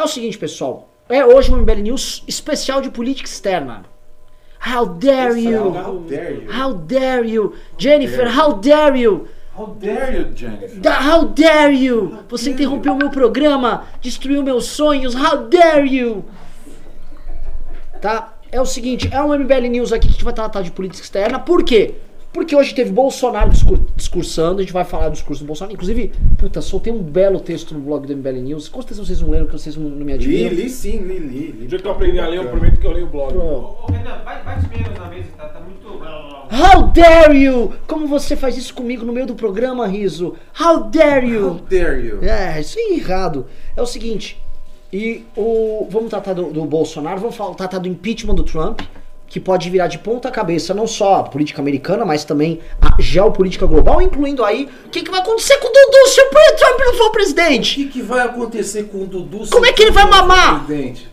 É o seguinte, pessoal. É hoje uma MBL News especial de política externa. How dare you? How dare you? How dare you? Jennifer, how dare you? How dare you, Jennifer? Da- How dare you? Você interrompeu o meu programa, destruiu meus sonhos. How dare you? Tá? É o seguinte, é um MBL News aqui que a gente vai tratar de política externa. Por quê? Porque hoje teve Bolsonaro discur- discursando, a gente vai falar do discurso do Bolsonaro. Inclusive, puta, soltei um belo texto no blog do MBL News. Com certeza vocês não leram, porque vocês não, não me Li, admiram. li sim, li, li. li. O dia que eu aprendi a ler, eu prometo que eu leio o blog. Ô, ô, Renan, vai, menos na mesa, tá, tá muito. How dare you? Como você faz isso comigo no meio do programa, Riso? How dare you? How dare you? É, isso é errado. É o seguinte, e o vamos tratar do, do Bolsonaro, vamos falar, tratar do impeachment do Trump, que pode virar de ponta cabeça não só a política americana, mas também a geopolítica global, incluindo aí o que, que vai acontecer com o Dudu se o Trump não for O presidente. que, que vai acontecer com o Dudu? se Como é que ele vai mamar? presidente?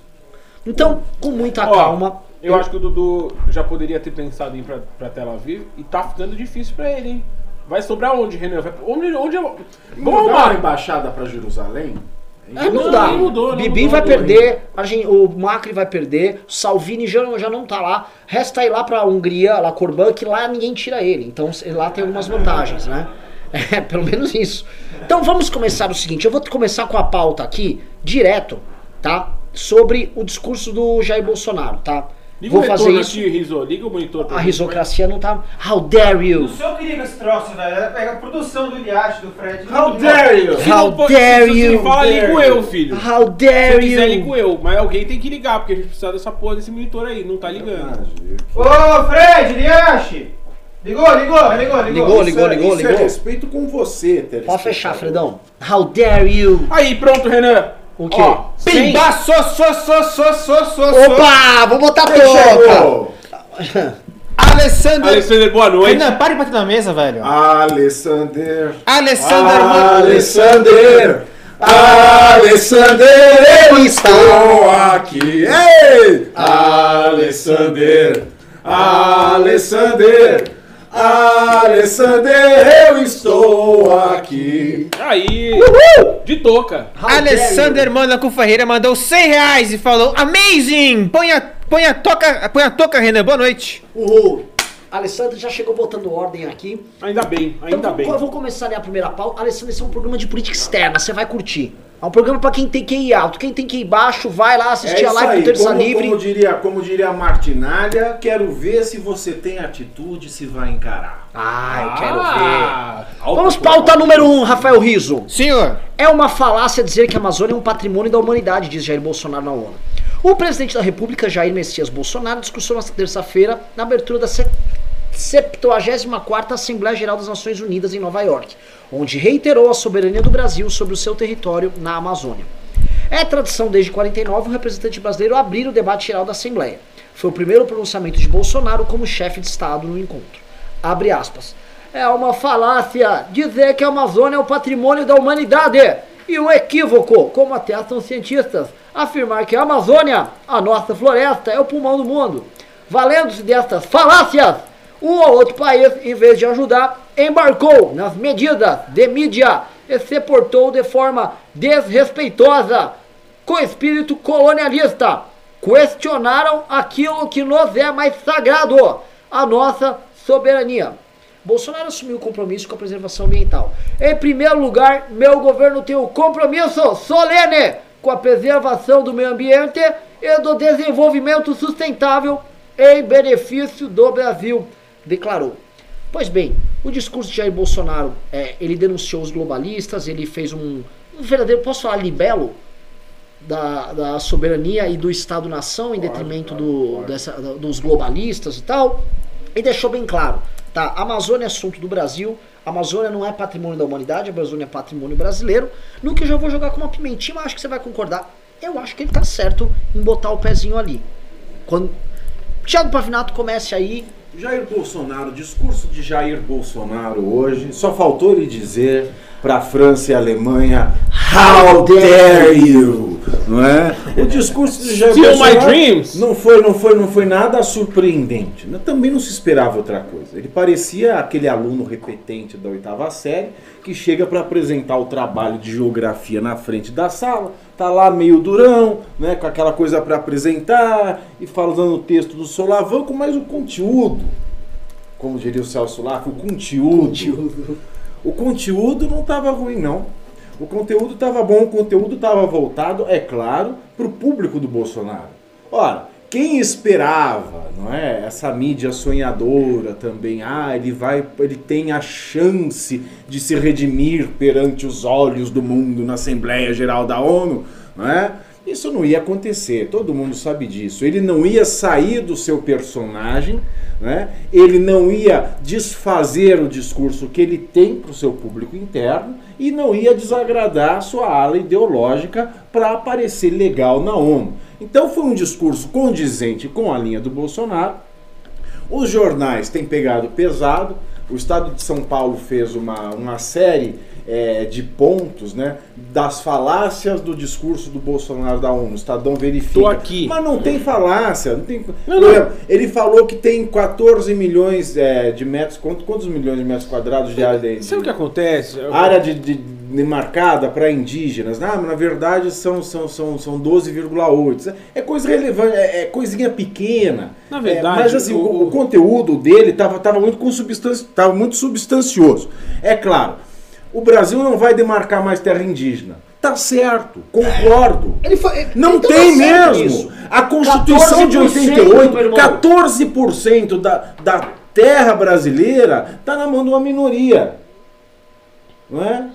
Então, com muita Ó, calma. Eu acho que o Dudu já poderia ter pensado em ir pra, pra Tel Aviv e tá ficando difícil pra ele, hein? Vai sobrar onde, Renan? Vai, onde, onde eu... Vamos Mudaram a arrumar. embaixada pra Jerusalém? É, não, Não, dá. mudou, não Bibi mudou, vai não perder, o Macri vai perder, o Salvini já, não- já não tá lá. Resta ir lá pra Hungria, lá Corban, que lá ninguém tira ele. Então lá tem algumas vantagens, né? É, pelo menos isso. Então vamos começar o seguinte, eu vou começar com a pauta aqui, direto, tá? Sobre o discurso do Jair Bolsonaro, tá? Liga vou o fazer retorno isso. aqui, Riso. Liga o monitor. A risocracia não tá. How dare you? O seu queria esse troço, velho. Era pegar a produção do Iliache, do Fred. How dare you? Se How dare se, you? Se fala, ligo eu, filho. How Se dare quiser, you? ligo eu. Mas alguém tem que ligar, porque a gente precisa dessa porra desse monitor aí. Não tá ligando. Ô, Fred, Iliache! Ligou, ligou, ligou, ligou. Ligou, ligou, Isso é- ligou, isso é ligou. respeito com você, Pode telespectador. fechar, Fredão. How dare you? Aí, pronto, Renan. O quê? Ó, Pimba, so, so, so, so, so, so, Opa! Vou botar a toca! Alessandro. Alexander, boa noite. Renan, pare de bater na mesa, velho. Alessander. Alessandro, mano. Alessander. Alessander, eu estou aqui. Ei! Alessander. Alessander. Alessander, eu estou aqui. Aí, de toca. Alessander Mônaco Ferreira mandou 100 reais e falou: Amazing! Põe a, põe a toca, põe a toca, Renan. Boa noite. Uhul. Alessandro já chegou botando ordem aqui. Ainda bem, ainda Então, bem. eu vou começar ali a primeira pauta. Alessandro, esse é um programa de política externa, você vai curtir. É um programa pra quem tem que ir alto. Quem tem que ir baixo, vai lá assistir a live do Terça como, Livre. como diria, como diria a Martinalha, quero ver se você tem atitude, se vai encarar. Ah, eu quero ver. Ah, Vamos pauta número 1, um, Rafael Riso. Senhor. É uma falácia dizer que a Amazônia é um patrimônio da humanidade, diz Jair Bolsonaro na ONU. O presidente da República, Jair Messias Bolsonaro, discursou nesta terça-feira na abertura da se- 74ª Assembleia Geral das Nações Unidas em Nova York, onde reiterou a soberania do Brasil sobre o seu território na Amazônia. É tradição desde 49 o representante brasileiro abrir o debate geral da Assembleia. Foi o primeiro pronunciamento de Bolsonaro como chefe de Estado no encontro. Abre aspas. É uma falácia dizer que a Amazônia é o patrimônio da humanidade e um equívoco, como atestam cientistas, afirmar que a Amazônia, a nossa floresta, é o pulmão do mundo. Valendo-se destas falácias, um ou outro país, em vez de ajudar, embarcou nas medidas de mídia e se portou de forma desrespeitosa, com espírito colonialista. Questionaram aquilo que nos é mais sagrado, a nossa soberania. Bolsonaro assumiu o compromisso com a preservação ambiental. Em primeiro lugar, meu governo tem o compromisso solene com a preservação do meio ambiente e do desenvolvimento sustentável em benefício do Brasil, declarou. Pois bem, o discurso de Jair Bolsonaro, é, ele denunciou os globalistas, ele fez um, um verdadeiro, posso falar, libelo da, da soberania e do Estado-nação em detrimento do, dessa- dos globalistas e tal, e deixou bem claro, tá? Amazônia é assunto do Brasil, a Amazônia não é patrimônio da humanidade, a Amazônia é patrimônio brasileiro, no que eu já vou jogar com uma pimentinha, mas acho que você vai concordar. Eu acho que ele tá certo em botar o pezinho ali. Quando Thiago Pavinato comece aí, Jair Bolsonaro, discurso de Jair Bolsonaro hoje, só faltou ele dizer para a França e a Alemanha How dare you, não é? O discurso de Jair Steal my Bolsonaro dreams. não foi, não foi, não foi nada surpreendente. Também não se esperava outra coisa. Ele parecia aquele aluno repetente da oitava série que chega para apresentar o trabalho de geografia na frente da sala, tá lá meio durão, né, com aquela coisa para apresentar e falando o texto do solavanco, mas o conteúdo, como diria o Celso Laco, o conteúdo, o conteúdo não estava ruim não. O conteúdo estava bom, o conteúdo estava voltado, é claro, para o público do Bolsonaro. Ora, quem esperava, não é, essa mídia sonhadora também, ah, ele vai, ele tem a chance de se redimir perante os olhos do mundo na Assembleia Geral da ONU, não é? Isso não ia acontecer, todo mundo sabe disso. Ele não ia sair do seu personagem, né? ele não ia desfazer o discurso que ele tem para o seu público interno e não ia desagradar a sua ala ideológica para aparecer legal na ONU. Então foi um discurso condizente com a linha do Bolsonaro. Os jornais têm pegado pesado. O Estado de São Paulo fez uma, uma série é, de pontos, né, das falácias do discurso do Bolsonaro da ONU. O Estadão verifica. Tô aqui. Mas não tem falácia. Não tem... Não, não. Ele falou que tem 14 milhões é, de metros. Quantos, quantos milhões de metros quadrados de área de, Sabe o que acontece? área de, de- demarcada para indígenas. Ah, mas na verdade são, são, são, são 12,8. É coisa relevante, é, é coisinha pequena. Na verdade, É, mas assim, o, o- o conteúdo dele estava tava muito, com tava muito substancioso. É claro, o Brasil não vai demarcar mais terra indígena. Tá certo, concordo. Ele foi, Não então tem tá mesmo. isso. A Constituição de 14%, 88, meu irmão. 14% da, da terra brasileira está na mão de uma minoria. Não é?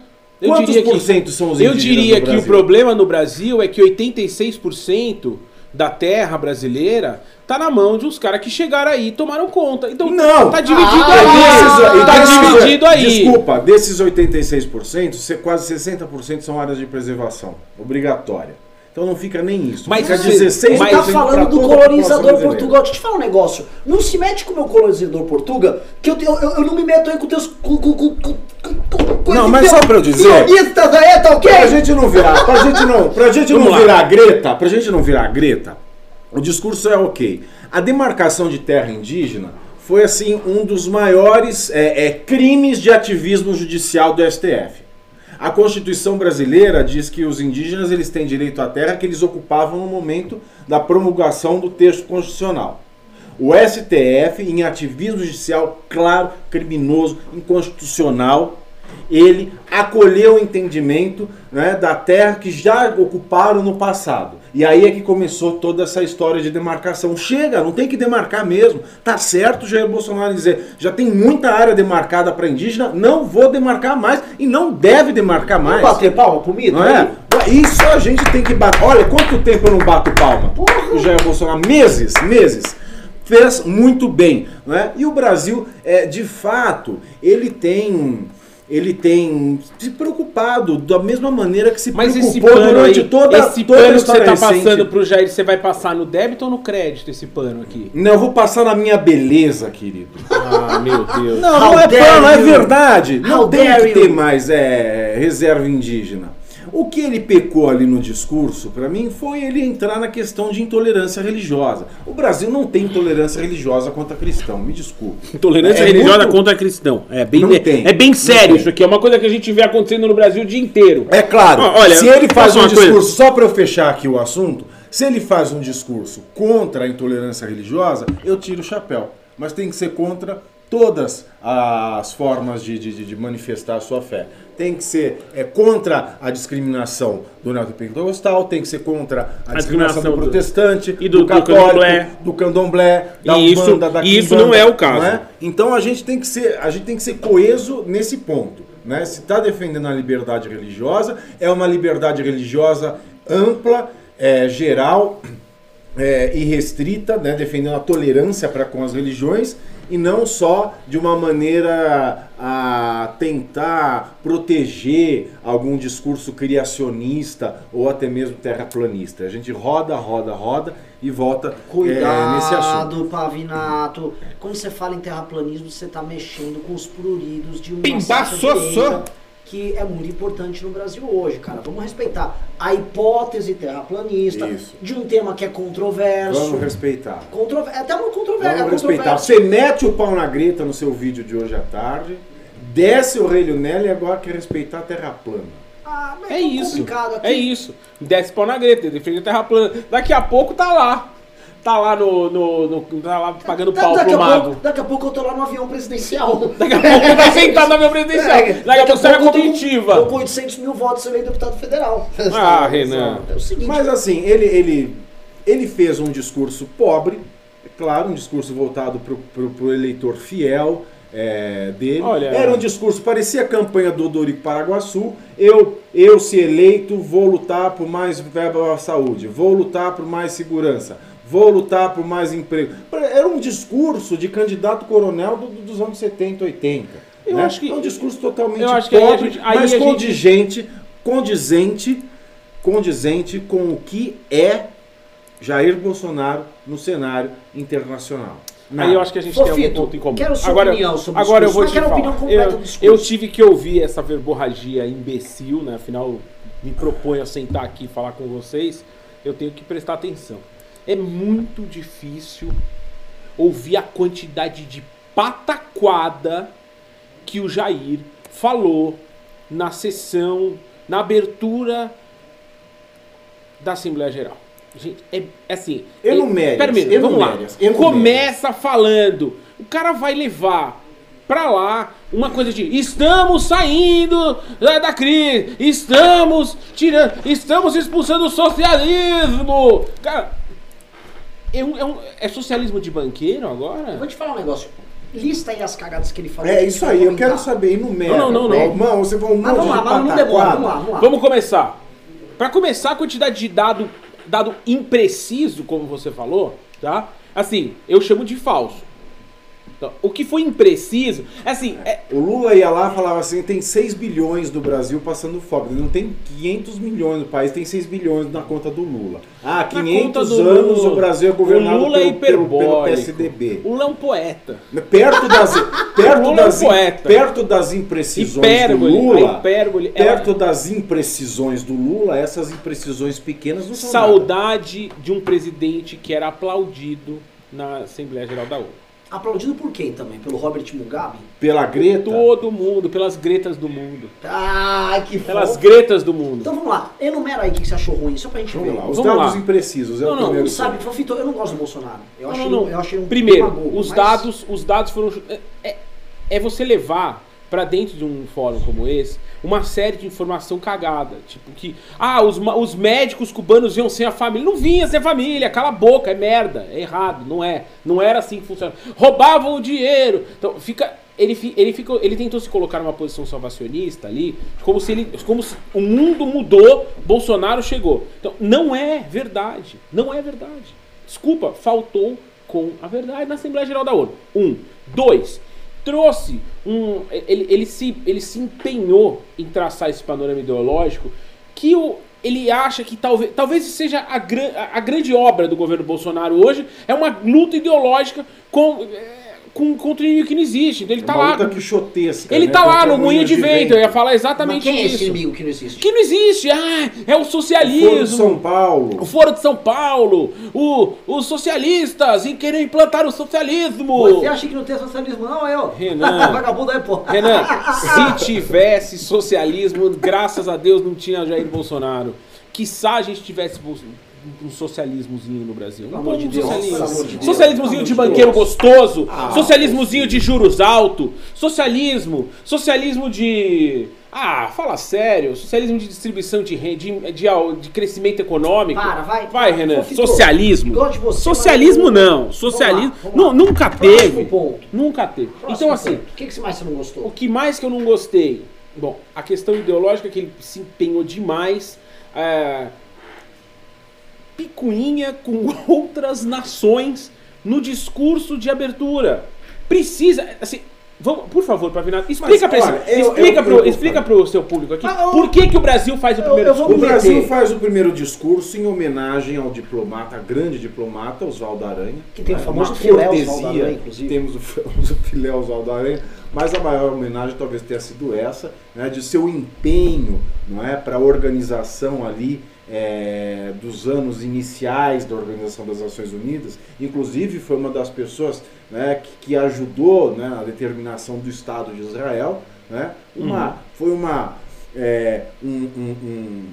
Eu Quantos diria que- por cento são os Eu indígenas diria do que o problema no Brasil é que 86% da terra brasileira tá na mão de uns caras que chegaram aí e tomaram conta. Então Não. tá dividido Ah, aí. Desses- tá desses- dividido aí. Desculpa, desses 86%, se- quase 60% são áreas de preservação obrigatória. Então não fica nem isso. Mas fica você- 16% Ele tá Mas- falando do colonizador. Portugal. Deixa eu te falar um negócio. Não se mete com o meu colonizador Portuga, que eu, eu, eu, não me meto aí com teus. Com, com, com, com, Não, mas só pra eu dizer- Sionistas aí, tá ok? Pra gente não virar, pra gente não, pra gente não virar Greta, pra gente não virar Greta, o discurso é ok. A demarcação de terra indígena foi assim um dos maiores é, é, crimes de ativismo judicial do STF. A Constituição brasileira diz que os indígenas eles têm direito à terra que eles ocupavam no momento da promulgação do texto constitucional. O STF, em ativismo judicial claro, criminoso, inconstitucional, ele acolheu o entendimento né, da terra que já ocuparam no passado. E aí é que começou toda essa história de demarcação. Chega, não tem que demarcar mesmo. Tá certo Jair Bolsonaro dizer, já tem muita área demarcada para indígena, não vou demarcar mais e não deve demarcar mais. Vamos bater palma pro mito? Não é? Isso a gente tem que bater. Olha, quanto tempo eu não bato palma? Porra! O Jair Bolsonaro, meses, meses. Fez muito bem. É? E o Brasil, é, de fato, ele tem. Ele tem se preocupado da mesma maneira que se Mas esse preocupou pano durante aí, toda, esse toda a pano que você história tá recente. passando pro Jair, você vai passar no débito ou no crédito esse pano aqui? Não, eu vou passar na minha beleza, querido. Ah, meu Deus. Não, How não é dare pano, é you. verdade. Não How tem dare que ter mais é, reserva indígena. O que ele pecou ali no discurso, pra mim, foi ele entrar na questão de intolerância religiosa. O Brasil não tem intolerância religiosa contra cristão, me desculpe. Intolerância É religiosa muito- contra cristão. É bem, Não tem. é bem sério isso aqui. É uma coisa que a gente vê acontecendo no Brasil o dia inteiro. É claro, olha, se ele faz um uma coisa? discurso, só para eu fechar aqui o assunto, se ele faz um discurso contra a intolerância religiosa, eu tiro o chapéu. Mas tem que ser contra todas as formas de, de, de manifestar a sua fé. Tem que ser é, contra a discriminação do neopentecostal, tem que ser contra a, discriminação, discriminação do do- protestante, e do- do católico, candomblé. do candomblé, da E isso- Umbanda, da e isso não é o caso. é? Então a gente tem que ser, a gente tem que ser coeso nesse ponto, né? Se está defendendo a liberdade religiosa, é uma liberdade religiosa ampla, é, geral é, e restrita, né? defendendo a tolerância para com as religiões e não só de uma maneira a tentar proteger algum discurso criacionista ou até mesmo terraplanista. A gente roda, roda, roda e volta é, nesse assunto. Cuidado, Pavinato. Quando você fala em terraplanismo, você tá mexendo com os pruridos de uma Pimba. Que é muito importante no Brasil hoje, cara. Vamos respeitar a hipótese terraplanista Isso. de um tema que é controverso. Vamos respeitar. Controver... É até uma controvérsia. Vamos é respeitar. Você mete o pau na greta no seu vídeo de hoje à tarde, desce o relho nela e agora quer respeitar a terra plana. Ah, mas É tão isso. complicado aqui. É isso. Desce pau na greta, defende a terra plana. Daqui a pouco tá lá. Tá lá no. no, no- tá lá pagando Da- pau daqui, pro mago. pouco, daqui a pouco eu tô lá no avião presidencial. Daqui a pouco ele vai sentar na minha presidencial. É, Daqui a pouco a eu tô com- comitiva. Tô com 800 mil votos eleito deputado federal. Ah, Renan. É o seguinte. Mas assim, ele, ele, ele fez um discurso pobre, é claro, um discurso voltado pro, pro, pro eleitor fiel é, dele. Olha- Era um discurso, parecia a campanha do Dorico Paraguaçu. Eu, eu, se eleito, vou lutar por mais verba à saúde, vou lutar por mais segurança, vou lutar por mais emprego. Era um discurso de candidato coronel do- do- dos anos 70, 80. Eu né? acho que- é um discurso totalmente eu acho que aí a pobre, gente- aí mas a gente- condigente, condizente, condizente com o que é Jair Bolsonaro no cenário internacional. Aí eu acho que a gente tem algum ponto em comum. quero sua agora, opinião sobre agora eu vou te quero a falar. opinião completa eu, do discurso. eu tive que ouvir essa verborragia imbecil, né? Afinal, me proponho a sentar aqui e falar com vocês. Eu tenho que prestar atenção. É muito difícil ouvir a quantidade de pataquada que o Jair falou na sessão, na abertura da Assembleia Geral. Gente, é, é assim. Enumere-as, Pera aí, vamos lá. enumere-as. Começa falando. O cara vai levar pra lá uma coisa de estamos saindo da da crise, estamos tirando, estamos expulsando o socialismo. Cara, é, um- é um- é socialismo de banqueiro Eu agora? vou te falar um negócio. Lista aí as cagadas que ele falou. É isso aí, eu quero saber, enumera. Não, não, não, não. Mano, você falou um monte vamos lá, de mas não demora, vamos lá, vamos lá. Vamos começar. Pra começar, a quantidade de dado, dado impreciso, como você falou, tá? Assim, eu chamo de falso. Então, o que foi impreciso, assim, é, O Lula ia lá e falava assim, tem 6 bilhões do Brasil passando fome. Não tem 500 milhões no país, tem 6 bilhões na conta do Lula. Ah, na 500 conta do anos Lula. o Brasil é governado o Lula é pelo, pelo, pelo. PSDB. O Lula é um poeta. Perto das, perto Lula é um das, poeta. perto das imprecisões Hipérbole, do Lula, hipérbole, ela- perto das imprecisões do Lula, essas imprecisões pequenas não são nada. Saudade de um presidente que era aplaudido na Assembleia Geral da ONU. Aplaudido por quem também? Pelo Robert Mugabe? Pela Greta, Todo mundo, pelas gretas do mundo. Ai, que Pelas fofo. gretas do mundo. Então vamos lá, enumera aí o que você achou ruim, só pra gente vamos ver. lá, os Vamos dados lá. imprecisos é Não, o não, primeiro. Não sabe, Fofito, eu não gosto do Bolsonaro. Eu Não, achei, não, um- não. eu achei um Primeiro, demagogo, os mas- dados, os dados foram é, é, é você levar pra dentro de um fórum como esse uma série de informação cagada, tipo que ah, os, os médicos cubanos iam sem a família, não vinha sem a família, cala a boca, é merda, é errado, não é, não era assim que funcionava. Roubavam o dinheiro. Então, fica ele, ele, ficou, ele tentou se colocar numa posição salvacionista ali, como se, ele, como se o mundo mudou, Bolsonaro chegou. Então, não é verdade. Não é verdade. Desculpa, faltou com a verdade na Assembleia Geral da ONU. Um. Dois. Trouxe um. Ele, ele, se, ele se empenhou em traçar esse panorama ideológico que o, ele acha que talvez, talvez seja a, gran, a, grande obra do governo Bolsonaro hoje é uma luta ideológica com, é, com, contra o inimigo que não existe. Então ele tá uma lá. luta quixotesca, Ele né, tá lá no moinho de vento. Eu ia falar Mas exatamente quem é esse isso. inimigo que não existe? Que não existe. Ah, é o Foro socialismo. de São Paulo. O Foro de São Paulo, o, os socialistas em querer implantar o socialismo. Você acha que não tem socialismo, não, eu? Renan. Vagabundo aí, pô. Renan, se tivesse socialismo, graças a Deus não tinha Jair Bolsonaro. Quiçá a gente tivesse bolso- um socialismozinho no Brasil. Pelo amor de Deus, socialismo. Socialismozinho de banqueiro gostoso, socialismozinho de juros alto, socialismo, socialismo de. Ah, fala sério, socialismo de distribuição de renda, de, de, de crescimento econômico. Para, vai. Vai, Renan. Socialismo. você, Socialismo mas- não. Vamos Socialismo. lá, vamos lá. Nunca Próximo teve. ponto. Nunca teve. Próximo Então, assim, ponto. O que, que mais você não o gostou? que mais que eu não gostei? Bom, a questão ideológica é que ele se empenhou demais. É, picuinha com outras nações no discurso de abertura. Precisa, assim, vamos, por favor, Pavinato, explica para olha, eu- explica eu- pro, eu- explica pro seu público aqui, Ah, eu- por que, que o Brasil faz o primeiro O discurso? meter. Brasil faz o primeiro discurso em homenagem ao diplomata, grande diplomata, Oswaldo Aranha. Que tem o É, famoso filé Oswaldo Aranha, inclusive. Temos o famoso filé Oswaldo Aranha, mas a maior homenagem talvez tenha sido essa, né, de seu empenho não é, para a organização ali é, dos anos iniciais da Organização das Nações Unidas. Inclusive foi uma das pessoas né, que, que ajudou né, a determinação do Estado de Israel. Né, uma, Foi uma é, um, um- um-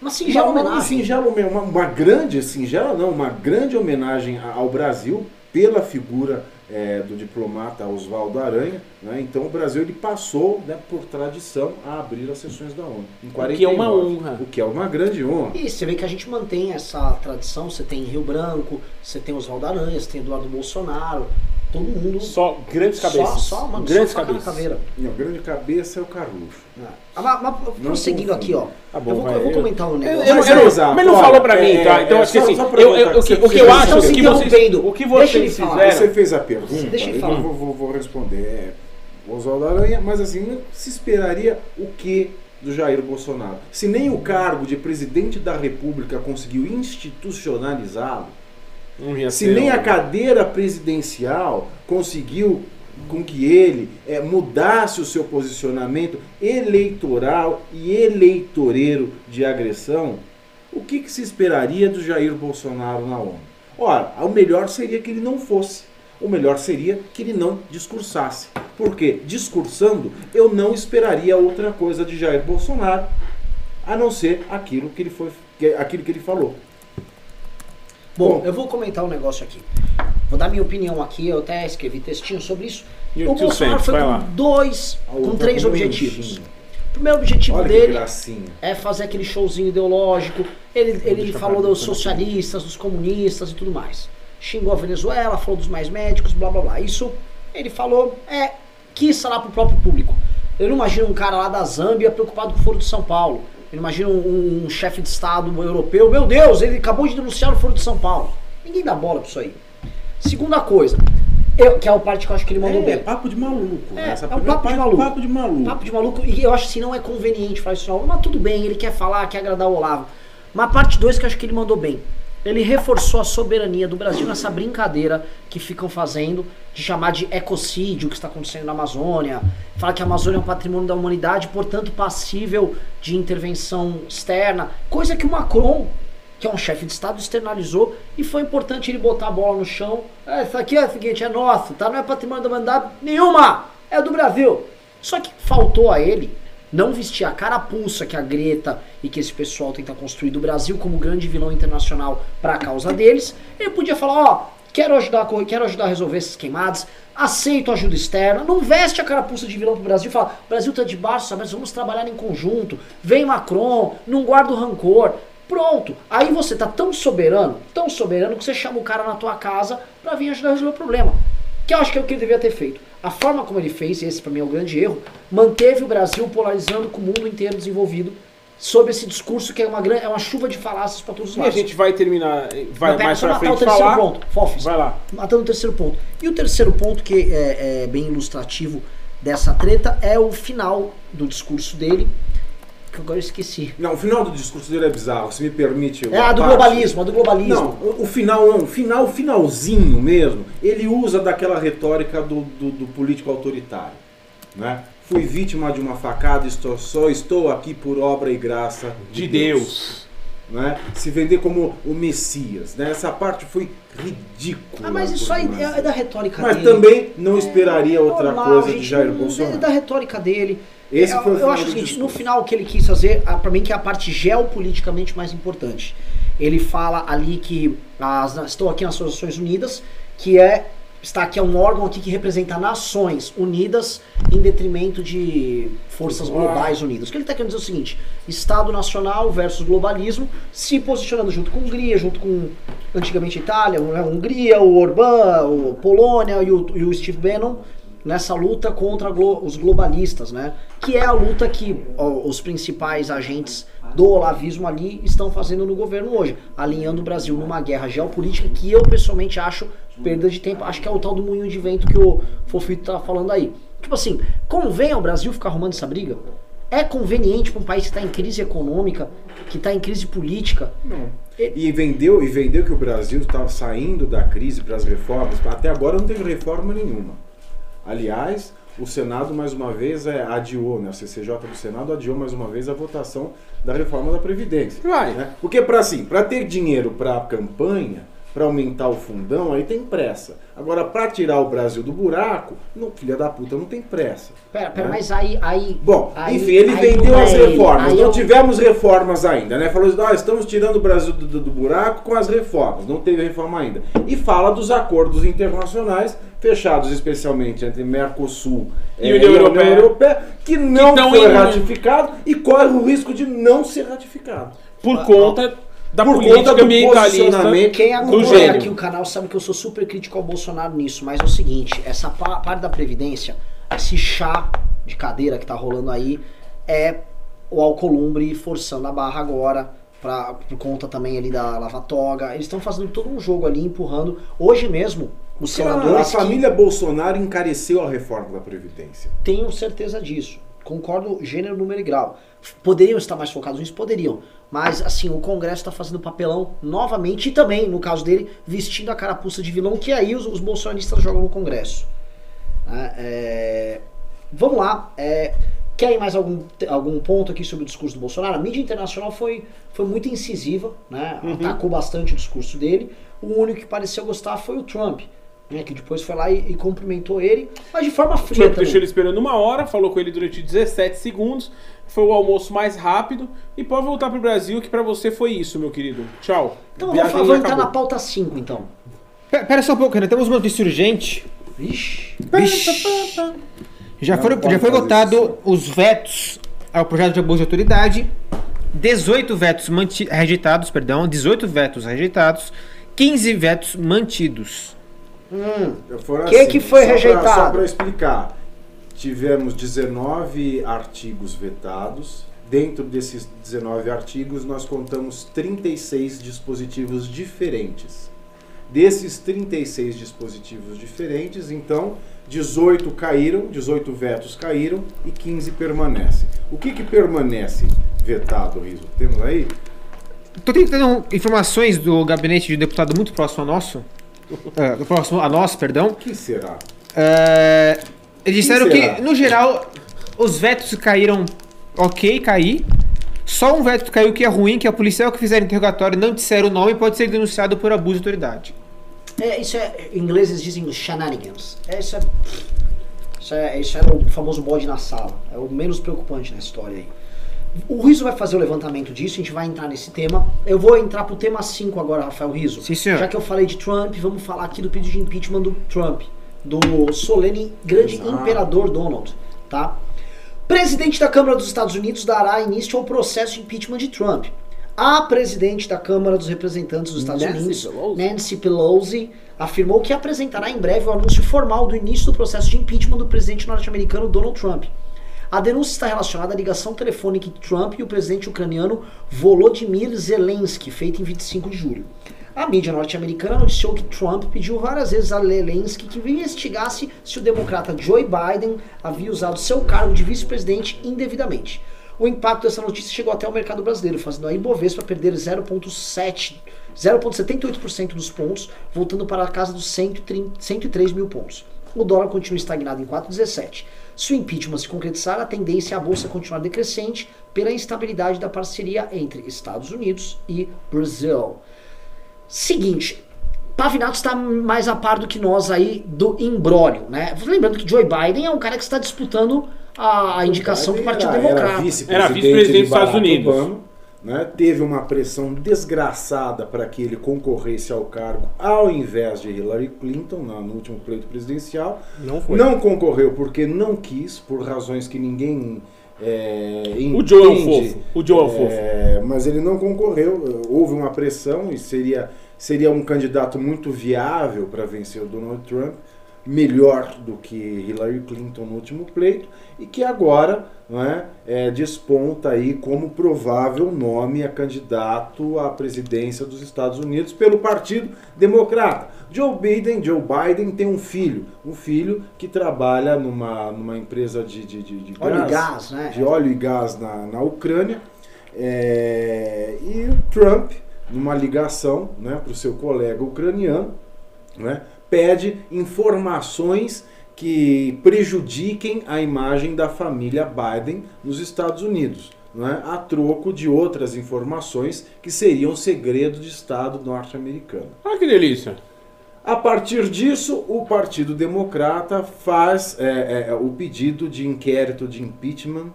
Uma singela uma, uma, homenagem. singela homen- uma, uma grande, singela não, uma grande homenagem ao Brasil pela figura é, do diplomata Oswaldo Aranha. Né? Então o Brasil ele passou, né, por tradição, a abrir as sessões da ONU. Em O que é uma 49, honra. O que é uma grande honra. E você vê que a gente mantém essa tradição. Você tem Rio Branco, você tem Oswaldo Aranha, você tem Eduardo Bolsonaro. Todo mundo. Só grandes cabeças. Só, só, mano, grandes só cabeças. caveira. Não, grande cabeça é o Carluxo. Ah, mas, mas prosseguindo aqui, ó. Tá bom, eu, vou, eu vou eu- comentar um Eu- negócio. eu não- Mas eu é não- exato, mas não olha, falou pra mim, é, tá? Então é, acho que só- assim, só eu, eu, o que, o eu acho se que vocês, o que vocês fizeram. Você fez a pergunta, Deixa ele eu falar. vou, vou- vou responder. É, Oswaldo Aranha, mas assim, não se esperaria o que do Jair Bolsonaro? Se nem o cargo de presidente da República conseguiu institucionalizá-lo, se nem a cadeira presidencial conseguiu com que ele eh, mudasse o seu posicionamento eleitoral e eleitoreiro de agressão, o que, que se esperaria do Jair Bolsonaro na ONU? Ora, o melhor seria que ele não fosse. O melhor seria que ele não discursasse. Porque discursando, eu não esperaria outra coisa de Jair Bolsonaro, a não ser aquilo que ele foi, aquilo que ele falou. Bom, Bom. eu vou comentar um negócio aqui. Vou dar minha opinião aqui, eu até escrevi textinho sobre isso. Your o Bolsonaro foi com dois, com tá três objetivos. O primeiro objetivo Olha dele é fazer aquele showzinho ideológico. Ele, ele falou dos socialistas, dos comunistas e tudo mais. Xingou a Venezuela, falou dos mais médicos, blá blá blá. Isso ele falou, é, quis falar pro próprio público. Eu não imagino um cara lá da Zâmbia preocupado com o Foro de São Paulo. Imagino um, um chefe de Estado europeu, meu Deus, ele acabou de denunciar o Foro de São Paulo. Ninguém dá bola pra isso aí. Segunda coisa, eu, que é a parte que eu acho que ele mandou É, bem. papo de maluco. É, Essa é um papo de parte, maluco. Papo de maluco. Papo de maluco, e eu acho que não é conveniente falar isso. Mas tudo bem, ele quer falar, quer agradar o Olavo. Mas a parte 2 que eu acho que ele mandou bem. Ele reforçou a soberania do Brasil nessa brincadeira que ficam fazendo de chamar de ecocídio o que está acontecendo na Amazônia. Fala que a Amazônia é um patrimônio da humanidade, portanto passível de intervenção externa. Coisa que o Macron, que é um chefe de Estado, externalizou e foi importante ele botar a bola no chão. É, isso aqui é o seguinte, é nosso, tá? Não é patrimônio da humanidade nenhuma, é do Brasil. Só que faltou a ele não vestir a carapuça que a Greta e que esse pessoal tenta construir do Brasil como grande vilão internacional para a causa deles. Ele podia falar, ó, quero ajudar, a quero ajudar a resolver esses queimados, aceito ajuda externa, não veste a carapuça de vilão pro Brasil, fala, Brasil tá debaixo, sabe, vamos trabalhar em conjunto, vem Macron, não guarda o rancor. Pronto, aí você tá tão soberano, tão soberano que você chama o cara na tua casa pra vir ajudar a resolver o problema. Que eu acho que é o que ele devia ter feito. A forma como ele fez, esse pra mim é o grande erro, manteve o Brasil polarizando com o mundo inteiro desenvolvido sob esse discurso que é uma, gran- é uma chuva de falácias pra todos os E a lados. gente vai terminar, vai Mas pera, mais pra matar o frente terceiro falar. ponto, Fofis. Vai lá. Matando o terceiro ponto. E o terceiro ponto, que é, é bem ilustrativo dessa treta, é o final do discurso dele, agora eu esqueci. Não, o final do discurso dele é bizarro, se me permite. É a do parte. globalismo, a do globalismo. Não, o, o final não, o final, finalzinho mesmo, ele usa daquela retórica do, do, do político autoritário. Né? Fui vítima de uma facada, estou, só estou aqui por obra e graça De Deus. né? Se vender como o Messias. Né? Essa parte foi ridícula. Ah, mas isso aí é, é da retórica Mas dele. também não esperaria outra Normal, coisa gente, de Jair não- Bolsonaro. É da retórica dele. Esse eu, foi o eu acho o seguinte, no final o que ele quis fazer, pra mim que é a parte geopoliticamente mais importante. Ele fala ali que as, estou aqui nas Nações Unidas, que é está aqui é um órgão aqui que representa nações unidas em detrimento de forças globais unidas. O que ele está querendo dizer é o seguinte: Estado nacional versus globalismo, se posicionando junto com a Hungria, junto com antigamente a Itália, né, a Hungria, o Orbán, o Polônia e o, e o Steve Bannon nessa luta contra glo- os globalistas, né? Que é a luta que ó, os principais agentes do olavismo ali estão fazendo no governo hoje, alinhando o Brasil numa guerra geopolítica que eu pessoalmente acho perda de tempo. Acho que é o tal do moinho de vento que o Fofito tá falando aí. Tipo assim, convém ao Brasil ficar arrumando essa briga? É conveniente para um país que está em crise econômica, que está em crise política? Não. E vendeu, e vendeu que o Brasil estava saindo da crise para as reformas. Até agora não teve reforma nenhuma. Aliás, o Senado mais uma vez é, adiou, né? o CCJ do Senado adiou mais uma vez a votação da reforma da Previdência. Vai. né? Porque para assim, para ter dinheiro para a campanha, para aumentar o fundão, aí tem pressa. Agora, para tirar o Brasil do buraco, não, filha da puta, não tem pressa. Pera, pera, né? mas aí. aí Bom, aí- enfim, ele aí vendeu as é reformas. Não eu- tivemos reformas ainda, né? Falou assim, ah, estamos tirando o Brasil do, do- do buraco com as reformas. Não teve reforma ainda. E fala dos acordos internacionais fechados especialmente entre Mercosul E eh, União Europeia. Europeia, que não tão foi em- ratificado e corre o risco de não ser ratificado. Por conta da Por política conta do ambientalista. posicionamento Quem acompanha gênio. aqui o canal sabe que eu sou super crítico ao Bolsonaro nisso, mas é o seguinte, essa pa- parte da Previdência, esse chá de cadeira que tá rolando aí, é o Alcolumbre forçando a barra agora, pra, por conta também ali da Lava Toga. Eles estão fazendo todo um jogo ali, empurrando. Hoje mesmo, os Claro, a senadores que- família Bolsonaro encareceu a reforma da Previdência. Tenho certeza disso. Concordo gênero, número e grau. Poderiam estar mais focados nisso? Poderiam. Mas, assim, o Congresso está fazendo papelão novamente e também, no caso dele, vestindo a carapuça de vilão, que aí os, os bolsonaristas jogam no Congresso. Né? É, Vamos lá. É... Querem mais algum, algum ponto aqui sobre o discurso do Bolsonaro? A mídia internacional foi, foi muito incisiva, né? atacou bastante o discurso dele. O único que pareceu gostar foi o Trump, né? que depois foi lá e, e cumprimentou ele, mas de forma O fria Trump também. deixou ele esperando uma hora, falou com ele durante 17 segundos. Foi o almoço mais rápido. E pode voltar pro Brasil, que pra você foi isso, meu querido. Tchau. Então Viagem vamos, vamos entrar na pauta 5, então. Pera, pera só um pouco, Renan. Temos uma notícia urgente. Vixe. Vixe. Já, foram, já foi votado isso. os vetos ao projeto de abuso de autoridade. 18 vetos rejeitados, perdão, 18 vetos rejeitados, 15 vetos mantidos. Hum, Foram Que que foi só pra- rejeitado? só para explicar, tivemos 19 artigos vetados. Dentro desses 19 artigos, nós contamos 36 dispositivos diferentes. Desses 36 dispositivos diferentes, então, 18 caíram, 18 vetos caíram e 15 permanecem. O que, que permanece vetado, Riso? Temos aí? Tô tentando informações do gabinete de deputado muito próximo a nosso. Do próximo a nós, perdão. O que será? É, eles disseram será? que, no geral, os vetos caíram ok, cair. Só um veto caiu que é ruim, que é o policial que fizer interrogatório e não disser o nome pode ser denunciado por abuso de autoridade. é, isso é. Em inglês eles dizem shenanigans. É, isso, é, isso é. Isso é o famoso bode na sala. É o menos preocupante na história aí. O Riso vai fazer o levantamento disso, a gente vai entrar nesse tema. Eu vou entrar pro tema 5 agora, Rafael Riso. Sim, senhor. Já que eu falei de Trump, vamos falar aqui do pedido de impeachment do Trump, do solene grande Exato. imperador Donald, tá? Presidente da Câmara dos Estados Unidos dará início ao processo de impeachment de Trump. A presidente da Câmara dos Representantes dos Estados Nancy Unidos, Pelosi. Nancy Pelosi, afirmou que apresentará em breve o anúncio formal do início do processo de impeachment do presidente norte-americano Donald Trump. A denúncia está relacionada à ligação telefônica entre Trump e o presidente ucraniano Volodymyr Zelensky, feita em 25 de julho. A mídia norte-americana noticiou que Trump pediu várias vezes a Zelensky que investigasse se o democrata Joe Biden havia usado seu cargo de vice-presidente indevidamente. O impacto dessa notícia chegou até o mercado brasileiro, fazendo a Ibovespa perder 0,7 0,78% dos pontos, voltando para a casa dos 130 103 mil pontos. O dólar continua estagnado em 4,17. Se o impeachment se concretizar, a tendência é a bolsa continuar decrescente pela instabilidade da parceria entre Estados Unidos e Brasil. Seguinte, Pavinato está mais a par do que nós aí do imbróglio, né? Lembrando que Joe Biden é um cara que está disputando a, a indicação do Partido Era- Democrata. Era vice-presidente Era vice-presidente de dos Estados Unidos. Obama, né? Teve uma pressão desgraçada para que ele concorresse ao cargo ao invés de Hillary Clinton na- no último pleito presidencial. Não foi. Não concorreu porque não quis, por razões que ninguém é, O Joe é um entende. fofo. O Joe é um fofo. É, mas ele não concorreu. Houve uma pressão e seria, seria um candidato muito viável para vencer o Donald Trump, melhor do que Hillary Clinton no último pleito, e que agora não é, desponta aí como provável nome a candidato à presidência dos Estados Unidos pelo Partido Democrata. Joe Biden, Joe Biden tem um filho, um filho que trabalha numa, numa empresa de, de, de, de Óleo e gás, né? de óleo e gás na, na Ucrânia. É, e Trump, numa ligação né, para o seu colega ucraniano, né, pede informações que prejudiquem a imagem da família Biden nos Estados Unidos. não é, a troco de outras informações que seriam segredo de Estado norte-americano. Ah, que delícia. A partir disso, o Partido Democrata faz é, é, o pedido de inquérito de impeachment.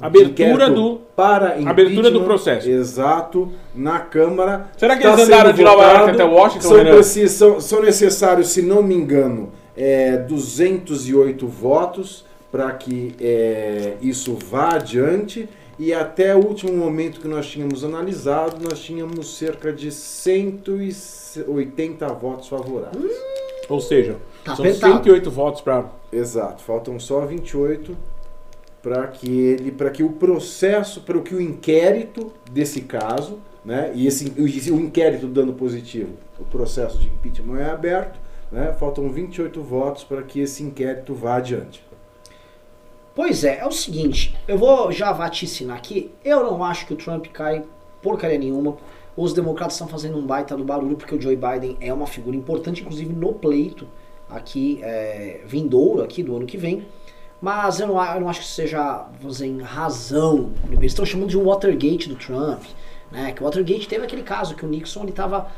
Abertura do- para abertura do processo. Exato, na Câmara. Será que Está eles andaram de Nova York até Washington, São, Renan? preci- são- são necessários, se não me engano, é, 208 votos para que é, isso vá adiante. E até o último momento que nós tínhamos analisado, nós tínhamos cerca de 180 votos favoráveis. Ou seja, Tá são apertado. 108 votos pra. Exato, faltam só 28 para que ele, para que o processo, para que o inquérito desse caso, né, e esse o, inquérito dando positivo, o processo de impeachment é aberto, né, faltam 28 votos para que esse inquérito vá adiante. Pois é, é o seguinte, eu vou já vaticinar aqui, eu não acho que o Trump cai porcaria nenhuma. Os democratas estão fazendo um baita do barulho porque o Joe Biden é uma figura importante, inclusive no pleito aqui é, vindouro aqui do ano que vem. Mas eu não, eu não acho que isso seja, em razão. Eles estão chamando de um Watergate do Trump, né? Que o Watergate teve aquele caso que o Nixon estava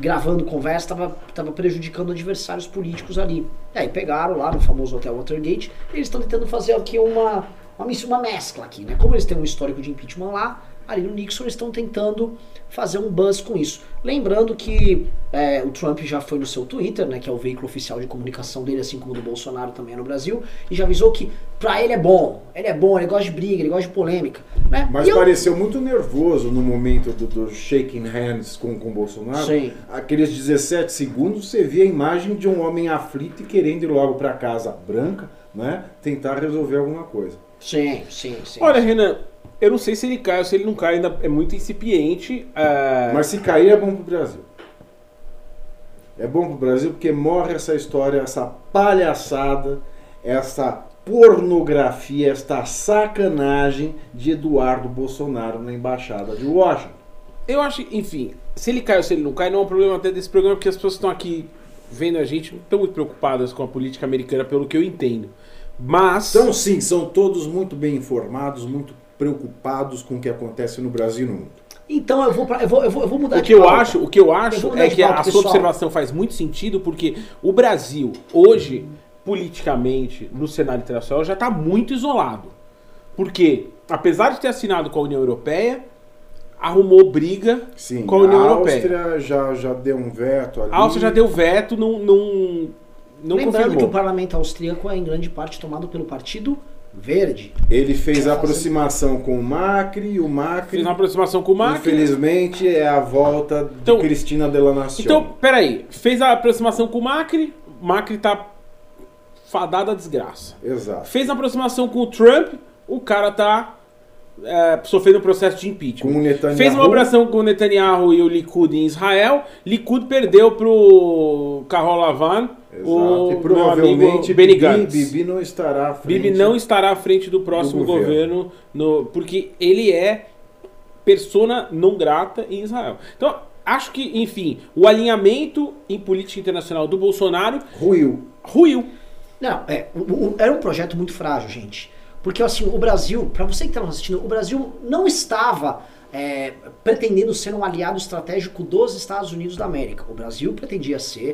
gravando conversa, estava tava prejudicando adversários políticos ali. E aí pegaram lá no famoso Hotel Watergate, eles estão tentando fazer aqui uma, uma, uma mescla aqui, né? Como eles têm um histórico de impeachment lá, ali no Nixon eles estão tentando fazer um buzz com isso. Lembrando que é, o Trump já foi no seu Twitter, né, que é o veículo oficial de comunicação dele, assim como o do Bolsonaro também é no Brasil, e já avisou que pra ele é bom, ele é bom, ele gosta de briga, ele gosta de polêmica, né? Mas E eu- pareceu muito nervoso no momento do, do shaking hands com com o Bolsonaro. Sim. Aqueles 17 segundos você via a imagem de um homem aflito e querendo ir logo para casa branca, né, tentar resolver alguma coisa. Sim, sim, sim. Olha, Renan, eu não sei se ele cai ou se ele não cai, ainda é muito incipiente. é, Mas se cair é bom pro Brasil. É bom pro Brasil porque morre essa história, essa palhaçada, essa pornografia, esta sacanagem de Eduardo Bolsonaro na embaixada de Washington. Eu acho, enfim, se ele cai ou se ele não cai, não é um problema até desse programa, porque as pessoas estão aqui vendo a gente não estão muito preocupadas com a política americana, pelo que eu entendo. Mas. Então, sim, são todos muito bem informados, muito preocupados com o que acontece no Brasil e no mundo. Então eu vou, pra, eu vou, eu vou, eu vou mudar O de que eu pauta. acho, o que eu acho é que pauta, a sua pessoal. observação faz muito sentido, porque o Brasil, hoje, politicamente, no cenário internacional, já está muito isolado. Porque, apesar de ter assinado com a União Europeia, arrumou briga Sim, com a União a Europeia. Áustria já, já deu um veto ali. A Áustria já deu veto, não, não, não Lembrando que o confirmou. parlamento austríaco é em grande parte tomado pelo Partido Verde. Ele fez a aproximação com o Macri e o Macri, Fez uma aproximação com o Macri. infelizmente, é a volta de Então- Cristina Della Nación. Então, peraí, fez a aproximação com o Macri, Macri tá fadado à desgraça. Exato. Fez a aproximação com o Trump, o cara tá é, sofrendo um processo de impeachment. Com o Netanyahu. Fez uma abração com o Netanyahu e o Likud em Israel. Likud perdeu pro Carol Lavan, Exato. o e meu provavelmente Bibi. Bibi não estará à frente. Bibi não estará à frente do próximo do governo, no, porque ele é persona não grata em Israel. Então, acho que, enfim, o alinhamento em política internacional do Bolsonaro ruiu. ruiu. Não, é, o- o- era um projeto muito frágil, gente. Porque assim, o Brasil, pra você que está nos assistindo, o Brasil não estava é, pretendendo ser um aliado estratégico dos Estados Unidos da América. O Brasil pretendia ser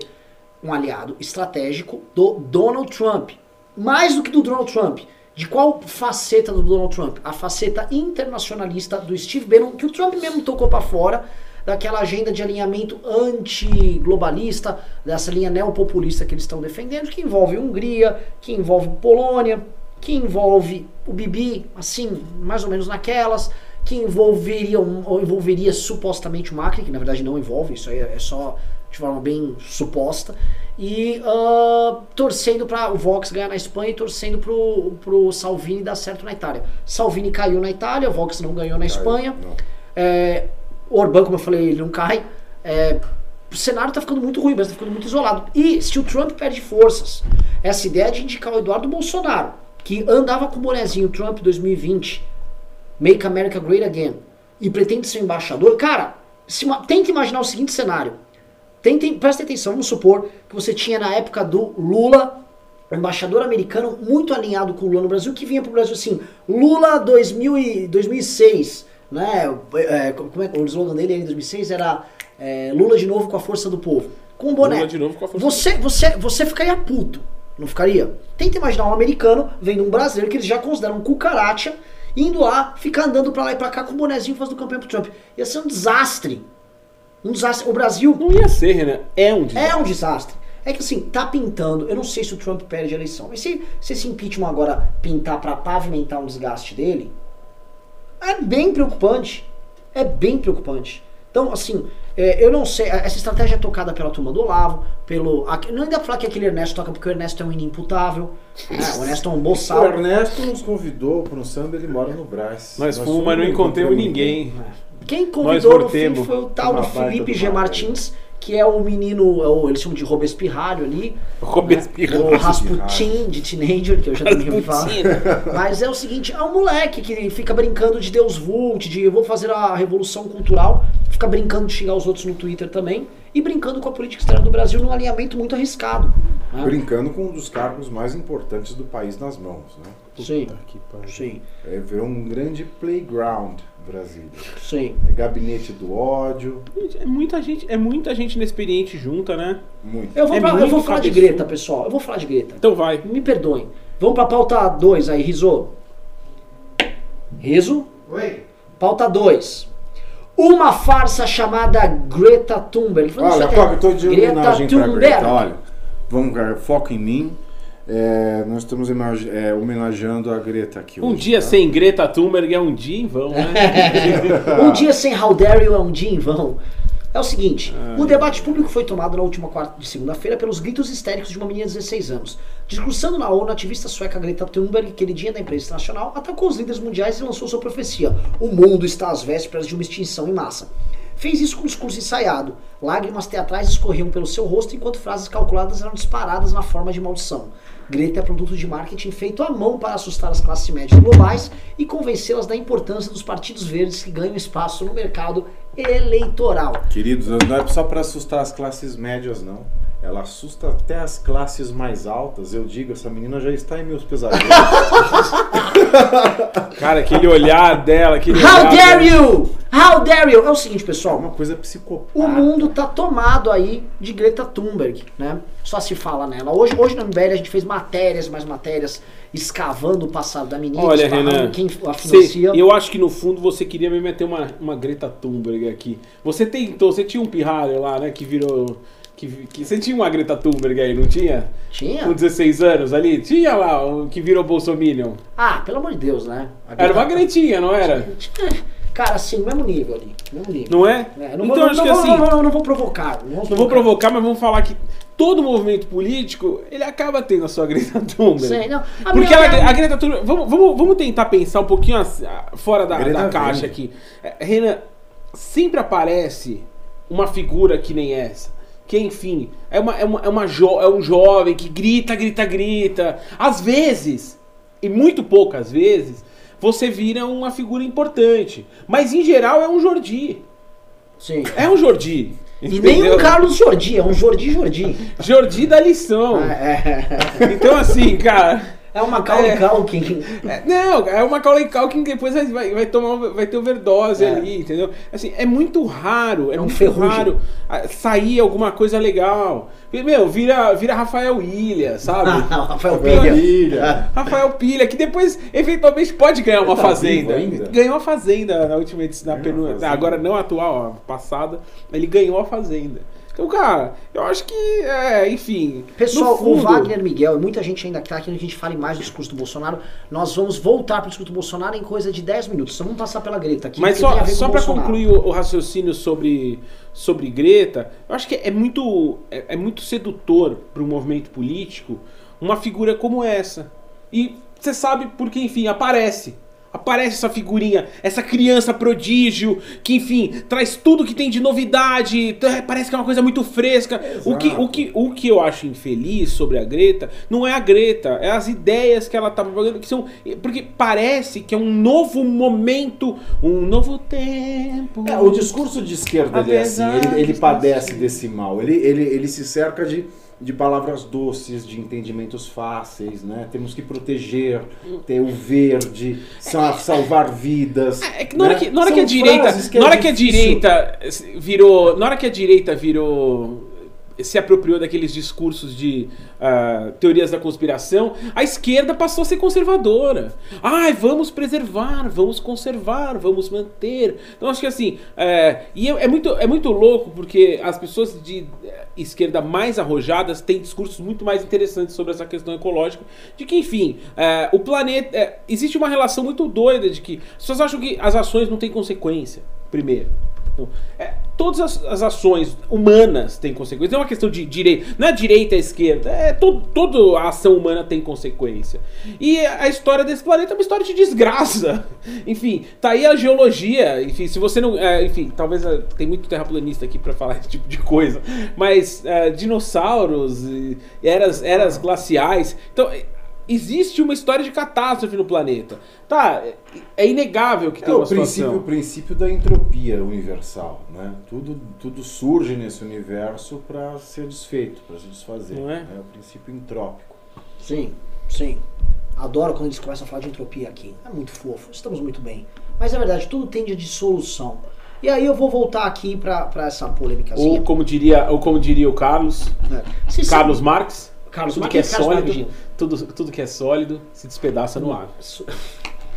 um aliado estratégico do Donald Trump. Mais do que do Donald Trump. De qual faceta do Donald Trump? A faceta internacionalista do Steve Bannon, que o Trump mesmo tocou pra fora, daquela agenda de alinhamento anti-globalista, dessa linha neopopulista que eles estão defendendo, que envolve Hungria, que envolve Polônia, que envolve o Bibi, assim, mais ou menos naquelas, que envolveria, ou envolveria supostamente o Macri, que na verdade não envolve, isso aí é é só de forma bem suposta, e ah, torcendo para o Vox ganhar na Espanha e torcendo pro, pro Salvini dar certo na Itália. Salvini caiu na Itália, o Vox não ganhou na Espanha. Não. É, Orbán, como eu falei, ele não cai. É, o cenário tá ficando muito ruim, mas tá ficando muito isolado. E se o Trump perde forças, essa ideia de indicar o Eduardo Bolsonaro, que andava com o bonezinho Trump 2020, Make America Great Again, e pretende ser embaixador, cara, se tenta imaginar o seguinte cenário. Tentem, prestem atenção, vamos supor que você tinha na época do Lula embaixador americano muito alinhado com o Lula no Brasil, que vinha pro Brasil assim, Lula 2000 e 2006, né? É, como é que o slogan dele em 2006 era é, Lula de novo com a força do povo. Com o boné. Lula de novo com a força você, você, você ficaria puto, não ficaria? Tenta imaginar um americano vendo um brasileiro que eles já consideram um cucaracha, indo lá, ficar andando pra lá e pra cá com o bonezinho fazendo campanha pro Trump. Ia ser um desastre. Um desastre. O Brasil Não ia ser, Renan. É um desastre. é um desastre. É que assim, tá pintando. Eu não sei se o Trump perde a eleição. Mas se, se esse impeachment agora pintar pra pavimentar um desgaste dele, é bem preocupante. É bem preocupante. Então, assim, é, eu não sei. Essa estratégia é tocada pela turma do Olavo, pelo. aqui- Não ainda falar que aquele Ernesto toca porque o Ernesto é um inimputável. né? O Ernesto é um O boçal. Ernesto nos convidou para um samba, ele mora no Brás. Nós fomos, mas não encontramos ninguém. Quem Nós convidou no fim foi o tal do Felipe G. Martins, que é o menino, o- eles chamam de Robespirralho ali. Robespierre. O Rasputin de Teenager, que eu já também ouvi falar. Mas é o seguinte, é um moleque que fica brincando de Deus Vult, de eu vou fazer a revolução cultural, fica brincando de xingar os outros no Twitter também, e brincando com a política externa do Brasil num alinhamento muito arriscado. né? Brincando com um dos cargos mais importantes do país nas mãos. Né? Sim, sim, É, virou um grande playground Brasília. sim. É gabinete do ódio, É muita gente, é muita gente inexperiente junta, né? muito. Eu vou, É pra- eu muito vou falar de. Greta, pessoal. Eu vou falar de Greta. Então vai. Me perdoem. Vamos pra pauta 2 aí, Riso. Riso? Oi. Pauta 2. Uma farsa chamada Greta Thunberg. Falando Olha, Coca, eu tô de Greta homenagem pra Thunberg. Greta. Olha, vamos, cara, foco em mim. É, nós estamos é, homenageando a Greta aqui Um hoje, dia tá? sem Greta Thunberg é um dia em vão, né? Um dia sem How Dare You é um dia em vão. É o seguinte, Ah, o debate público foi tomado na última quarta de segunda-feira pelos gritos histéricos de uma menina de 16 anos. Discursando na ONU, a ativista sueca Greta Thunberg, queridinha da imprensa internacional, atacou os líderes mundiais e lançou sua profecia. O mundo está às vésperas de uma extinção em massa. Fez isso com um discurso ensaiado. Lágrimas teatrais escorriam pelo seu rosto enquanto frases calculadas eram disparadas na forma de maldição. Greta é produto de marketing feito à mão para assustar as classes médias globais e convencê-las da importância dos partidos verdes que ganham espaço no mercado eleitoral. Queridos, não é só para assustar as classes médias, não. Ela assusta até as classes mais altas. Eu digo, essa menina já está em meus pesadelos. Cara, aquele olhar dela, aquele How olhar dare dela. you! How dare you! É o seguinte, É pessoal. uma coisa psicopata. O mundo tá tomado aí de Greta Thunberg, né? Só se fala nela. Hoje, hoje no MBL a gente fez matérias, mais matérias, escavando o passado da menina, Olha, Renan, quem a Cê- financia. eu acho que no fundo você queria me meter uma, uma Greta Thunberg aqui. Você tentou, você tinha um pirralho lá, né, que virou... Que, que, você tinha uma Greta Thunberg aí, não tinha? Tinha? Com 16 anos ali? Tinha lá, o que virou Bolsominion. Ah, pelo amor de Deus, né? A Era uma Greta- Gretinha, não era? Cara, assim, mesmo nível ali. Mesmo nível. Não é? É, não então vou, acho não, que vou- assim... não, vou- não vou provocar. Não, vamos Não vou provocar, mas vamos falar que todo movimento político, ele acaba tendo a sua Greta Thunberg. Sei, não. A Porque minha- ela- a Greta Thunberg... Vamos, vamos, vamos tentar pensar um pouquinho assim, fora da, Greta da caixa aqui. É, Renan, sempre aparece uma figura que nem essa. Que, enfim, é, uma, é, uma, é, uma jo- é um jovem que grita, grita, grita. Às vezes, e muito poucas vezes, você vira uma figura importante. Mas, em geral, é um Jordi. Sim. É um Jordi. E nem entendeu? um Carlos Jordi, é um Jordi Jordi. Jordi da lição. É, Então, assim, cara. É uma Macaulay É. Culkin. é- não, é uma Macaulay Culkin que depois vai, vai, tomar, vai ter overdose É. ali, entendeu? Assim, é muito raro, é, É um muito ferrugem. raro ah, sair alguma coisa legal. Meu, vira, vira Rafael Ilha, sabe? Rafael Pilha. Pilha. Pilha. Rafael Pilha, que depois, eventualmente, pode ganhar uma tá fazenda. Ganhou a fazenda na última edição, na penúltima. Agora não atual, ó, passada. Ele ganhou a fazenda. Então, cara, eu acho que, é, enfim. Pessoal, fundo, o Wagner Miguel e muita gente ainda que tá querendo que a gente fale mais do discurso do Bolsonaro. Nós vamos voltar pro discurso do Bolsonaro em coisa de 10 minutos. Só vamos passar pela Greta aqui. Mas só, só o para concluir o, o raciocínio sobre, sobre Greta, eu acho que é muito, é, é muito sedutor para um movimento político uma figura como essa. E você sabe porque, enfim, aparece. Aparece essa figurinha, essa criança prodígio, que, enfim, traz tudo que tem de novidade, parece que é uma coisa muito fresca. O que, o, que, o que eu acho infeliz sobre a Greta não é a Greta, é as ideias que ela tá propagando, que são. Porque parece que é um novo momento, um novo tempo. É, o discurso de esquerda ele é assim, ele, ele de padece desse mal. Ele, ele, ele se cerca de de palavras doces, de entendimentos fáceis, né? Temos que proteger, ter o verde, sa- salvar vidas. É que na hora né? que, na hora que a direita, na é hora que a direita virou, na hora que a direita virou se apropriou daqueles discursos de ah, teorias da conspiração, a esquerda passou a ser conservadora. Ai, vamos preservar, vamos conservar, vamos manter. Então acho que assim, é, e é, é muito, é muito louco porque as pessoas de eh, esquerda mais arrojadas têm discursos muito mais interessantes sobre essa questão ecológica, de que enfim, é, o planeta, é, existe uma relação muito doida de que as pessoas acham que as ações não têm consequência, primeiro. É, todas as, as ações humanas têm consequência. Não é uma questão de direita. Não é direita e esquerda. É, todo, toda a ação humana tem consequência. E a história desse planeta é uma história de desgraça. Enfim, tá aí a geologia. Enfim, se você não. é, enfim, talvez é, tem muito terraplanista aqui pra falar esse tipo de coisa. Mas é, dinossauros, eras, eras glaciais. Então. É, Existe uma história de catástrofe no planeta. Tá, é- é inegável que É tem o uma princípio, situação. o princípio da entropia universal, né? Tudo, tudo surge nesse universo para ser desfeito, para se desfazer. Não é? o princípio entrópico. Sim, sim. Adoro quando eles começam a falar de entropia aqui. É muito fofo, estamos muito bem. Mas é verdade, tudo tende a dissolução. E aí eu vou voltar aqui pra, pra essa polêmicazinha. Ou como diria, ou como diria o Carlos, É. Carlos sabem- Marx, Carlos tudo que é sólido, tudo, tudo que é sólido se despedaça no ar.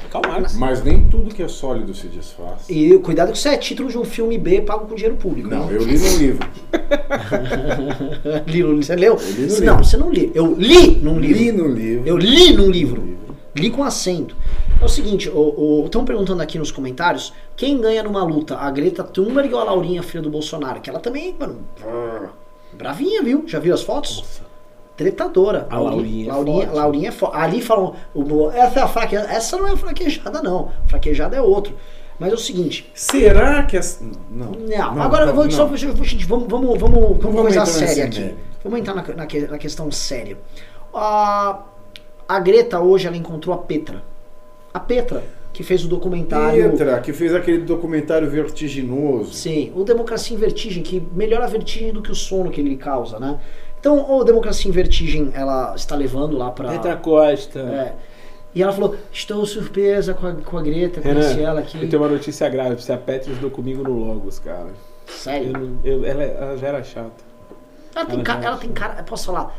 Karl Marx. Mas nem tudo que é sólido se desfaz. E cuidado que isso é título de um filme B pago com dinheiro público. Não, hein? eu li no livro. li no, você leu? li no não, livro. você não li. Eu li num livro. Li no livro. Eu li num livro. Li com acento. É o seguinte, estão perguntando aqui nos comentários quem ganha numa luta, a Greta Thunberg ou a Laurinha, filha do Bolsonaro? Que ela também, mano, brrr, bravinha, viu? Já viu as fotos? Tretadora. A Laurinha é Laurinha, forte. Laurinha é forte. Ali falam, essa é a fraquejada. Essa não é a fraquejada, não. Fraquejada é outro. Mas é o seguinte, Será que essa. Não. não, agora eu vou não. só vamos, vamos, vamos, vamos, coisa entrar séria aqui. Vamos entrar na, na, na questão séria. A, a Greta hoje ela encontrou a Petra. A Petra, que fez o documentário. Petra, que fez aquele documentário vertiginoso. Sim, o Democracia em Vertigem, que melhora a vertigem do que o sono que ele causa, né? Então, o Democracia em Vertigem, ela está levando lá pra. Petra Costa. É. E ela falou: Estou surpresa com a, com a Greta, conheci Renan, ela aqui. eu tenho uma notícia grave. Você a Petra estudou comigo no Logos, cara. Eu Sério. não- eu- ela, ela já era chata. Ela tem, Ela cara, já- ela tem cara, posso falar?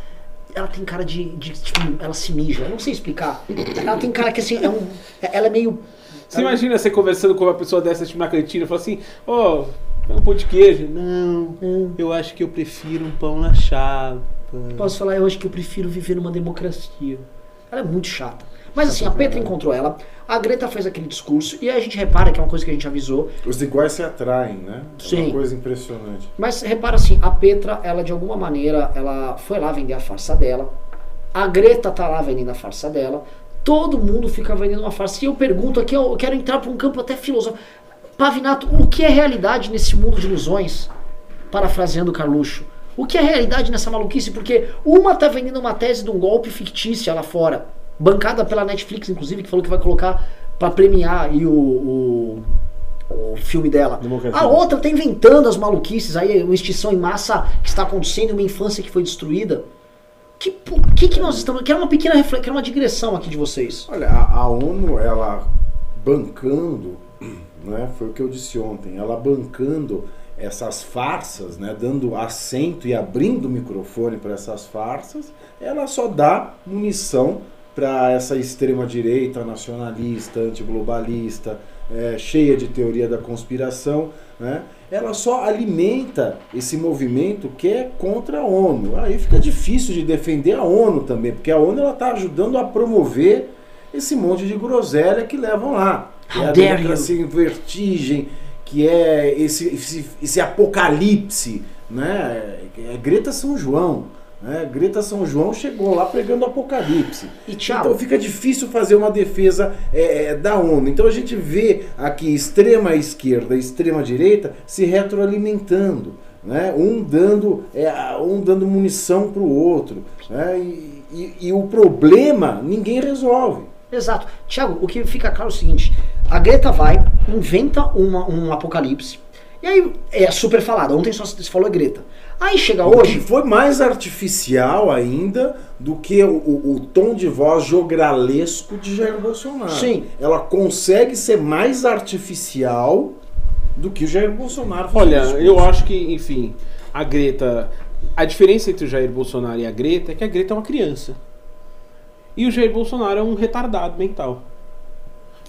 Ela tem cara de, de, tipo, ela se mija, eu não sei explicar. Ela tem cara que assim, é um, ela é meio... Você imagina você conversando com uma pessoa dessa, tipo, na cantina, e fala assim, ó, é um pão de queijo. Não, Hum, eu acho que eu prefiro um pão na chapa. Posso falar, eu acho que eu prefiro viver numa democracia. Ela é muito chata. Mas assim, a Petra encontrou ela, a Greta fez aquele discurso, e aí a gente repara que é uma coisa que a gente avisou, Os iguais se atraem, né? É Sim. uma coisa impressionante. Mas repara assim, a Petra, ela de alguma maneira, ela foi lá vender a farsa dela. A Greta tá lá vendendo a farsa dela. Todo mundo fica vendendo uma farsa. E eu pergunto aqui, eu quero entrar para um campo até filosófico. Pavinato, o que é realidade nesse mundo de ilusões? Parafraseando o Carluxo. O que é realidade nessa maluquice? Porque uma tá vendendo uma tese de um golpe fictícia lá fora, bancada pela Netflix, inclusive, que falou que vai colocar para premiar aí o, o, o filme dela. Democracia. A outra tá inventando as maluquices aí, uma extinção em massa que está acontecendo, uma infância que foi destruída. Que que, que nós estamos. Quero uma pequena reflexão, quero uma digressão aqui de vocês. Olha, a, a ONU, ela bancando, né, foi o que eu disse ontem, ela bancando essas farsas, né, dando assento e abrindo o microfone para essas farsas, ela só dá munição para essa extrema direita nacionalista, antiglobalista, é, cheia de teoria da conspiração, né? Ela só alimenta esse movimento que é contra a ONU. Aí fica difícil de defender a ONU também, porque a ONU está ajudando a promover esse monte de groselha que levam lá. Que é How a dare democracia em vertigem, que é esse, esse, esse apocalipse, né? É Greta São João. Né? Greta São João chegou lá pregando apocalipse. E tchau. Então fica difícil fazer uma defesa é, é, da ONU. Então a gente vê aqui extrema esquerda e extrema direita se retroalimentando. Né? Um, dando, é, um dando munição para o outro. Né? E, e- e o problema ninguém resolve. Exato. Tiago, o que fica claro é o seguinte: a Greta vai, inventa uma- um apocalipse, E aí, é super falada. Ontem só se falou Greta. Aí chega hoje. foi mais artificial ainda do que o, o- o tom de voz jogralesco de Jair Bolsonaro. Sim. Ela consegue ser mais artificial do que o Jair Bolsonaro. Olha, eu acho que, enfim, a Greta. A diferença entre o Jair Bolsonaro e a Greta é que a Greta é uma criança. E o Jair Bolsonaro é um retardado mental.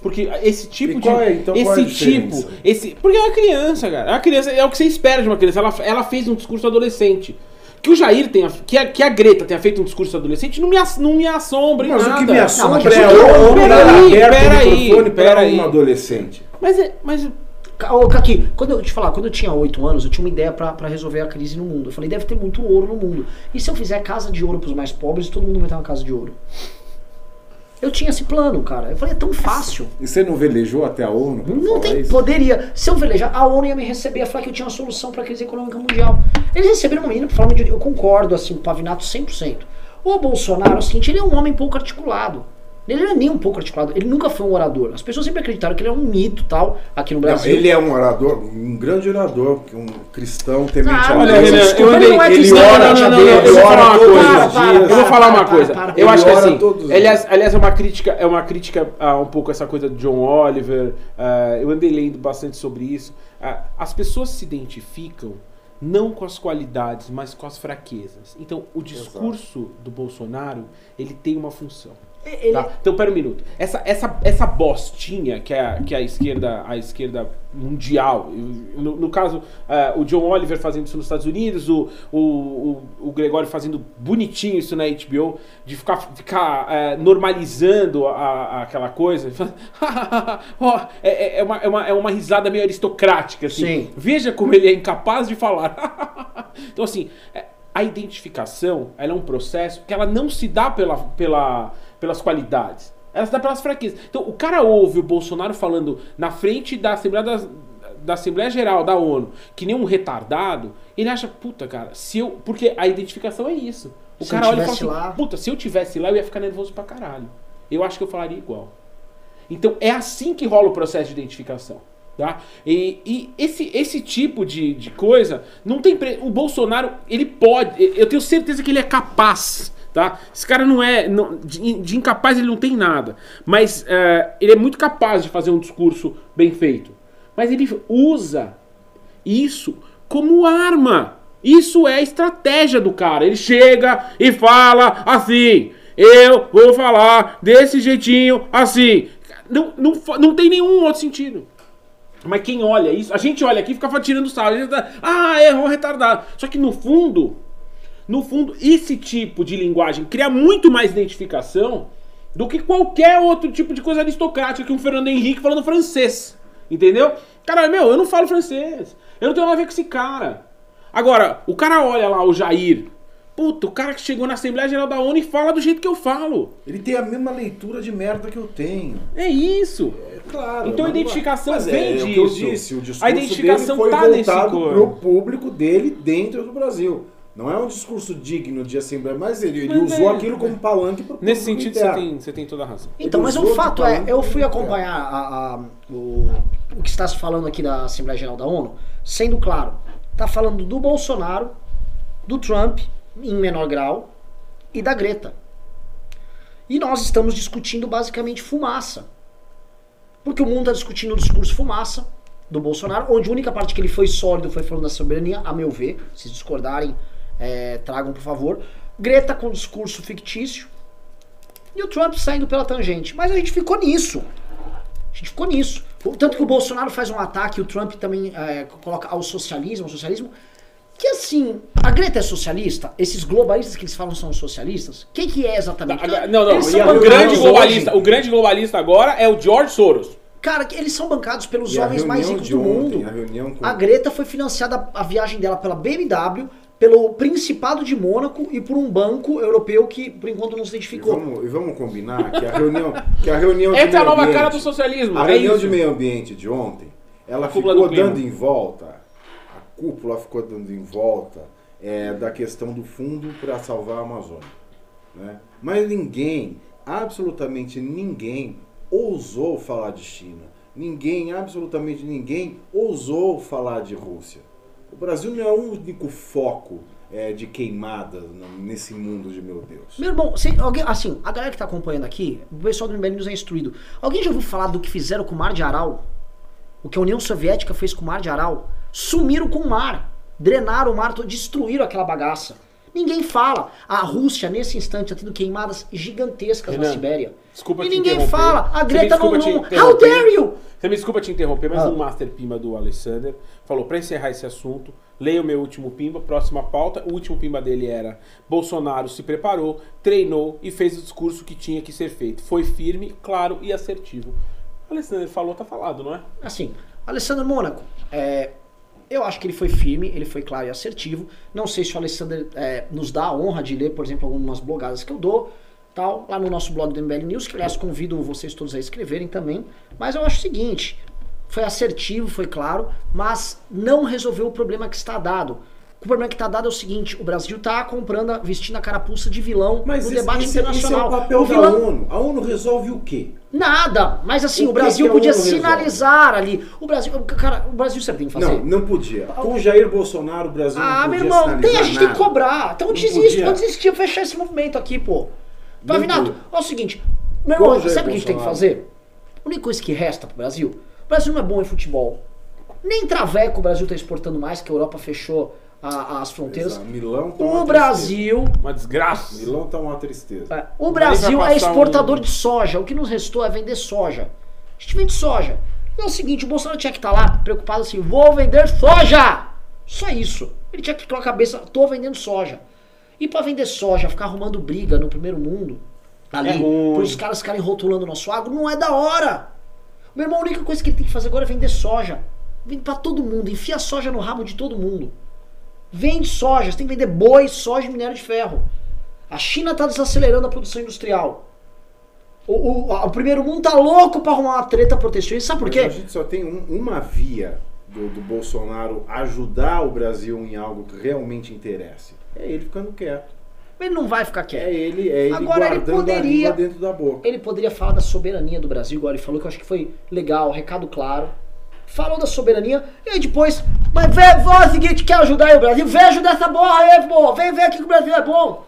Porque esse tipo E qual de. é, então, esse qual é a tipo. Esse, porque é uma criança, cara. É uma criança, é o que você espera de uma criança. Ela, ela fez um discurso adolescente. Que o Jair tenha. Que a, que a Greta tenha feito um discurso adolescente não me, não me assombra Mas nada. o que me assombra mas é o homem peraí, peraí, para peraí. um adolescente. Mas é. Mas Ô, Kaki, quando eu te falar, quando eu tinha 8 anos, eu tinha uma ideia pra, pra resolver a crise no mundo. Eu falei, deve ter muito ouro no mundo. E se eu fizer casa de ouro pros mais pobres, todo mundo vai ter uma casa de ouro? Eu tinha esse plano, cara. Eu falei, é tão fácil. E você não velejou até a ONU? Não tem, isso? poderia. Se eu velejar, a ONU ia me receber, ia falar que eu tinha uma solução pra crise econômica mundial. Eles receberam uma menina pra falar, eu concordo, assim, Pavinato 100%. O Bolsonaro é o seguinte, ele é um homem pouco articulado. Ele não é nem um pouco articulado, ele nunca foi um orador. As pessoas sempre acreditaram que ele é um mito tal, aqui no Não, Brasil. ele é um orador, um grande orador, um cristão temente Ah, a Olha, desculpa, eu ele andei- não é ele ora, não, é não, não, Deus. eu vou falar uma Ele ora coisa. todos os dias. Eu vou falar uma coisa. Eu acho que Ele ora assim, aliás, aliás é uma crítica, é uma crítica a um pouco essa coisa de John Oliver. ah, eu andei lendo bastante sobre isso. Ah, as pessoas se identificam não com as qualidades, mas com as fraquezas. Então, o discurso do Bolsonaro, ele tem uma função. Ele- Tá? Então, pera um minuto. Essa, essa, essa bostinha que é, a- que é a esquerda, a esquerda mundial, no, no caso, eh, o John Oliver fazendo isso nos Estados Unidos, o, o, o, o Gregório fazendo bonitinho isso na HBO, de ficar, ficar normalizando a, a- aquela coisa. É, é- é uma, é, uma, é uma risada meio aristocrática, assim. Sim. Veja como ele é incapaz de falar. então, assim, é, a identificação ela é um processo que ela não se dá pela, pela, pelas qualidades. Ela se dá pelas fraquezas. Então, o cara ouve o Bolsonaro falando na frente da Assembleia, das- da Assembleia Geral da ONU, que nem um retardado, ele acha, puta, cara, se eu. Porque a identificação é isso. O Se cara olha e fala assim, lá- puta, se eu tivesse lá, eu ia ficar nervoso pra caralho. Eu acho que eu falaria igual. Então é assim que rola o processo de identificação. Tá? E, e esse, esse tipo de, de coisa não tem. Pre... O Bolsonaro, ele pode. Eu tenho certeza que ele é capaz. Tá? Esse cara não é. não- de, de incapaz ele não tem nada. Mas é, ele é muito capaz de fazer um discurso bem feito. Mas ele usa isso como arma. Isso é a estratégia do cara. Ele chega e fala assim: Eu vou falar desse jeitinho assim. Não, não, não tem nenhum outro sentido. Mas quem olha isso, a gente olha aqui e fica tirando sarro. Tá, ah, um retardado. Só que no fundo, no fundo, esse tipo de linguagem cria muito mais identificação do que qualquer outro tipo de coisa aristocrática que um Fernando Henrique falando francês. Entendeu? Cara, meu, eu não falo francês. Eu não tenho nada a ver com esse cara. Agora, o cara olha lá, o Jair. Puta, o cara que chegou na Assembleia Geral da ONU e fala do jeito que eu falo. Ele tem a mesma leitura de merda que eu tenho. É isso. É claro. Então a mas- identificação mas vem é, o que eu disso. disse, o discurso A identificação dele foi tá nesse voltado cor. pro público dele dentro do Brasil. Não é um discurso digno de Assembleia, mas ele, ele Mas usou é, aquilo como palanque público Nesse sentido, você tem, você tem toda a razão. Então, Ele mas o de fato é, eu fui acompanhar a- a- o, o que está se falando aqui da Assembleia Geral da ONU, sendo claro, tá falando do Bolsonaro, do Trump, em menor grau, e da Greta. E nós estamos discutindo basicamente fumaça. Porque o mundo está discutindo o discurso fumaça do Bolsonaro, onde a única parte que ele foi sólido foi falando da soberania, a meu ver. Se discordarem, é, tragam por favor. Greta com discurso fictício, e o Trump saindo pela tangente. Mas a gente ficou nisso. A gente ficou nisso. Tanto que o Bolsonaro faz um ataque, o Trump também é, coloca ao socialismo, ao socialismo. Que assim, a Greta é socialista? Esses globalistas que eles falam são socialistas? Quem que é exatamente? Não, não, Eles e são a- o grande hoje- globalista, o grande globalista agora é o George Soros. Cara, que eles são bancados pelos E homens mais ricos do ontem, mundo. a reunião com- A Greta foi financiada a viagem dela pela BMW, pelo Principado de Mônaco e por um banco europeu que por enquanto não se E identificou. vamos, e vamos combinar que a reunião, que a reunião de Essa é a meio nova ambiente- cara do socialismo. A é reunião isso. de meio ambiente de ontem, ela ficou dando em volta, a cúpula ficou dando em volta é, da questão do fundo para salvar a Amazônia. Né? Mas ninguém, absolutamente ninguém, ousou falar de China. ninguém, absolutamente ninguém, ousou falar de Rússia. O Brasil não é o único foco é, de queimada no- nesse mundo de meu Deus. Meu irmão, se- alguém, assim, a galera que tá acompanhando aqui, o pessoal do MBL News é instruído. Alguém já ouviu falar do que fizeram com o Mar de Aral? O que a União Soviética fez com o Mar de Aral? Sumiram com o mar. Drenaram o mar, destruíram aquela bagaça. Ninguém fala. A Rússia, nesse instante, tá tendo queimadas gigantescas na Renan, Sibéria. Desculpa e te ninguém fala. A Greta não. How dare you? Você me desculpa te interromper, mas Ah. um Master Pimba do Alexander falou pra encerrar esse assunto, leia o meu último Pimba, próxima pauta. O último Pimba dele era Bolsonaro se preparou, treinou e fez o discurso que tinha que ser feito. Foi firme, claro e assertivo. Alexander falou, tá falado, não é? Assim, Alessandro Mônaco, é, eu acho que ele foi firme, ele foi claro e assertivo. Não sei se o Alessandro é, nos dá a honra de ler, por exemplo, algumas blogadas que eu dou, tal, lá no nosso blog do MBL News, que aliás convido vocês todos a escreverem também. Mas eu acho o seguinte, foi assertivo, foi claro, mas não resolveu o problema que está dado. O problema que está dado é o seguinte, o Brasil está comprando, vestindo a carapuça de vilão Mas no debate esse internacional. é o papel O vilão- da ONU. A ONU resolve o quê? Nada, mas assim, O o, que Brasil podia ONU resolve? sinalizar ali. O Brasil, cara, o Brasil sabe o que tem que fazer? Não, não podia. Com o Jair Bolsonaro, o Brasil Ah, não meu podia irmão, tem, a sinalizar gente tem que nada. cobrar. Então Não desiste, podia. desistir, fechar esse movimento aqui, pô. Pavinato, olha o seguinte, meu irmão, Jair sabe o que a gente tem que Bolsonaro? fazer? A única coisa que resta pro Brasil, o Brasil não é bom em futebol. Nem traveco o Brasil tá exportando mais, que a Europa fechou a- as fronteiras. Exato. Milão tá uma O Brasil, Uma desgraça. Milão tá uma tristeza. é, o Brasil é exportador um- de soja. O que nos restou é vender soja. A gente vende soja. É o seguinte, o Bolsonaro tinha que estar lá preocupado assim, vou vender soja! Só isso. Ele tinha que colocar a cabeça, tô vendendo soja. E pra vender soja, ficar arrumando briga no primeiro mundo, ali, É ruim. pros caras ficarem rotulando nosso agro, não é da hora. Meu irmão, a única coisa que ele tem que fazer agora é vender soja. Vende pra todo mundo, enfia soja no rabo de todo mundo. Vende soja, você tem que vender boi, soja e minério de ferro. A China está desacelerando a produção industrial. O, o- o primeiro mundo tá louco para arrumar uma treta protecionista. Sabe por Mas quê? a gente só tem um- uma via do, do Bolsonaro ajudar o Brasil em algo que realmente interesse. É ele ficando quieto. Ele não vai ficar É quieto. ele, é ele Agora ele poderia- dentro da boca. Ele poderia falar da soberania do Brasil, igual ele falou, que eu acho que foi legal, recado claro. Falou da soberania, e aí depois, mas vê, vó, é o seguinte, quer ajudar aí o Brasil? Vem ajudar essa porra aí, pô, vem ver aqui que o Brasil é bom.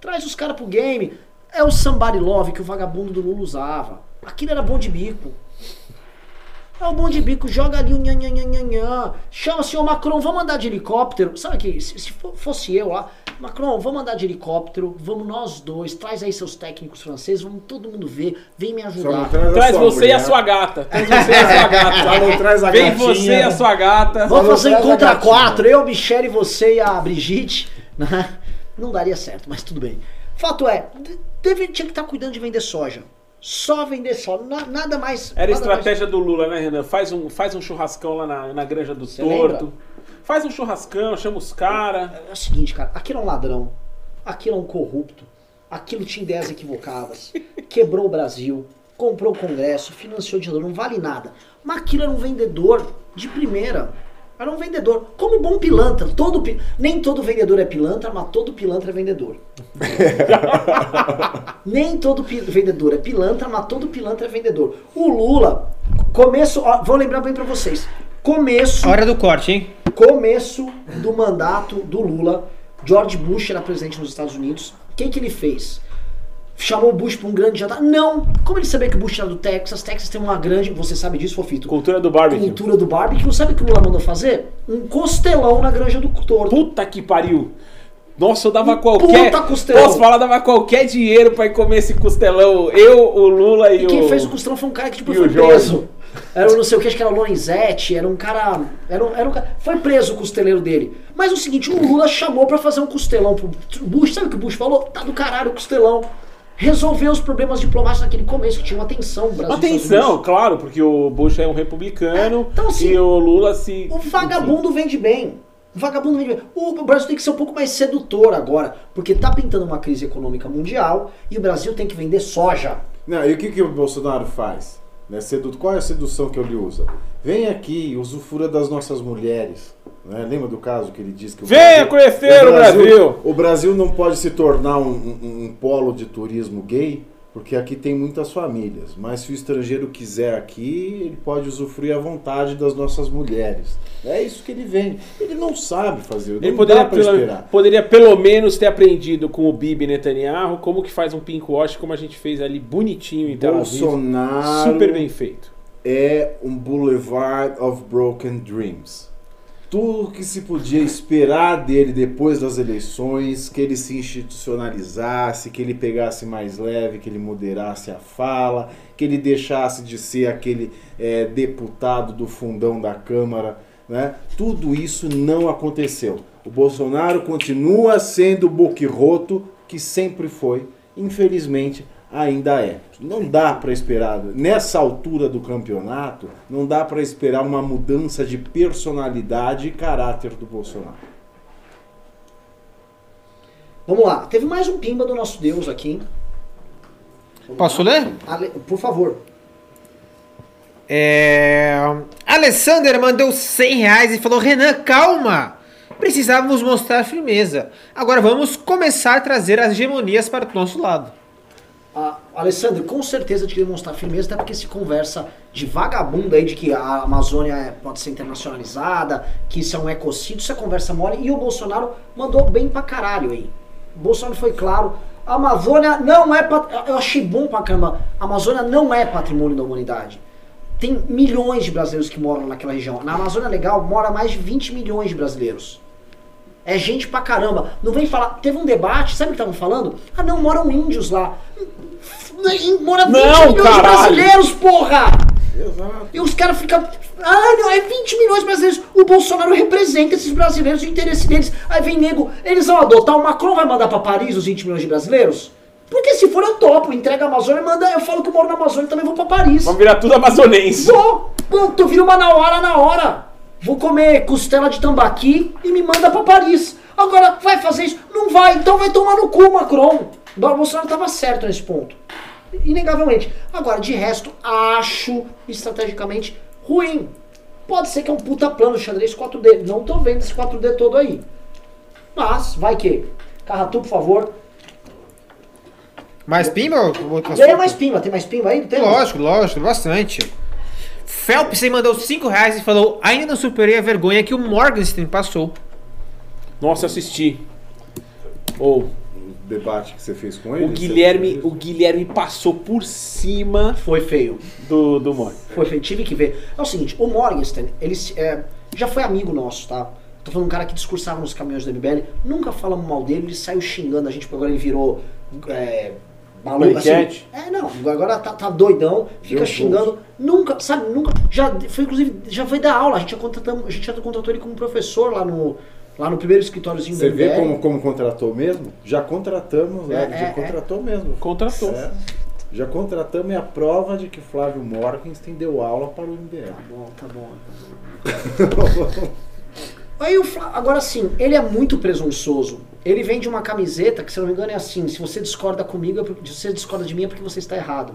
Traz os caras pro game. É o somebody love que o vagabundo do Lula usava. Aquilo era bom de bico. É o bom de bico, joga ali o nhan, nhan, nhan, nhan, nhan. Chama o senhor Macron, vamos andar de helicóptero. Sabe que se, se fo- fosse eu lá, Macron, vamos andar de helicóptero, vamos nós dois, traz aí seus técnicos franceses, vamos todo mundo ver, vem me ajudar. traz, a Traz você e a mulher. sua gata. Traz você e a sua gata. traz a Vem gatinha. você e a sua gata. Vamos fazer um traz a contra gatinha. quatro, eu, Michelle, você e a Brigitte. né? Não daria certo, mas tudo bem. Fato é, de- deve, tinha que estar cuidando de vender soja. Só vender na- nada mais. Era a nada mais- estratégia do Lula, né, Renan? Faz um, faz um churrascão lá na, na granja do Você torto. lembra? Faz um churrascão, chama os caras. É o seguinte, cara, aquilo é um ladrão, aquilo é um corrupto, aquilo tinha ideias equivocadas, quebrou o Brasil, comprou o Congresso, financiou ditador, não vale nada. Mas aquilo era um vendedor de primeira. Era um vendedor, como bom pilantra. Todo, pi- nem todo vendedor é pilantra, mas todo pilantra é vendedor. nem todo pi- vendedor é pilantra, mas todo pilantra é vendedor. O Lula, começo, ó, vou lembrar bem pra vocês. Começo Hora do corte, hein? começo do mandato do Lula, George Bush era presidente nos Estados Unidos. O que, que ele fez? Chamou o Bush para um grande jantar? Não! Como ele sabia que o Bush era do Texas? Texas tem uma grande, você sabe disso, Fofito? Cultura do barbecue. Cultura do barbecue. Sabe o que o Lula mandou fazer? Um costelão na granja do torto. Puta que pariu. Nossa, eu dava Um qualquer. puta costelão. Posso falar, dava qualquer dinheiro pra ir comer esse costelão. Eu, o Lula e, E quem o. fez o costelão foi um cara que tipo, e foi preso. Era um não sei o que, acho que era o Lorenzetti, era um cara. Era um, era um. Foi preso o costeleiro dele. Mas o seguinte, o Lula chamou pra fazer um costelão pro Bush. Sabe o que o Bush falou? Tá do caralho o costelão. Resolveu os problemas diplomáticos naquele começo, que tinha uma tensão Brasil Atenção, Unidos. claro, porque o Bush é um republicano Então, assim, e o Lula se. O vagabundo vende bem. O vagabundo vende bem. O Brasil tem que ser um pouco mais sedutor agora, porque tá pintando uma crise econômica mundial e o Brasil tem que vender soja. Não, e o que, que o Bolsonaro faz? Né, sedu... Qual é a sedução que ele usa? Vem aqui, usufrua das nossas mulheres. Né? Lembra do caso que ele disse que o Venha conhecer o Brasil. O Brasil não pode se tornar um, um- um polo de turismo gay. Porque aqui tem muitas famílias. Mas se o estrangeiro quiser aqui, ele pode usufruir à vontade das nossas mulheres. É isso que ele vende. Ele não sabe fazer, Ele não poderia dá pra pelo, esperar. poderia pelo menos ter aprendido com o Bibi Netanyahu como que faz um pink wash, como a gente fez ali bonitinho em Tel Aviv. Bolsonaro Super bem feito. é um boulevard of broken dreams. Tudo que se podia esperar dele depois das eleições, que ele se institucionalizasse, que ele pegasse mais leve, que ele moderasse a fala, que ele deixasse de ser aquele eh, deputado do fundão da Câmara, né? Tudo isso não aconteceu. O Bolsonaro continua sendo o boquirroto que sempre foi, infelizmente ainda é. Não dá para esperar, nessa altura do campeonato, não dá para esperar uma mudança de personalidade e caráter do Bolsonaro. Vamos lá, teve mais um pimba do nosso Deus aqui. Vamos Posso lá. ler? Ale- Por favor. É... Alessander mandou 100 reais e falou: Renan, calma! Precisávamos mostrar firmeza. Agora vamos começar a trazer as hegemonias para o nosso lado. Alessandro, com certeza te queria mostrar firmeza, até porque se conversa de vagabundo aí de que a Amazônia é- pode ser internacionalizada, que isso é um ecocídio, isso é conversa mole, e o Bolsonaro mandou bem pra caralho aí. O Bolsonaro foi claro, a Amazônia não é. pat- Eu achei bom pra caramba. A Amazônia não é patrimônio da humanidade. Tem milhões de brasileiros que moram naquela região. Na Amazônia Legal mora mais de 20 milhões de brasileiros. É gente pra caramba. Não vem falar. Teve um debate, sabe o que estavam falando? Ah, não, moram índios lá. Mora 20 Não, milhões caralho. de brasileiros, porra! Exato. E os caras ficam. Ah, não, é 20 milhões de brasileiros. O Bolsonaro representa esses brasileiros, o interesse deles. Aí vem nego, eles vão adotar. O Macron vai mandar pra Paris os 20 milhões de brasileiros? Porque se for, eu topo. Entrega a Amazônia e manda. Eu falo que eu moro na Amazônia e também vou pra Paris. Vamos virar tudo amazonense. Vou! Pô, tu vira uma Nauara na hora. Vou comer costela de tambaqui e me manda pra Paris. Agora, vai fazer isso? Não vai, então vai tomar no cu, Macron. O Bolsonaro tava certo nesse ponto. Inegavelmente. Agora, de resto, acho estrategicamente ruim. Pode ser que é um puta plano xadrez 4D. Não tô vendo esse 4D todo aí. Mas, vai que. Carratu, por favor. Mais pimba? Ganha mais pimba. Tem mais pimba aí? Tem? Lógico, lógico, bastante. Phelps aí mandou 5 reais e falou: Ainda não superei a vergonha que o Morgenstern passou. Nossa, assisti. Ou O debate que você fez com ele. o Guilherme, o Guilherme passou por cima Foi feio. do do Mori. Foi feito, tive que ver. É o seguinte, o Morgenstern, ele se- é, já foi amigo nosso, tá? Tô falando um cara que discursava nos caminhões da MBL, nunca falamos mal dele, ele saiu xingando a gente, porque agora ele virou é, maluco. Paniquete. é, não, agora tá, tá doidão, fica xingando, nunca, sabe, nunca, já foi, inclusive, já foi dar aula, a gente já contratamos, a gente já contratou ele como professor lá no, lá no primeiro escritóriozinho Você da vê como, como contratou mesmo? Já contratamos, né? É, já é, contratou mesmo. Contratou. É. Já contratamos e a prova de que Flávio Morgenstern deu aula para o MBL. Tá bom, tá bom. Tá bom. Aí o Fla- agora sim, ele é muito presunçoso. Ele vende uma camiseta que, se eu não me engano, é assim: se você discorda comigo, é porque, se você discorda de mim é porque você está errado.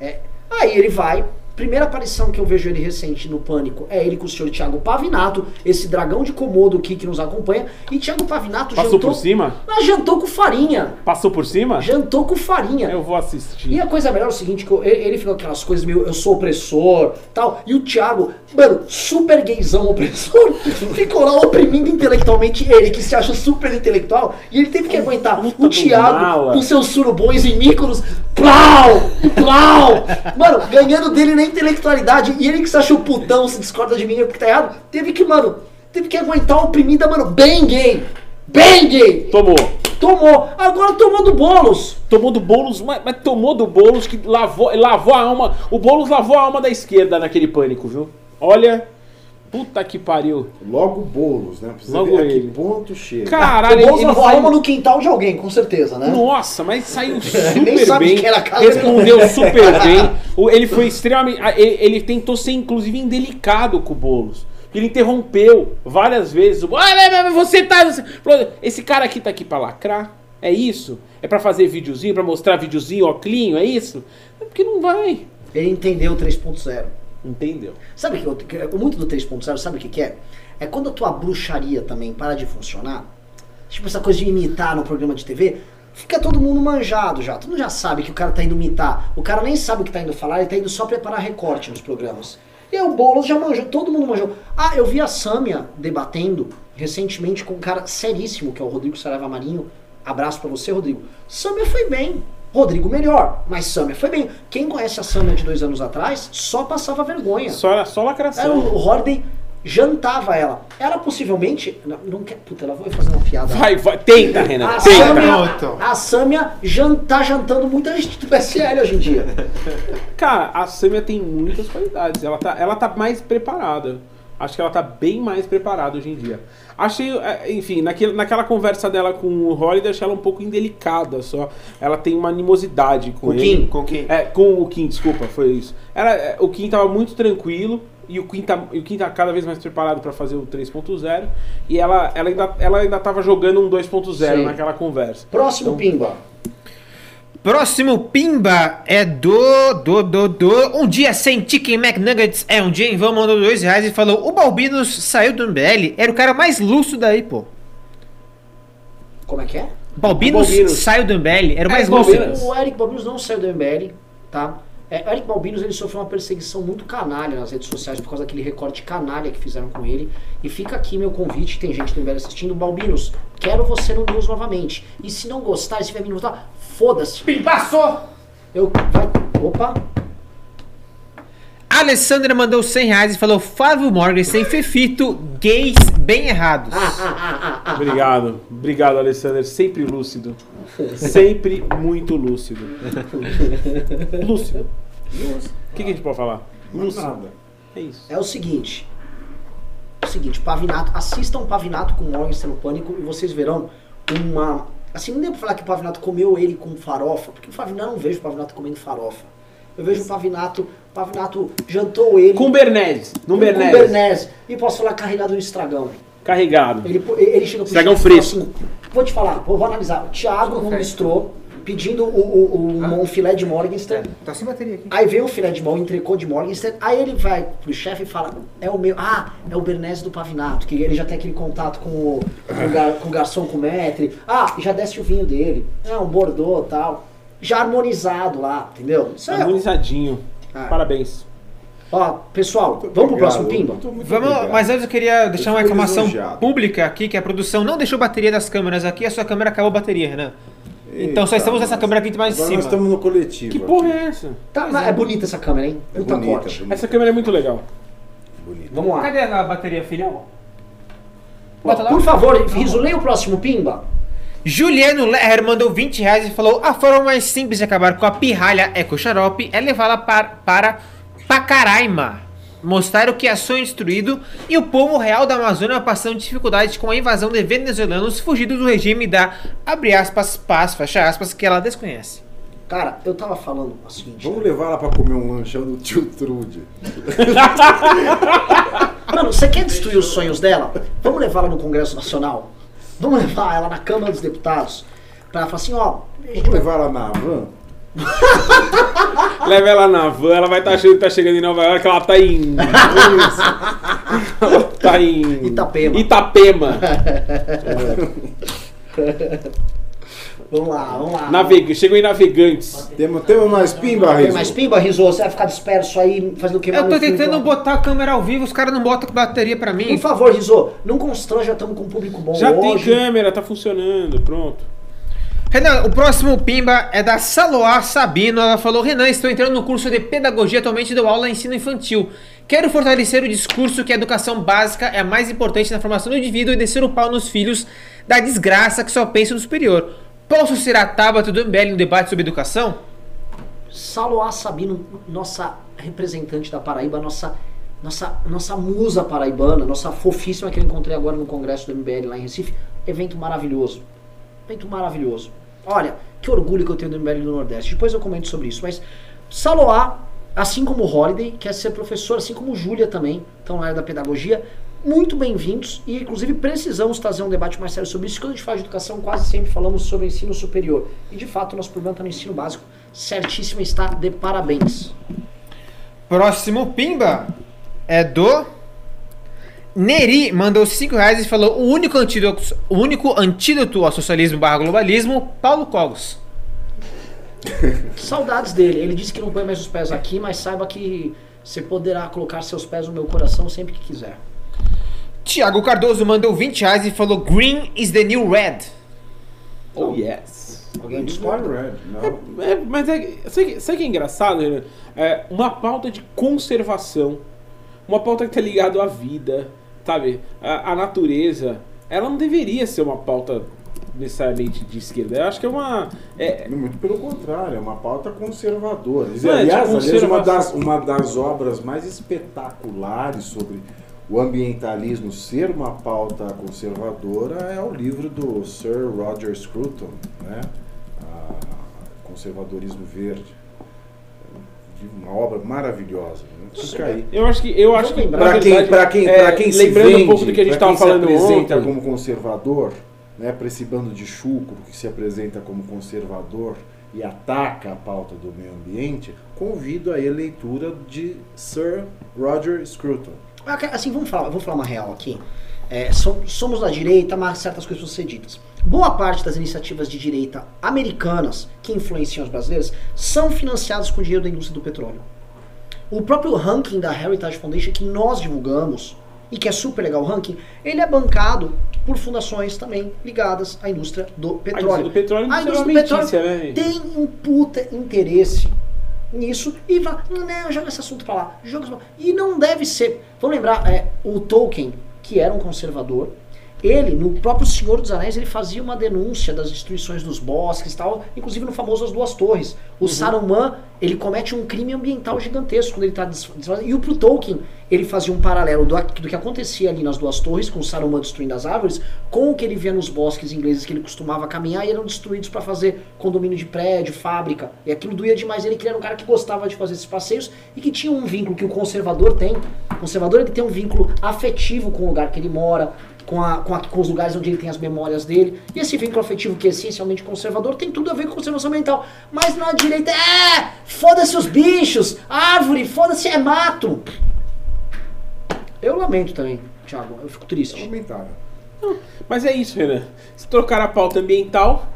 É. Aí ele vai. Primeira aparição que eu vejo ele recente no Pânico é ele com o senhor Thiago Pavinato, esse dragão de Komodo aqui que nos acompanha. E Thiago Pavinato Passou jantou. por cima? Ah, jantou com farinha. Passou por cima? Jantou com farinha. Eu vou assistir. E a coisa melhor é o seguinte, que eu- ele com aquelas coisas meio, eu sou opressor, tal, e o Thiago, mano, super gaysão opressor, ficou lá oprimindo intelectualmente ele, que se acha super intelectual, e ele teve que aguentar o Thiago com seus surubões e Míconos, plau, plau, mano, ganhando dele na intelectualidade, e ele que se acha o putão, se discorda de mim, é porque tá errado, teve que, mano, teve que aguentar uma oprimida, mano, bem gay, bem gay, Tomou. tomou, agora tomou do Boulos, Tomou do Boulos, mas, mas tomou do Boulos que lavou, lavou a alma. O Boulos lavou a alma da esquerda naquele pânico, viu? Olha, puta que pariu. Logo bolos, né? Você Logo ver a que ele. ponto chega. Caralho, o ele, ele saiu, no quintal de alguém, com certeza, né? Nossa, mas saiu super bem. Respondeu super bem. Ele foi extremamente. Ele, ele tentou ser, inclusive, indelicado com o Boulos. Ele interrompeu várias vezes. o- Ah, Você tá. você-" Falou, Esse cara aqui tá aqui pra lacrar. É isso? É pra fazer videozinho, pra mostrar videozinho, óculinho, é isso? É porque não vai. Ele entendeu o 3.0. Entendeu? Sabe que, eu- que eu- muito do 3.0, sabe o que, que é? É quando a tua bruxaria também para de funcionar. Tipo essa coisa de imitar no programa de TV. fica todo mundo manjado já. Todo mundo já sabe que o cara tá indo mitar. O cara nem sabe o que tá indo falar, ele tá indo só preparar recorte nos programas. E o Boulos já manjou, todo mundo manjou. Ah, eu vi a Sâmia debatendo recentemente com um cara seríssimo, que é o Rodrigo Saraiva Marinho. Abraço pra você, Rodrigo. Sâmia foi bem. Rodrigo melhor, mas Sâmia foi bem. Quem conhece a Sâmia de dois anos atrás só passava vergonha. Só, só Era lacração. o, o Holiday jantava ela. Ela possivelmente. Não, não quer. Puta, ela vai fazer uma piada. Vai, vai. Tenta, Renan. A Tenta. Pronto. a Sâmia jan, tá jantando muita gente do PSL hoje em dia. Cara, a Samia tem muitas qualidades. Ela tá, ela tá mais preparada. Acho que ela tá bem mais preparada hoje em dia. Achei, é, enfim, naquele, naquela conversa dela com o Holiday, achei ela um pouco indelicada só. Ela tem uma animosidade com Com ele. quem? Com quem? É, com o Kim, desculpa, foi isso. Ela, é, o Kim tava muito tranquilo e o Kim tá, e o Kim tá cada vez mais preparado para fazer o 3.0 e ela, ela, ainda, ela ainda tava jogando um 2.0 Sim. naquela conversa. Próximo Pimba. Próximo Pimba é do, do, do, do. Um dia sem Chicken McNuggets é um dia em vão, mandou dois reais e falou: O Balbinos saiu do MBL, era o cara mais lúcido daí, pô. Como é que é? Balbinos, Balbinos. saiu do MBL, era o mais É, lúcido. O Eric Balbinos não saiu do MBL, tá? É, o Eric Balbinos ele sofreu uma perseguição muito canalha nas redes sociais por causa daquele recorte canalha que fizeram com ele. E fica aqui meu convite, tem gente do MBL assistindo. Balbinos, quero você no News novamente. E se não gostar, se vier me votar, foda-se. Passou! Eu. Vai. Opa! A Alessandra mandou 100 reais e falou: Flávio Morgenstern, Fefito, gays bem errados. Ah, ah, ah. Obrigado, obrigado, Alessandro. Sempre lúcido. Sempre muito lúcido. Lúcido. O que, que a gente pode falar? Lúcido. Nada. É isso. É o seguinte. É o seguinte, Pavinato, assistam Pavinato com Morgenstern no Pânico e vocês verão uma. Assim, não deu pra falar que o Pavinato comeu ele com farofa, porque o Pavinato eu não vejo o Pavinato comendo farofa. Eu vejo o Pavinato, o Pavinato jantou ele Com Bernese. No com Bernese. Bernese, e posso falar carregado no estragão. Carregado. Ele, ele chega pro Estragão fresco. assim, vou te falar, vou, vou analisar. O Thiago no bistrô pedindo o, o, o- um filé de Morgenstern. Tá sem bateria aqui. Aí vem o filé de mão, entrecô de Morgenstern, aí ele vai pro chefe e fala, é o meu, ah, é o Bernese do Pavinato, que ele já tem aquele contato com o, com o, gar- com o garçom, com o maître, ah, já desce o vinho dele, é um Bordeaux e tal, já harmonizado lá, entendeu? Isso é, Harmonizadinho. Ah. Parabéns. ó, pessoal, Muito vamos pro próximo Pimba? muito- muito Vamos, obrigado. mas antes eu queria deixar Eu uma reclamação pública aqui, que a produção não deixou bateria das câmeras aqui, a sua câmera acabou a bateria, Renan. Então só Eita, estamos nessa câmera aqui mais de agora cima. Nós estamos no coletivo. Que porra aqui. é essa? Tá, mas é bonita essa câmera, hein? É Muita bonita, corte. bonita, Essa câmera é muito legal. bonita. Vamos lá. Cadê a bateria, filhão? Por favor, Riso, leia o próximo Pimba. Juliano Lerrer mandou 20 reais e falou: A forma mais simples de acabar com a pirralha Eco Xarope é levá-la par- para Pacaraima. Mostrar o que é sonho destruído e o povo real da Amazônia passando dificuldade com a invasão de venezuelanos fugidos do regime da, abre aspas, paz, fecha aspas, que ela desconhece. Cara, eu tava falando o seguinte. Vamos levar ela pra comer um lanchão do tio Trude. Mano, você quer destruir os sonhos dela? Vamos levá-la no Congresso Nacional? Vamos levar ela na Câmara dos Deputados? Pra ela falar assim, ó. Vamos levar ela na van? Leva ela na van, ela vai estar achando que tá chegando em Nova York, ela tá em. ela tá em. Itapema. Itapema. Vamos lá, vamos lá. Navega... Chegou em Navegantes. Temos, temos mais pimba, Tem Rizzo? mais pimba, Rizô? Você vai ficar disperso aí, fazendo o que? Eu tô tentando botar a câmera ao vivo, os caras não botam bateria pra mim. Por favor, Rizô, não constranja, estamos com um público bom Já tem hoje. câmera, tá funcionando, pronto. Renan, o próximo Pimba é da Saloá Sabino. Ela falou: Renan, estou entrando no curso de pedagogia atualmente dou aula em ensino infantil. Quero fortalecer o discurso que a educação básica é a mais importante na formação do indivíduo e descer o pau nos filhos da desgraça que só pensa no superior. Posso ser a Tabata do MBL no debate sobre educação? Saloá Sabino, nossa representante da Paraíba, nossa, nossa, nossa musa paraibana, nossa fofíssima que eu encontrei agora no congresso do MBL lá em Recife. Evento maravilhoso. Evento maravilhoso. Olha, que orgulho que eu tenho do MBL do Nordeste. Depois eu comento sobre isso. Mas Saloá, assim como Holiday, quer ser professor, assim como Júlia também, estão na área da pedagogia. Muito bem-vindos e, inclusive, precisamos trazer um debate mais sério sobre isso. Quando a gente fala de educação, quase sempre falamos sobre ensino superior. E, de fato, nosso problema está no ensino básico. Certíssimo está de parabéns. Próximo Pimba é do Neri mandou 5 reais e falou: o único antídoto, o único antídoto ao socialismo barra globalismo, Paulo Cogos. Saudades dele. Ele disse que não põe mais os pés aqui, mas saiba que você poderá colocar seus pés no meu coração sempre que quiser. Tiago Cardoso mandou 20 reais e falou: Green is the new red. Oh, yes. Alguém discorda? Red, não. É, mas é, sabe, sabe o que é engraçado, Renan? É uma pauta de conservação, uma pauta que tá ligada à vida, sabe? A, a natureza. Ela não deveria ser uma pauta necessariamente de esquerda. Eu acho que é uma. É, Muito pelo contrário, é uma pauta conservadora. É aliás, de aliás uma, das, uma das obras mais espetaculares sobre o ambientalismo ser uma pauta conservadora é o livro do Sir Roger Scruton, né? A Conservadorismo Verde. Uma obra maravilhosa. Né? Fica aí. eu acho que. Eu acho que Para quem, pra quem, é, pra quem se lembrando vende, um pouco do que a gente estava falando se apresenta ontem. como conservador, né, para esse bando de chucro que se apresenta como conservador e ataca a pauta do meio ambiente, convido aí a leitura de Sir Roger Scruton. Assim, vamos falar, vou falar uma real aqui. É, som- somos da direita, mas certas coisas precisam ser ditas. Boa parte das iniciativas de direita americanas que influenciam as brasileiras são financiadas com dinheiro da indústria do petróleo. O próprio ranking da Heritage Foundation que nós divulgamos, e que é super legal o ranking, ele é bancado por fundações também ligadas à indústria do A petróleo. indústria do petróleo A indústria do petróleo né? tem um puta interesse nisso e vai, não, não, joga esse assunto pra lá, joga lá. E não deve ser. Vamos lembrar, é, o Tolkien, que era um conservador, ele, no próprio Senhor dos Anéis, ele fazia uma denúncia das destruições dos bosques e tal, inclusive no famoso As Duas Torres. O Saruman, ele comete um crime ambiental gigantesco quando ele está desfazendo. E o pro Tolkien, ele fazia um paralelo do, do que acontecia ali nas Duas Torres, com o Saruman destruindo as árvores, com o que ele via nos bosques ingleses que ele costumava caminhar e eram destruídos para fazer condomínio de prédio, fábrica. E aquilo doía demais ele, que ele era um cara que gostava de fazer esses passeios e que tinha um vínculo que o conservador tem. O conservador ele tem um vínculo afetivo com o lugar que ele mora, com, a, com, a- com os lugares onde ele tem as memórias dele. E esse vínculo afetivo, que é essencialmente conservador, tem tudo a ver com conservação ambiental. Mas na direita é. Foda-se os bichos, árvore, foda-se é mato. Eu lamento também, Thiago, eu fico triste. Lamentável. Mas é isso, Renan. Se trocar a pauta ambiental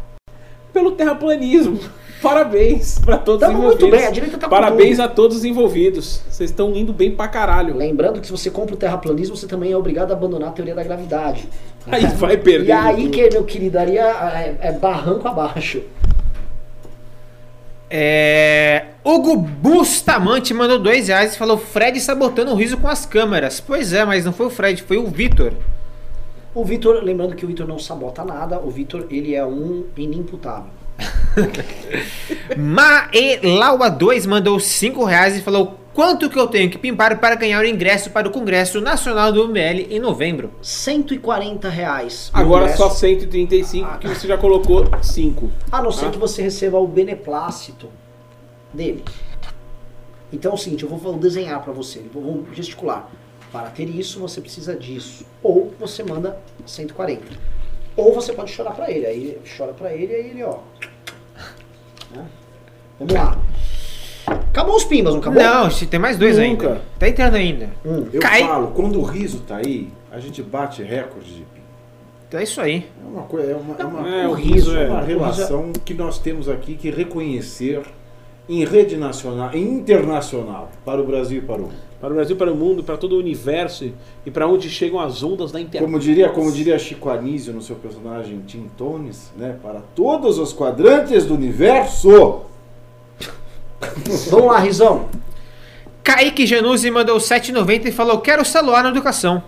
pelo terraplanismo. Parabéns pra todos Tamo os muito envolvidos. bem, a direita tá Parabéns a todos os envolvidos. Vocês estão indo bem pra caralho. Lembrando que se você compra o terraplanismo, você também é obrigado a abandonar a teoria da gravidade. Aí vai perder. E aí que, meu querido, aí é, é barranco abaixo. É... Hugo Bustamante mandou 2 reais e falou: Fred sabotando o riso com as câmeras. Pois é, mas não foi o Fred, foi o Vitor. O Vitor, lembrando que o Vitor não sabota nada, o Vitor, ele é um inimputável. Maelaua 2 mandou 5 reais e falou: Quanto que eu tenho que pimpar para ganhar o ingresso para o Congresso Nacional do MBL em novembro? 140 reais. Agora Ingresso. só 135, porque você já colocou 5. A não ser Ah. que você receba o beneplácito dele. Então é o seguinte, eu vou desenhar pra você, vou vou gesticular. Para ter isso, você precisa disso. Ou você manda 140. Ou você pode chorar pra ele. Aí chora pra ele, aí ele, ó. Né? Vamos lá. Acabou os pimbas, não acabou? Não, se tem mais dois Nunca. ainda. Tá entrando ainda. Hum. Eu Cai- falo, quando o riso tá aí, a gente bate recorde de pim. Então é isso aí. É uma coisa, é uma, é uma, É, o riso é é. uma relação que nós temos aqui que reconhecer em rede nacional, internacional, para o Brasil e para o mundo. Para o Brasil, para o mundo, para todo o universo e para onde chegam as ondas da internet. Como diria, como diria Chico Anísio no seu personagem Tim Tones, né? Para todos os quadrantes do universo. Vamos lá, Rizão. Kaique Januzzi mandou 7,90 e falou: Quero saluar na educação.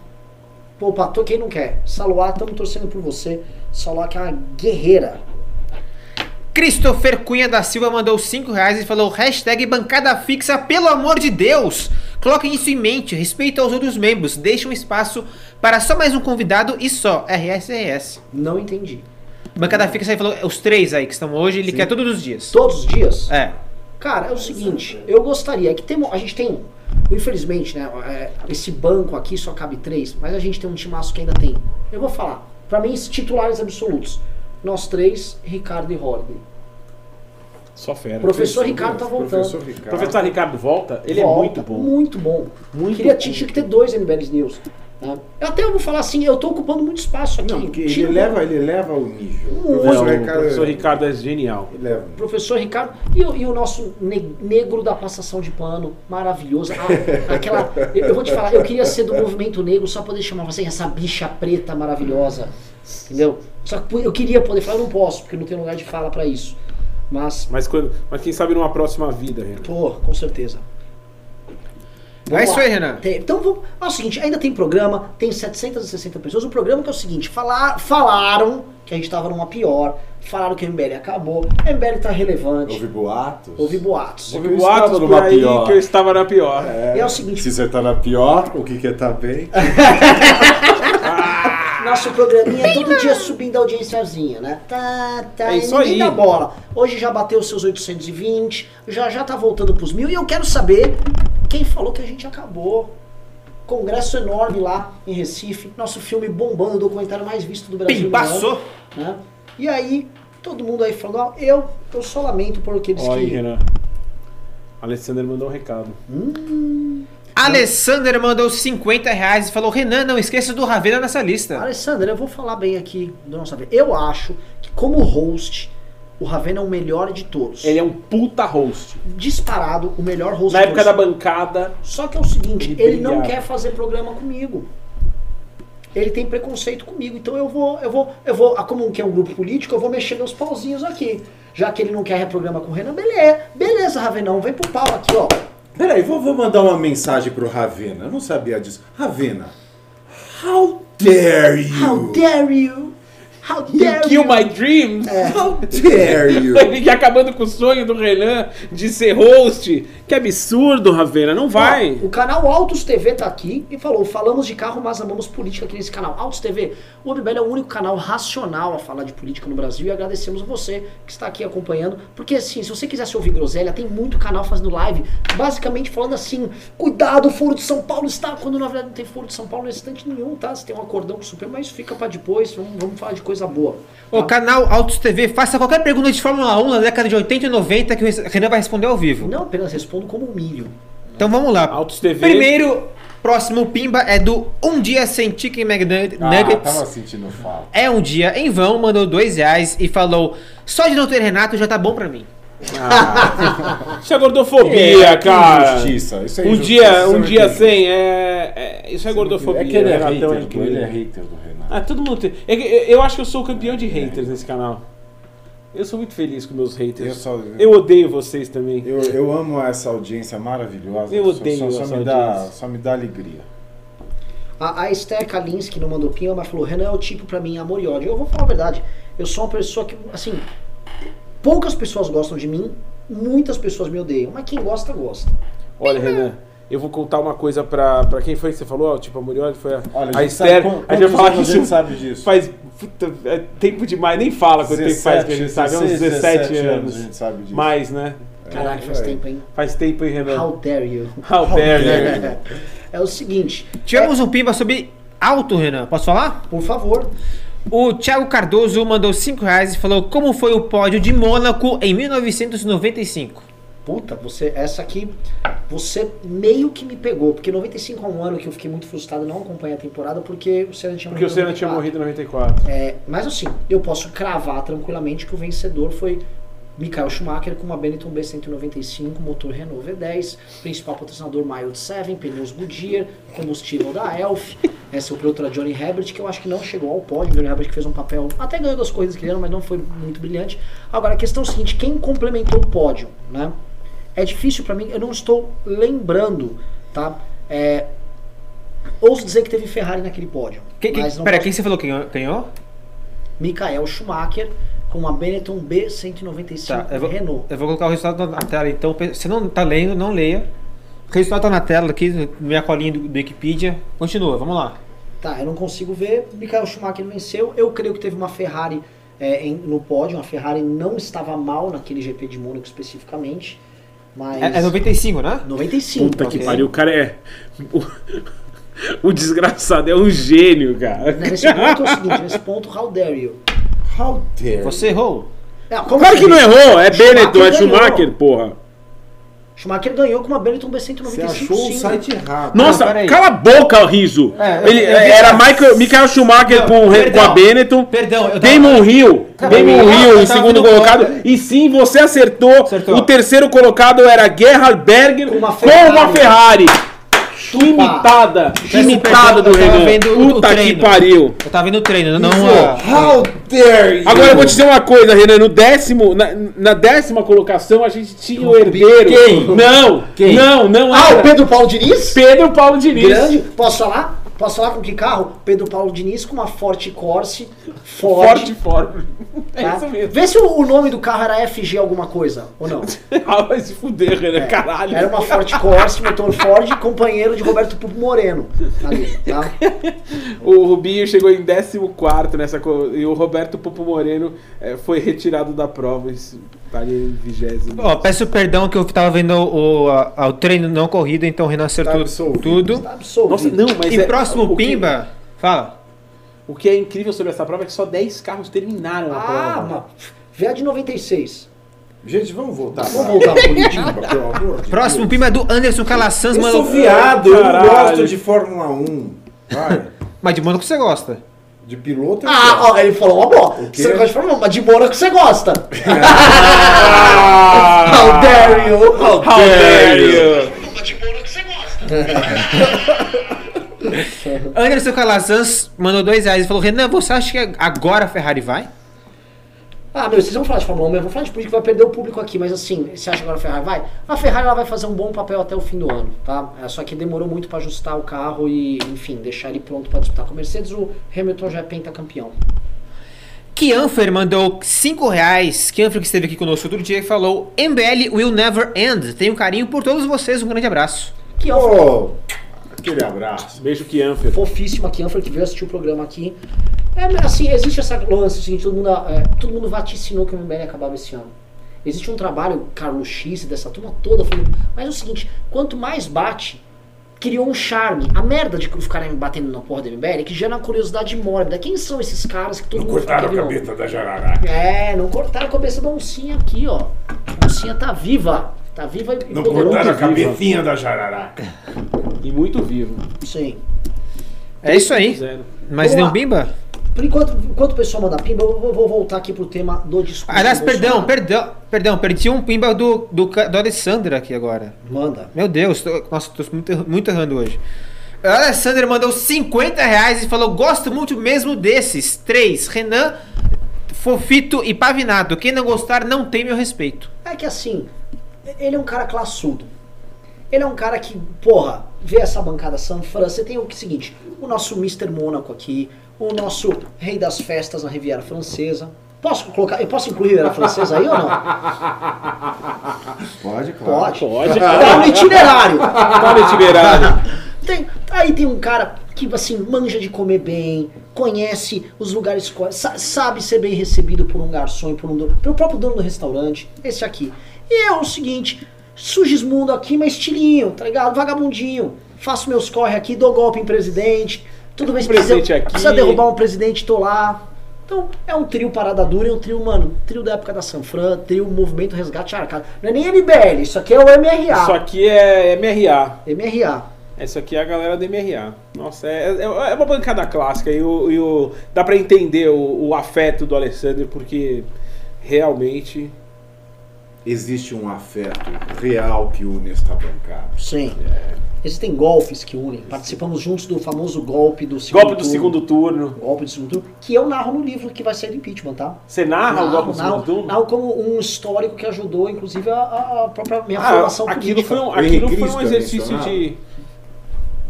Pô, Pato, quem não quer? Saluá, estamos torcendo por você. Saluá que é uma guerreira. Christopher Cunha da Silva mandou 5 reais e falou: hashtag bancada fixa, pelo amor de Deus! Coloquem isso em mente, respeito aos outros membros, deixe um espaço para só mais um convidado e só, RSRS. Não entendi. Bancada fixa aí falou, os três aí que estão hoje, ele Sim. quer todos os dias. Todos os dias? É. Cara, é o seguinte, eu gostaria que tem, a gente tem, infelizmente, né, é, esse banco aqui só cabe três, mas a gente tem um timaço que ainda tem. Eu vou falar, pra mim, titulares absolutos. Nós três, Ricardo e Holiday. Só fera. Professor Ricardo tá voltando. Professor Ricardo. Professor Ricardo volta, ele Volta, é muito bom. Muito bom. Muito Queria bom. tinha que ter dois MBLs News. né? Eu até vou falar assim, eu tô ocupando muito espaço aqui. Não, porque ele um- leva, ele leva o nível. O Não, professor o Ricardo- professor Ricardo é genial. Ele leva. Professor Ricardo e, o- e o nosso ne- negro da passação de pano, maravilhoso. Ah, aquela, eu, eu vou te falar, eu queria ser do movimento negro só poder chamar você essa bicha preta maravilhosa, entendeu? Só que eu queria poder falar, eu não posso, porque não tem lugar de fala pra isso. Mas, Mas, quando, mas quem sabe numa próxima vida, Renan. pô, com certeza. É Vamos isso lá. aí, Renan. Tem- então vamos. É o seguinte, ainda tem programa, tem 760 pessoas. O programa que é o seguinte, falar, falaram que a gente tava numa pior, falaram que a MBL acabou, a MBL tá relevante. Houve boatos. Houve boatos. Houve boatos por numa aí pior. que eu estava na pior. E é o seguinte, Se você tá na pior, o que que é tá bem? Nosso programinha é todo dia subindo a audiênciazinha, né? Tá, tá, É e isso aí. dá bola. Hoje já bateu os seus 820, já já tá voltando pros mil. E eu quero saber quem falou que a gente acabou. Congresso enorme lá em Recife, nosso filme bombando, o documentário mais visto do Brasil. Ano, passou. né? E aí, todo mundo aí falando, ó, eu, eu só lamento por aqueles Olha aí, que... Renan. Alessandro mandou um recado. Alessander mandou 50 reais e falou: Renan, não esqueça do Ravena nessa lista. Alessandra, eu vou falar bem aqui do nosso Ravena. Eu acho que como host, o Ravena é o melhor de todos. Ele é um puta host. disparado o melhor host Na de época da bancada, Só que é o seguinte, Ele ele não quer fazer programa comigo. Ele tem preconceito comigo, então eu vou, eu vou, eu vou, ah, como que é um grupo político, eu vou mexer meus pauzinhos aqui. Já que ele não quer reprograma com o Renan, beleza, beleza, Ravenão, vem pro pau aqui, ó. Peraí, vou, vou mandar uma mensagem pro Ravena. Eu não sabia disso. Ravena, how dare you? How dare you? How You dare kill you? my dreams. How dare you? Que acabando com o sonho do Renan de ser host. Que absurdo, Ravena. Não vai. Ó, o canal Autos TV tá aqui e falou: falamos de carro, mas amamos política aqui nesse canal. Autos TV, o MBL é o único canal racional a falar de política no Brasil e agradecemos você que está aqui acompanhando. Porque assim, se você quisesse ouvir groselha, tem muito canal fazendo live, basicamente falando assim: cuidado, o Foro de São Paulo está. Quando na verdade não tem Foro de São Paulo nesse instante nenhum, tá? Você tem um acordão com o Supremo, mas isso fica pra depois. Vamos, vamos falar de coisa boa. O tá? canal Autos TV, faça qualquer pergunta de Fórmula 1 na década de 80 e 90 que o Renan vai responder ao vivo. Não apenas respondo como um milho. Então vamos lá. Autos TV. Primeiro, próximo Pimba é do Um Dia Sem Chicken McNuggets. Ah, tava sentindo falta. É um dia em vão, mandou dois reais e falou: só de não ter Renato já tá bom pra mim. Ah, isso é gordofobia, que cara. injustiça. Isso é um injustiça, dia, isso um dia sem, é, é- Isso é gordofobia. É que ele é hater, incrível. ele é hater do Renato. Ah, todo mundo tem. é que eu acho que eu sou o campeão de haters nesse canal. Eu sou muito feliz com meus haters. Eu só- Eu odeio vocês também. Eu, eu amo essa audiência maravilhosa. Eu Só- odeio só, só, essa me dá, audiência. só me dá alegria. A, a Esther Kalinski não mandou pinha, mas falou: Renan é o tipo pra mim amor e ódio. Eu vou falar a verdade. Eu sou uma pessoa que, assim, poucas pessoas gostam de mim, muitas pessoas me odeiam, mas quem gosta, gosta. Olha, Renan, eu vou contar uma coisa pra, pra quem foi que você falou, tipo, a Muriel foi a, Olha, a gente sabe Esther. a gente vai falar que a gente sabe disso? faz puta, é tempo demais, nem fala quanto tempo faz que a gente sabe, é uns 17, anos. a gente sabe disso. Mais, né? É, faz é. tempo, hein? Faz tempo, hein, Renan? How dare you? How dare you? É o seguinte, Tivemos um Pimba sobre auto, Renan. Posso falar? por favor, O Thiago Cardoso mandou 5 reais e falou como foi o pódio de Mônaco em 1995. puta, você, essa aqui, você meio que me pegou, porque 95 é um ano que eu fiquei muito frustrado, não acompanhei a temporada, porque o Senna tinha Porque o morrido em Senna tinha 94. morrido em 94. É, mas assim, eu posso cravar tranquilamente que o vencedor foi Michael Schumacher com uma Benetton B195, motor Renault V10, principal patrocinador Mild 7, pneus Goodyear, combustível da Elf. Essa é Johnny Herbert, que eu acho que não chegou ao pódio. Johnny Herbert que fez um papel, até ganhou das corridas que ele era, mas não foi muito brilhante. Agora, a questão é a seguinte, quem complementou o pódio, né? É difícil pra mim, eu não estou lembrando, tá? É, ouso dizer que teve Ferrari naquele pódio. Mas não pera, posso- quem você falou que ganhou? Michael Schumacher com uma Benetton B195 Tá, eu vou, Renault. eu vou colocar o resultado na tela, então. Se não tá lendo, não leia. O resultado tá na tela aqui, na minha colinha do, do Wikipedia. Continua, vamos lá. Tá, eu não consigo ver. Michael Schumacher venceu. Eu creio que teve uma Ferrari é, em- no pódio. A Ferrari não estava mal naquele GP de Mônaco especificamente. Mas. É, é 95, né? 95. Puta que pariu, o cara é. O, o desgraçado é um gênio, cara. Nesse ponto é o seguinte: nesse ponto, how dare you? How dare Você errou. Não, como Claro assim? que não errou, é Benetton, é. Schumacher, porra. Schumacher ganhou com uma Benetton Você B195 achou o cinza. site errado. Nossa, Não, peraí. cala a boca, Riso. É, eu- Ele, eu vi era Michael, Michael Schumacher Não, com, o Re- com a perdão. Benetton. Perdão, eu tava- Damon Hill. Damon eu- Hill eu em tava segundo vendo colocado. foto. E sim, você acertou. Acertou. O terceiro colocado era Gerhard Berger Com uma com uma Ferrari. Peço Imitada perdão, do Renan. vendo Puta que pariu. Eu tava vendo o treino, não. How dare you? Agora eu vou te dizer uma coisa, Renan. No décimo, na, na décima colocação a gente tinha o herdeiro. Quem? Não, Quem? não, não Ah, era. o Pedro Paulo Diniz? Pedro Paulo Diniz. Grande. Posso falar? Posso falar com que carro? Pedro Paulo Diniz com uma Forte Corse. Ford. Forte, forte. É tá? isso mesmo. Vê se o, o nome do carro era FG alguma coisa, ou não. Ah, vai se fuder, Renan, caralho. Era uma Forte Corse, motor Ford, companheiro de Roberto Pupo Moreno. Ali, tá? O Rubinho chegou em 14 nessa co- e o Roberto Pupo Moreno eh, foi retirado da prova. Isso, tá ali em 20. Ó, peço perdão que eu tava vendo o, a- o treino não corrido, então o Renan acertou absolvido. tudo. Tá. Nossa, não, mas E é- próximo o que- Pimba, fala. O que é incrível sobre essa prova é que só 10 carros terminaram a Ah, prova. mas. Vê a de 96. Gente, vamos voltar. Vamos voltar pro. Pimba, pelo amor de Próximo Deus. Pimba é do Anderson Calassans, Eu mandou. sou viado, eu não gosto de Fórmula 1. Vai. Mas de Mônaco você gosta. De piloto eu Ah, ó, ele falou uma boa. Você não gosta de Fórmula 1, mas de Mônaco você gosta. Ah! How dare you? How dare you? Mas de Mônaco você gosta. Anderson Calassans mandou dois reais e falou: Renan, você acha que agora a Ferrari vai? Ah, meu, vocês vão falar de Fórmula 1, eu vou falar de política, vai perder o público aqui, mas assim, você acha que agora a Ferrari vai? A Ferrari ela vai fazer um bom papel até o fim do ano, tá? É, só que demorou muito pra ajustar o carro e, enfim, deixar ele pronto pra disputar com a Mercedes. O Hamilton já é pentacampeão. Kianfer mandou 5 reais. Kianfer que esteve aqui conosco outro dia e falou: MBL will never end. Tenho carinho por todos vocês. Um grande abraço. Um Pô, aquele abraço. Beijo, Kianfer. fofíssima Kianfer que veio assistir o programa aqui. É, assim, existe essa lance, assim, todo mundo, é, todo mundo vaticinou que o MBL acabava esse ano. Existe um trabalho, Carlos X, dessa turma toda, falando, mas é o seguinte, quanto mais bate, criou um charme. A merda de ficarem batendo na porra do MBL é que gera uma curiosidade mórbida. Quem são esses caras que todo mundo fica querendo- da jararaca. É, não cortaram a cabeça da oncinha aqui, ó. A oncinha tá viva. Tá viva e Não cortaram a cabecinha da jararaca. E muito vivo. Sim. É isso aí. Zero. Mas nem um Bimba? Por enquanto, enquanto o pessoal manda pimba, eu vou, vou voltar aqui pro tema do discurso. Aliás, do perdão, perdão, perdão, perdi um Pimba do, do, do Alessandro aqui agora. Manda. Meu Deus, tô, nossa, tô muito, muito errando hoje. O Alessandro mandou 50 reais e falou: Gosto muito mesmo desses. Três, Renan, Fofito e Pavinato. Quem não gostar não tem meu respeito. É que assim, ele é um cara classudo. Ele é um cara que, porra, vê essa bancada Sanfran. Você tem o que seguinte: o nosso Mr. Mônaco aqui, o nosso Rei das Festas na Riviera Francesa. Posso colocar, eu posso incluir a Riviera Francesa aí ou não? Pode, claro. Pode. Pode, Tá no itinerário. Tá no itinerário. Tem- aí tem um cara que assim manja de comer bem, conhece os lugares, sabe ser bem recebido por um garçom, e por um dono, pelo próprio dono do restaurante, esse aqui. E é o seguinte, Sugismundo aqui, mas estilinho, tá ligado? Vagabundinho. Faço meus corre aqui, dou golpe em presidente. Tudo bem, se precisa, Presidente aqui. precisa derrubar um presidente, tô lá. Então, é um trio parada dura, é um trio, mano, trio da época da Sanfran, trio Movimento Resgate Arcado. Não é nem MBL, isso aqui é o MRA. Isso aqui é MRA. MRA. Essa aqui é a galera do MRA. Nossa, é, é, é uma bancada clássica e, o, e o- dá pra entender o, o afeto do Alessandro porque realmente Existe um afeto real que une esta bancada. Sim. Existem golpes que unem. Participamos juntos do famoso golpe do segundo golpe do turno. segundo turno. Golpe do segundo turno, que eu narro no livro que vai sair do impeachment, tá? Você narra o golpe do segundo narro, turno? narro como um histórico que ajudou, inclusive, a, a própria minha Ah, formação aquilo política. foi um, aquilo foi um é exercício mencionado? de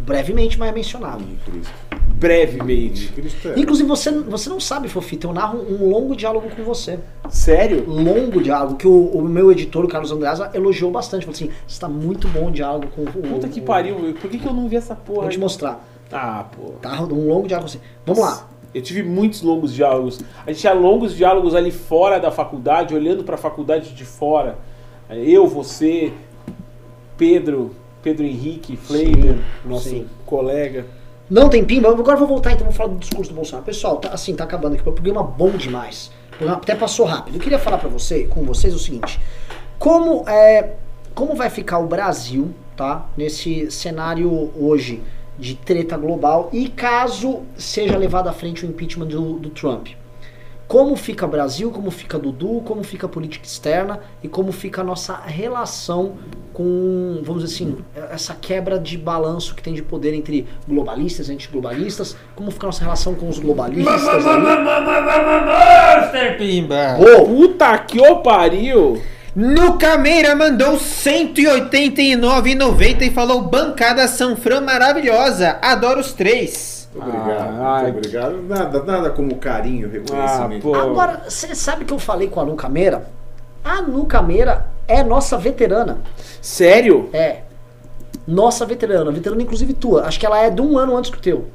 Brevemente, mas é mencionado. Cristo. Brevemente. É. Inclusive, você, você não sabe, Fofita, eu narro um longo diálogo com você. Sério? Longo diálogo, que o, o meu editor, o Carlos Andreasa, elogiou bastante. Falou assim, está muito bom o diálogo com o... Puta que pariu, por que, que eu não vi essa porra? Vou te mostrar. Ah, pô. Tá? Um longo diálogo com você. Vamos lá. Eu tive muitos longos diálogos. A gente tinha longos diálogos ali fora da faculdade, olhando pra faculdade de fora. Eu, você, Pedro, Pedro Henrique, Fleiber, nosso sim. colega. Não tem pimba? Agora vou voltar então, vou falar do discurso do Bolsonaro. Pessoal, tá, assim, tá acabando aqui, o programa bom demais. Até passou rápido. Eu queria falar pra você, com vocês o seguinte. Como é, como vai ficar o Brasil, tá? Nesse cenário hoje de treta global e caso seja levado à frente o impeachment do, do Trump. Como fica o Brasil, como fica Dudu, como fica a política externa e como fica a nossa relação com, vamos dizer assim, essa quebra de balanço que tem de poder entre globalistas e antiglobalistas, como fica a nossa relação com os globalistas. Mr. Pimba. Ô, Puta que o pariu! Nucameira mandou 189,90 e falou: Bancada Sanfran maravilhosa, adoro os três. Obrigado, Ah, muito obrigado. Nada, nada como carinho, reconhecimento. pô. Agora, você sabe que eu falei com a Nuca Meira? A Nuca Meira é nossa veterana. Sério? É. Nossa veterana. Veterana, inclusive tua. Acho que ela é de um ano antes que o teu.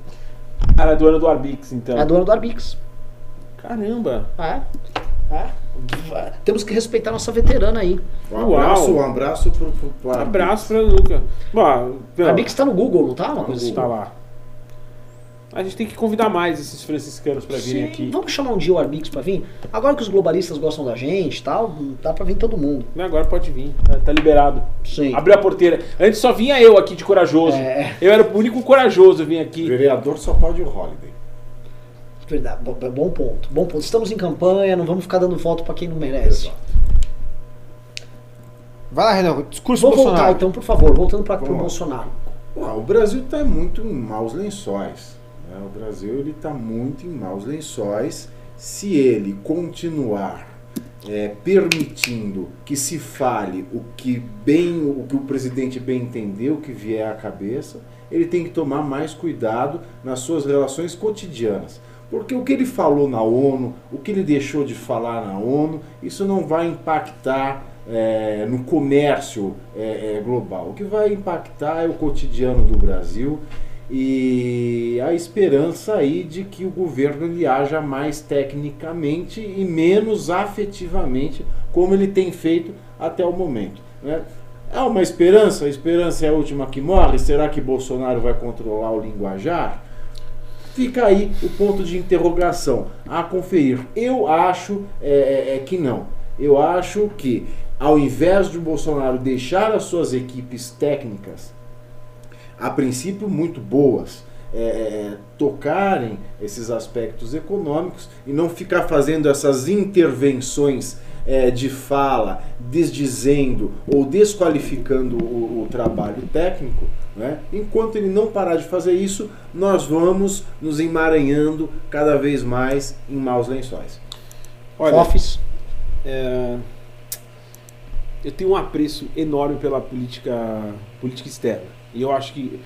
Era do ano do Arbix, então. É dona do Arbix. Caramba. É. É. Temos que respeitar nossa veterana aí. Um abraço, Uau. um abraço pro, pro, pro Um abraço pra Luca. Bom, A Arbix tá no Google, não tá? Uma coisa assim. tá lá. A gente tem que convidar mais esses franciscanos pra virem Sim, aqui. Vamos chamar um dia o Arbix pra vir? Agora que os globalistas gostam da gente e tal, dá pra vir todo mundo. Agora pode vir, tá, tá liberado. Sim. Abriu a porteira. Antes só vinha eu aqui de corajoso. É. Eu era o único corajoso vim aqui. Vereador só pode o Holiday. Verdade, bo- bom ponto. Bom ponto. Estamos em campanha, não vamos ficar dando voto pra quem não merece. Exato. Vai lá, Renan, discurso Vou Bolsonaro. voltar então, por favor, voltando para o. Bolsonaro. Ah, o Brasil está muito em maus lençóis. Né? O Brasil ele está muito em maus lençóis. Se ele continuar é, permitindo que se fale o que bem, o que o presidente bem entendeu, que vier à cabeça, ele tem que tomar mais cuidado nas suas relações cotidianas. Porque o que ele falou na ONU, o que ele deixou de falar na ONU, isso não vai impactar é, no comércio é, é, global. O que vai impactar é o cotidiano do Brasil e a esperança aí de que o governo ele haja mais tecnicamente e menos afetivamente, como ele tem feito até o momento. Né? Há uma esperança, a esperança é a última que morre. Será que Bolsonaro vai controlar o linguajar? Fica aí o ponto de interrogação a conferir. Eu acho é, é, é que não. Eu acho que ao invés de Bolsonaro deixar as suas equipes técnicas, a princípio muito boas, é, é, tocarem esses aspectos econômicos e não ficar fazendo essas intervenções é, de fala, desdizendo ou desqualificando o, o trabalho técnico, né? enquanto ele não parar de fazer isso, nós vamos nos emaranhando cada vez mais em maus lençóis. Olha, Office. é, eu tenho um apreço enorme pela política, política externa. E eu acho que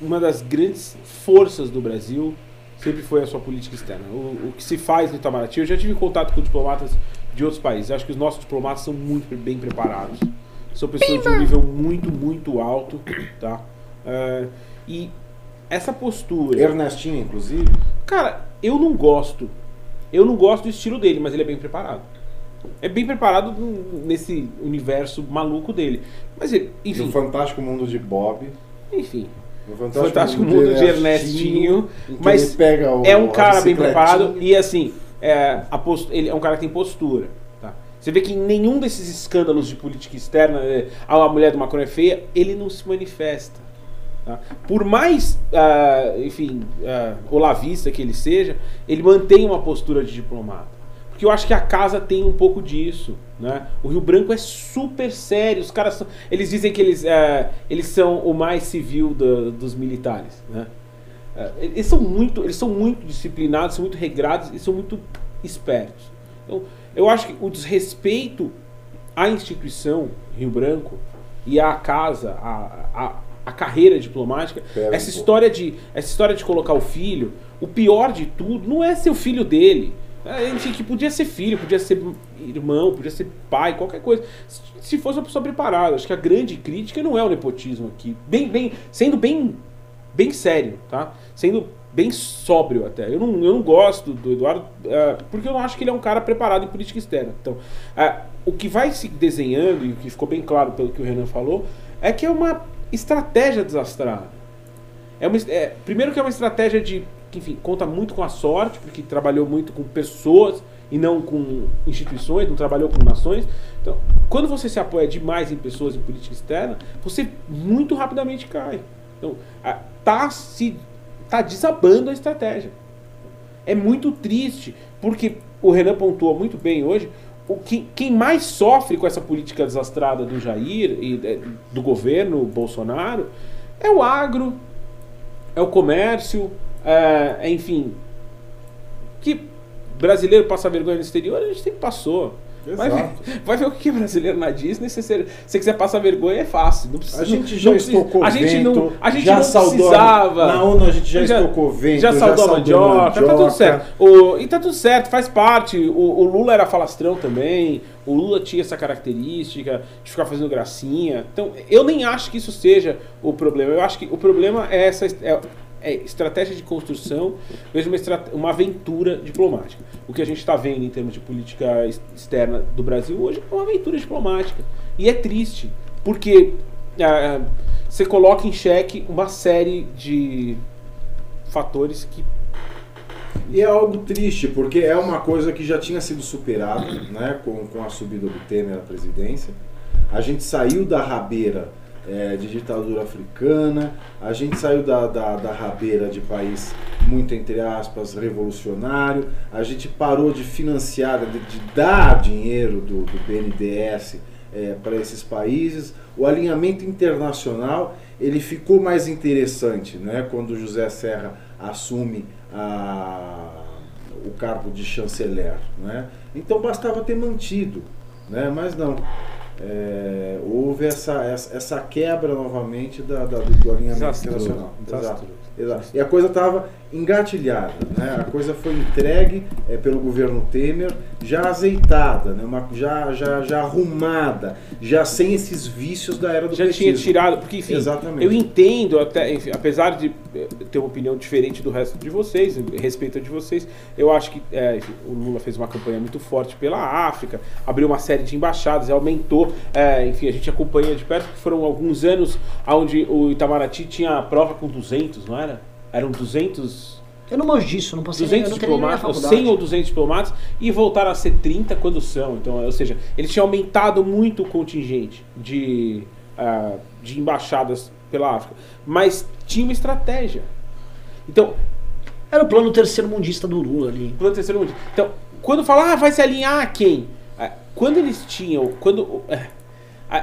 uma das grandes forças do Brasil sempre foi a sua política externa. O, o que se faz no Itamaraty, eu já tive contato com diplomatas de outros países. Eu acho que os nossos diplomatas são muito bem preparados. São pessoas de um nível muito, muito alto, tá? É, e essa postura... Ernestinho, inclusive, Cara, eu não gosto. Eu não gosto do estilo dele, mas ele é bem preparado. É bem preparado nesse universo maluco dele. Mas no enfim, Fantástico Mundo de Bob, enfim. no Fantástico Mundo de Ernestinho, mas o- É um cara bem preparado e assim, é, post- ele é um cara que tem postura. tá? Você vê que em nenhum desses escândalos de política externa, é, a mulher do Macron é feia, ele não se manifesta. tá? Por mais, ah, enfim, ah, olavista que ele seja, ele mantém uma postura de diplomata. Porque eu acho que a casa tem um pouco disso. Né? O Rio Branco é super sério. Os caras são, eles dizem que eles, ah, eles são o mais civil do- dos militares. Né? É, Eles são muito, eles são muito disciplinados, são muito regrados e são muito espertos. Então, eu acho que o desrespeito à instituição Rio Branco e à casa, à, à, à carreira diplomática, Pesa um essa pouco. história de essa história de colocar o filho, o pior de tudo não é ser o filho dele. É, Enfim, que podia ser filho, podia ser irmão, podia ser pai, qualquer coisa. Se- Se fosse uma pessoa preparada. Acho que a grande crítica não é o nepotismo aqui. Bem, bem, sendo bem bem sério, tá? Sendo bem sóbrio até. Eu não, eu não gosto do Eduardo, eh, porque eu não acho que ele é um cara preparado em política externa. Então, eh, o que vai se desenhando, e o que ficou bem claro pelo que o Renan falou, é que é uma estratégia desastrada. É uma, é, primeiro que é uma estratégia de que, enfim, conta muito com a sorte, porque trabalhou muito com pessoas e não com instituições, não trabalhou com nações. Então, quando você se apoia demais em pessoas em política externa, você muito rapidamente cai. Então, tá se tá desabando a estratégia. É muito triste, porque o Renan pontuou muito bem hoje, o que, quem mais sofre com essa política desastrada do Jair e eh, do governo Bolsonaro é o agro, é o comércio, é, enfim. Que brasileiro passa vergonha no exterior, a gente sempre passou. Vai ver, vai ver o que é brasileiro na Disney. Se você, se quiser passar vergonha, é fácil. Não precisa, A gente não já precisa- estocou a gente vento, não, a gente já não saudou, precisava. Na ONU a gente já, estocou vento, Já saudou a mandioca, tá tudo certo. O, e tá tudo certo, faz parte. O, o Lula era falastrão também. O Lula tinha essa característica de ficar fazendo gracinha. Então, eu nem acho que isso seja o problema. Eu acho que o problema é essa é, é estratégia de construção, mesmo uma, uma aventura diplomática. O que a gente está vendo em termos de política ex- externa do Brasil hoje é uma aventura diplomática. E é triste, porque ah, você coloca em xeque uma série de fatores que E é algo triste, porque é uma coisa que já tinha sido superada né, com, com a subida do Temer à presidência. A gente saiu da rabeira eh, de ditadura africana, a gente saiu da, da, da rabeira de país muito, entre aspas, revolucionário, a gente parou de financiar, de, de dar dinheiro do, do BNDES para esses países. O alinhamento internacional ele ficou mais interessante né, quando José Serra assume a- o cargo de chanceler. Né? Então bastava ter mantido, né? mas não. É, houve essa, essa, essa quebra novamente da, da- do, alinhamento Desastroso, internacional. Exato. Exato. E a coisa estava engatilhada, né? A coisa foi entregue é, pelo governo Temer, já azeitada, né? Uma, já, já, já arrumada, já sem esses vícios da era do já tinha petismo. tirado, porque enfim, Exatamente. eu entendo até, enfim, apesar de ter uma opinião diferente do resto de vocês, respeito a de vocês, eu acho que enfim, o Lula fez uma campanha muito forte pela África, abriu uma série de embaixadas, aumentou, eh, enfim, a gente acompanha de perto que foram alguns anos onde o Itamaraty tinha a prova com 200, não era? Eram 200 Eu não manjo disso, não passei eu 200 não tenho nem diplomatas, ou faculdade. 100 ou 200 diplomatas, e voltaram a ser 30 quando são. Então, ou seja, eles tinham aumentado muito o contingente de, ah, de embaixadas pela África. Mas tinha uma estratégia. Então, Era o plano terceiro mundista do Lula ali. plano terceiro mundo. Então, quando fala, ah, vai se alinhar a quem? Ah, Quando eles tinham. Quando, é,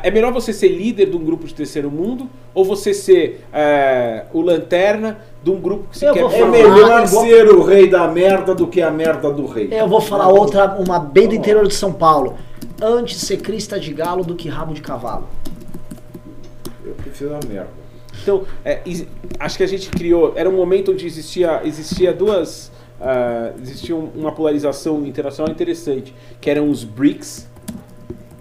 é melhor você ser líder de um grupo de terceiro mundo ou você ser é, o lanterna de um grupo que se Eu quer vou É falar- melhor vou- ser o rei da merda do que a merda do rei. Eu vou falar outra, uma bem do interior de São Paulo. Antes ser crista de galo do que rabo de cavalo. Eu prefiro a merda. Então, é, acho que a gente criou. Era um momento onde existia, existia duas. ah, existia um- uma polarização internacional interessante, que eram os BRICS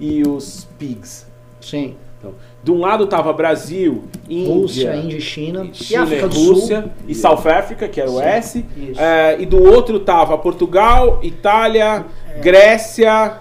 e os PIGS. Sim. Então, de um lado estava Brasil, Índia, Rússia, Índia e China. E China, África do Rússia Sul. e South Africa, que era o Sim, S. É, e do outro tava Portugal, Itália, Grécia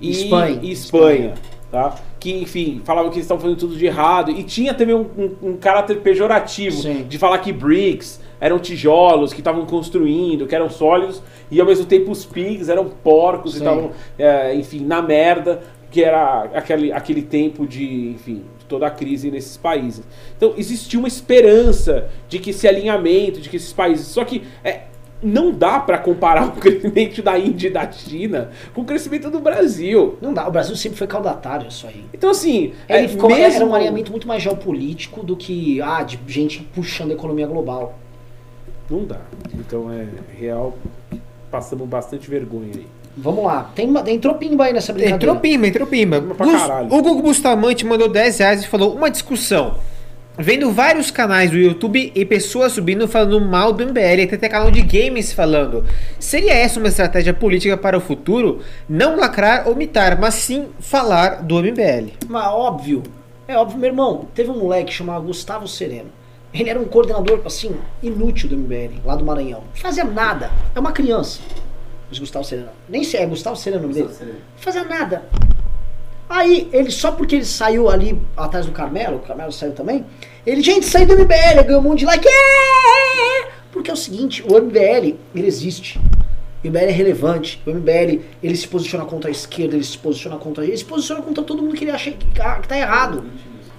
e Espanha. e Espanha, tá? Que, enfim, falavam que eles estavam fazendo tudo de errado. E tinha também um, um- um caráter pejorativo Sim. de falar que BRICS eram tijolos que estavam construindo, que eram sólidos, e ao mesmo tempo os pigs eram porcos e Sim. estavam, é, enfim, na merda, que era aquele, aquele tempo de, enfim, toda a crise nesses países. Então existia uma esperança de que esse alinhamento, de que esses países. Só que é, não dá para comparar o crescimento da Índia e da China com o crescimento do Brasil. Não dá, o Brasil sempre foi caudatário isso aí. Então, assim, Ele é, ficou, mesmo... Era um alinhamento muito mais geopolítico do que ah, de gente puxando a economia global. Não dá. Então, é real, passamos bastante vergonha aí. Vamos lá. Tem, uma- entrou pimba aí nessa brincadeira. Entrou pimba, entrou pimba. O Google Bustamante mandou 10 reais e falou: uma discussão. Vendo vários canais do YouTube e pessoas subindo falando mal do MBL, e tem até canal de games falando. Seria essa uma estratégia política para o futuro? Não lacrar ou mitar, mas sim falar do MBL. Mas óbvio. É óbvio, meu irmão. Teve um moleque chamado Gustavo Sereno. Ele era um coordenador, assim, inútil do MBL, lá do Maranhão. Não fazia nada. É uma criança. Mas Gustavo Sereno. Nem sei, é Gustavo Sereno o nome dele. Não fazia nada. Aí, ele, só porque ele saiu ali atrás do Carmelo, o Carmelo saiu também, ele, gente, saiu do MBL, ganhou um monte de like. é! Porque é o seguinte, o MBL, ele existe. O MBL é relevante. O MBL, ele se posiciona contra a esquerda, ele se posiciona contra... Ele se posiciona contra todo mundo que ele acha que, que tá errado.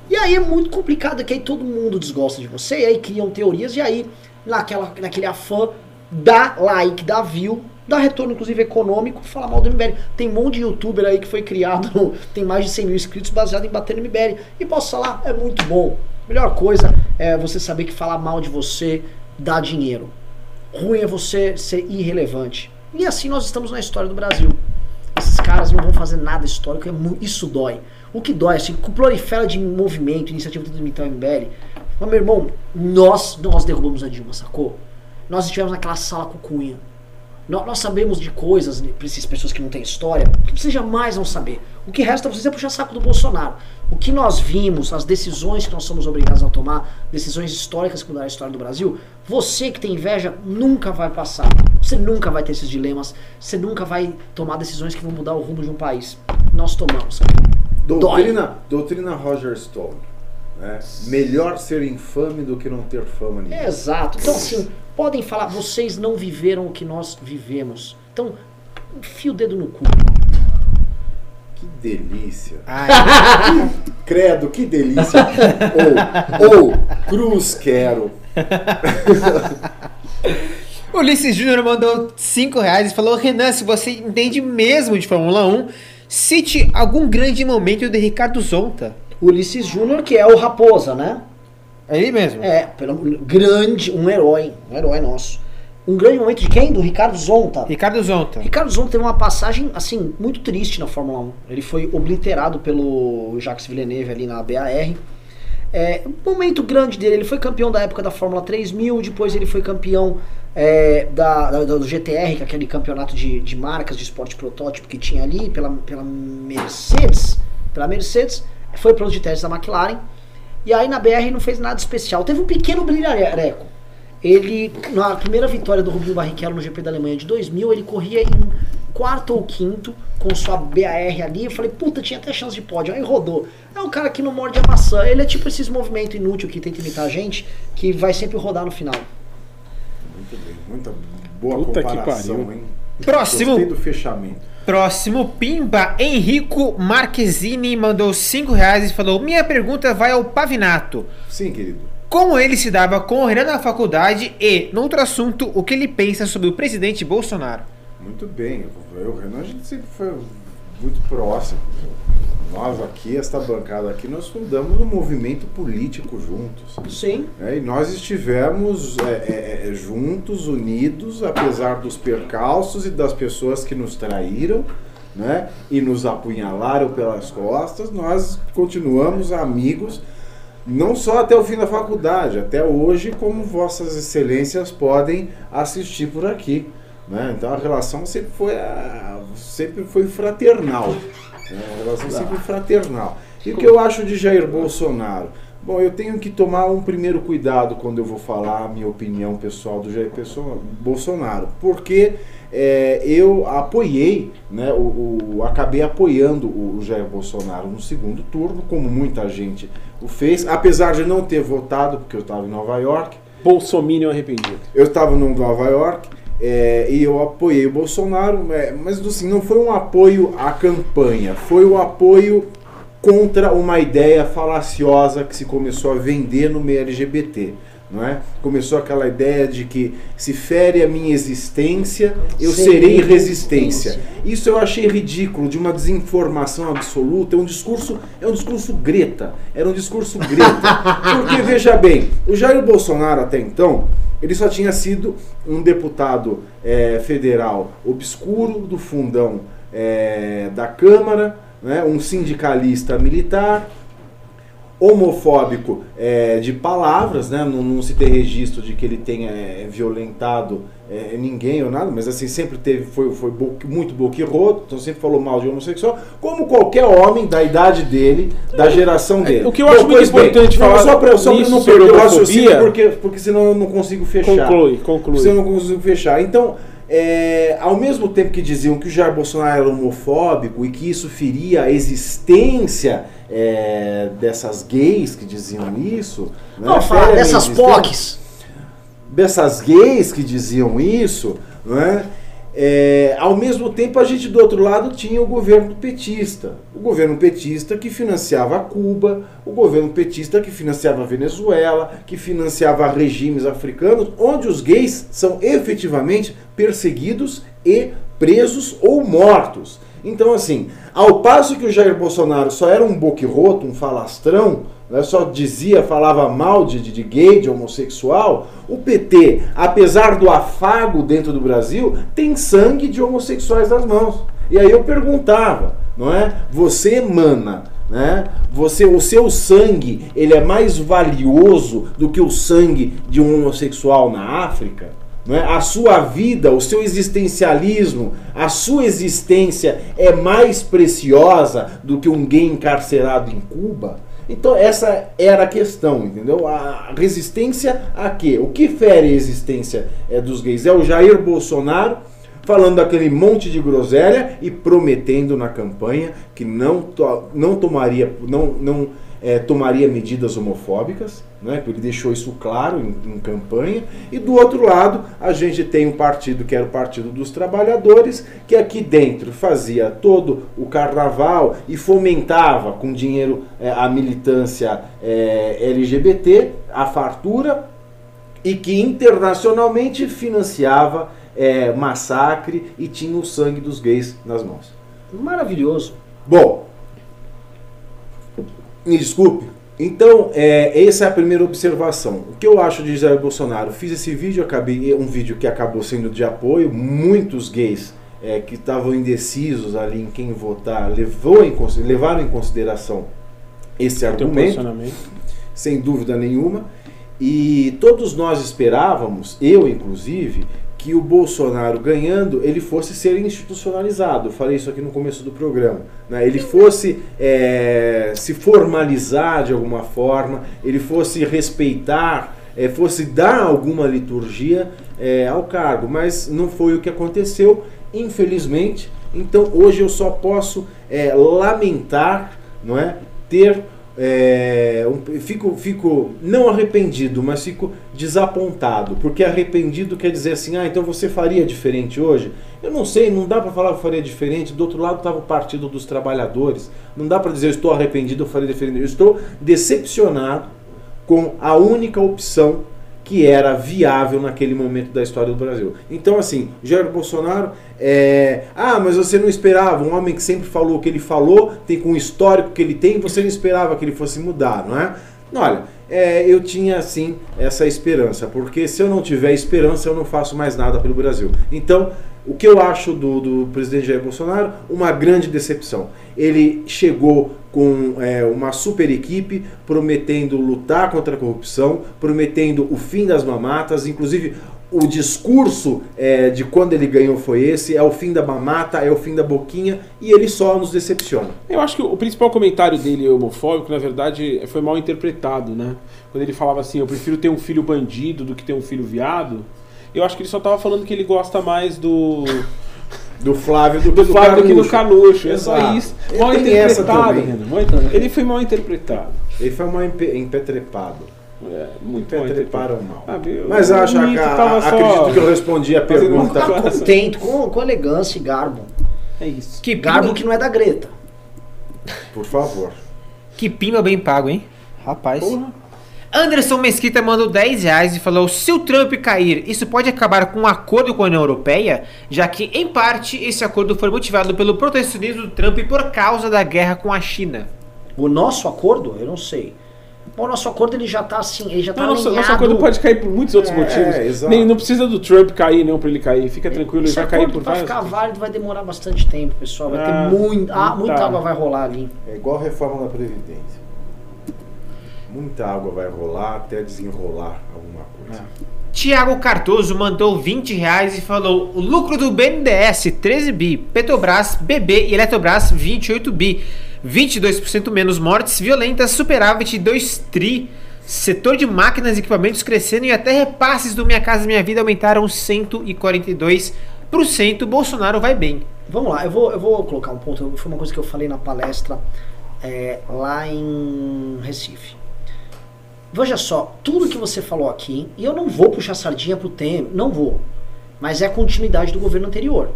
E aí é muito complicado, que aí todo mundo desgosta de você, e aí criam teorias, e aí, naquela, naquele afã, dá like, dá view, dá retorno, inclusive, econômico, fala mal do MBL. Tem um monte de youtuber aí que foi criado, tem mais de 100 mil inscritos baseado em bater no MBL. E posso falar, é muito bom. Melhor coisa é você saber que falar mal de você dá dinheiro. Ruim é você ser irrelevante. E assim nós estamos na história do Brasil. Esses caras não vão fazer nada histórico, é isso dói. O que dói, assim, prolifera de movimento, iniciativa de imitar o MBL. Mas, meu irmão, nós, nós derrubamos a Dilma, sacou? Nós estivemos naquela sala com Cunha. Nós, sabemos de coisas, né, para essas pessoas que não têm história, que vocês jamais vão saber. O que resta vocês é puxar saco do Bolsonaro. O que nós vimos, as decisões que nós somos obrigados a tomar, decisões históricas que mudaram a história do Brasil, você que tem inveja nunca vai passar. Você nunca vai ter esses dilemas. Você nunca vai tomar decisões que vão mudar o rumo de um país. Nós tomamos. Doutrina, doutrina Roger Stone. Né? Melhor ser infame do que não ter fama nenhuma. Exato. Então, assim, podem falar, vocês não viveram o que nós vivemos. Então, enfia o dedo no cu. Que delícia. Ai, Credo, que delícia. ou, ou, cruz quero. Ulisses Júnior mandou 5 reais e falou: Renan, se você entende mesmo de Fórmula 1, cite algum grande momento de Ricardo Zonta. Ulisses Júnior, que é o Raposa, né? É ele mesmo? É, pelo, grande, um herói, um herói nosso. Um grande momento de quem? Do Ricardo Zonta. Ricardo Zonta. Ricardo Zonta teve uma passagem, assim, muito triste na Fórmula 1. Ele foi obliterado pelo Jacques Villeneuve ali na BAR. É, um momento grande dele, ele foi campeão da época da Fórmula 3000, depois ele foi campeão é, da, da- do GTR, que é aquele campeonato de, de marcas de esporte protótipo que tinha ali, pela, pela Mercedes. Pela Mercedes, foi piloto de testes da McLaren. E aí na BR não fez nada especial. Teve um pequeno brilhareco. Ele, na primeira vitória do Rubinho Barrichello no GP da Alemanha de 2000, ele corria em quarto ou quinto com sua BAR ali. Eu falei, puta, tinha até chance de pódio. Aí rodou. É um cara que não morde a maçã. Ele é tipo esses movimentos inúteis que tenta imitar a gente, que vai sempre rodar no final. Muito bem, muita boa Puta que comparação, pariu. hein? Próximo. Gostei do fechamento. Próximo, Pimba Henrico Marquezini mandou 5 reais e falou: Minha pergunta vai ao Pavinato. Sim, querido. Como ele se dava com o Renan na faculdade e, no outro assunto, o que ele pensa sobre o presidente Bolsonaro? Muito bem. Eu o Renan, a gente sempre foi muito próximo. Nós aqui, esta bancada aqui, nós fundamos um movimento político juntos. Sim. É, e nós estivemos é, é, é, juntos, unidos, apesar dos percalços e das pessoas que nos traíram né, e nos apunhalaram pelas costas, nós continuamos amigos, não só até o fim da faculdade, até hoje, como Vossas Excelências podem assistir por aqui. Né? Então a relação sempre foi, a- sempre foi fraternal. né? A relação sempre fraternal. E o que eu acho de Jair Bolsonaro? Bom, eu tenho que tomar um primeiro cuidado quando eu vou falar a minha opinião pessoal do Jair Bolsonaro, porque é, eu apoiei, né, o, o- acabei apoiando o Jair Bolsonaro no segundo turno, como muita gente o fez, apesar de não ter votado, porque eu estava em Nova York, Bolsominion arrependido. eu estava no Nova York é, e eu apoiei o Bolsonaro, é, mas assim, não foi um apoio à campanha, foi um apoio contra uma ideia falaciosa que se começou a vender no meio LGBT. Não é? Começou aquela ideia de que se fere a minha existência, eu Serei serei resistência. resistência. Isso eu achei ridículo, de uma desinformação absoluta. É um discurso, é um discurso greta. Era um discurso greta. Porque veja bem, o Jair Bolsonaro até então, ele só tinha sido um deputado eh, federal obscuro do fundão eh, da Câmara, né, um sindicalista militar, homofóbico é, de palavras, né? Não, não se tem registro de que ele tenha é, violentado é, ninguém ou nada, mas assim sempre teve foi, foi bo- muito boquirroto, então sempre falou mal de homossexual, como qualquer homem da idade dele, da geração dele. o que eu acho muito bem, importante não, falar só para só pra nisso não sobre perder o raciocínio, porque porque senão eu não consigo fechar. Conclui, conclui. Você não consigo fechar. Então, é, ao mesmo tempo que diziam que o Jair Bolsonaro era homofóbico e que isso feria a existência é, dessas gays que diziam isso, né, Não, a dessas POCs. Dessas gays que diziam isso, né, é, ao mesmo tempo, a gente do outro lado tinha o governo petista. O governo petista que financiava Cuba, o governo petista que financiava Venezuela, que financiava regimes africanos, onde os gays são efetivamente perseguidos e presos ou mortos. Então, assim, ao passo que o Jair Bolsonaro só era um boquirroto, um falastrão, né, só dizia, falava mal de, de, gay, de homossexual, o PT, apesar do afago dentro do Brasil, tem sangue de homossexuais nas mãos. E aí eu perguntava, não é? Você emana, né? Você, o seu sangue, ele é mais valioso do que o sangue de um homossexual na África? Não é? A sua vida, o seu existencialismo, a sua existência é mais preciosa do que um gay encarcerado em Cuba? Então essa era a questão, entendeu? A resistência a quê? O que fere a existência é, dos gays? É o Jair Bolsonaro falando aquele monte de groselha e prometendo na campanha que não, to não tomaria, não, não é, tomaria medidas homofóbicas, né? ele deixou isso claro em, em, campanha. E do outro lado, a gente tem um partido que era o Partido dos Trabalhadores, que aqui dentro fazia todo o carnaval e fomentava com dinheiro é, a militância é, LGBT, a fartura, e que internacionalmente financiava é, massacre e tinha o sangue dos gays nas mãos. Maravilhoso. Bom, me desculpe. Então, é, essa é a primeira observação. O que eu acho de Jair Bolsonaro? Fiz esse vídeo, acabei, um vídeo que acabou sendo de apoio. Muitos gays é, que estavam indecisos ali em quem votar levou em, levaram em consideração esse argumento, sem dúvida nenhuma. E todos nós esperávamos, eu inclusive, que o Bolsonaro ganhando ele fosse ser institucionalizado. Eu falei isso aqui no começo do programa. Né? Ele fosse é, se formalizar de alguma forma, ele fosse respeitar, é, fosse dar alguma liturgia é, ao cargo. Mas não foi o que aconteceu, infelizmente. Então hoje eu só posso é, lamentar, não é, ter é, fico, fico não arrependido, mas fico desapontado, porque arrependido quer dizer assim, ah, então você faria diferente hoje? Eu não sei, não dá para falar que eu faria diferente. Do outro lado estava o Partido dos Trabalhadores. Não dá para dizer eu estou arrependido, eu faria diferente. Eu estou decepcionado com a única opção que era viável naquele momento da história do Brasil. Então, assim, Jair Bolsonaro é. Ah, mas você não esperava, um homem que sempre falou o que ele falou, tem com o histórico que ele tem, você não esperava que ele fosse mudar, não é? Olha, é, eu tinha sim essa esperança, porque se eu não tiver esperança, eu não faço mais nada pelo Brasil. Então, o que eu acho do, do presidente Jair Bolsonaro? Uma grande decepção. Ele chegou com é, uma super equipe prometendo lutar contra a corrupção, prometendo o fim das mamatas, inclusive o discurso é, de quando ele ganhou foi esse: é o fim da mamata, é o fim da boquinha, e ele só nos decepciona. Eu acho que o principal comentário dele homofóbico, na verdade, foi mal interpretado, né? Quando ele falava assim: eu prefiro ter um filho bandido do que ter um filho viado. Eu acho que ele só estava falando que ele gosta mais do. Do Flávio do, do, do Flávio do que do Carluxo. É só isso. Ele mal interpretado. Ele foi mal interpretado. Ele foi mal empetrepado. É, muito Impetreparam mal. Ah, Mas acho que acredito que eu respondi a pergunta. Tá contente, com, com elegância e garbo. É isso. Que garbo que não é da Greta. Por favor. Que pima bem pago, hein? Rapaz. Porra. Anderson Mesquita mandou 10 reais e falou: se o Trump cair, isso pode acabar com um acordo com a União Europeia, já que, em parte, esse acordo foi motivado pelo protecionismo do Trump por causa da guerra com a China. O nosso acordo, eu não sei. O nosso acordo ele já tá assim, ele já tá Não, nosso, nosso acordo pode cair por muitos outros É, motivos. exato. Nem, não precisa do Trump cair, não, pra ele cair. Fica tranquilo, ele Esse vai cair por vários. ficar válido vai demorar bastante tempo, pessoal. Vai Ah, ter muito, ah, muita água água. vai rolar ali. É igual a reforma da Previdência. Muita água vai rolar até desenrolar alguma coisa. Tiago Cardoso mandou 20 reais e falou: o lucro do BNDES 13 bi, Petrobras, BB e Eletrobras 28 bi, 22% menos mortes violentas, superávit 2 tri, setor de máquinas e equipamentos crescendo e até repasses do Minha Casa Minha Vida aumentaram 142%. Bolsonaro vai bem. Vamos lá, eu vou, eu vou colocar um ponto. Foi uma coisa que eu falei na palestra é, lá em Recife. Veja só, tudo que você falou aqui, e eu não vou puxar sardinha pro Temer, não vou. mas é a continuidade do governo anterior.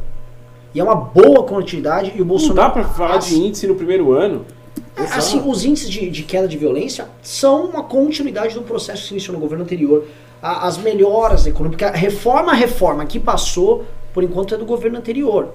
E é uma boa continuidade e o Não Bolsonaro. dá pra falar de assim, índice no primeiro ano. assim, os índices de, de queda de violência são uma continuidade do processo que se iniciou no governo anterior. A- as melhoras econômicas, a reforma a reforma que passou, por enquanto, é do governo anterior.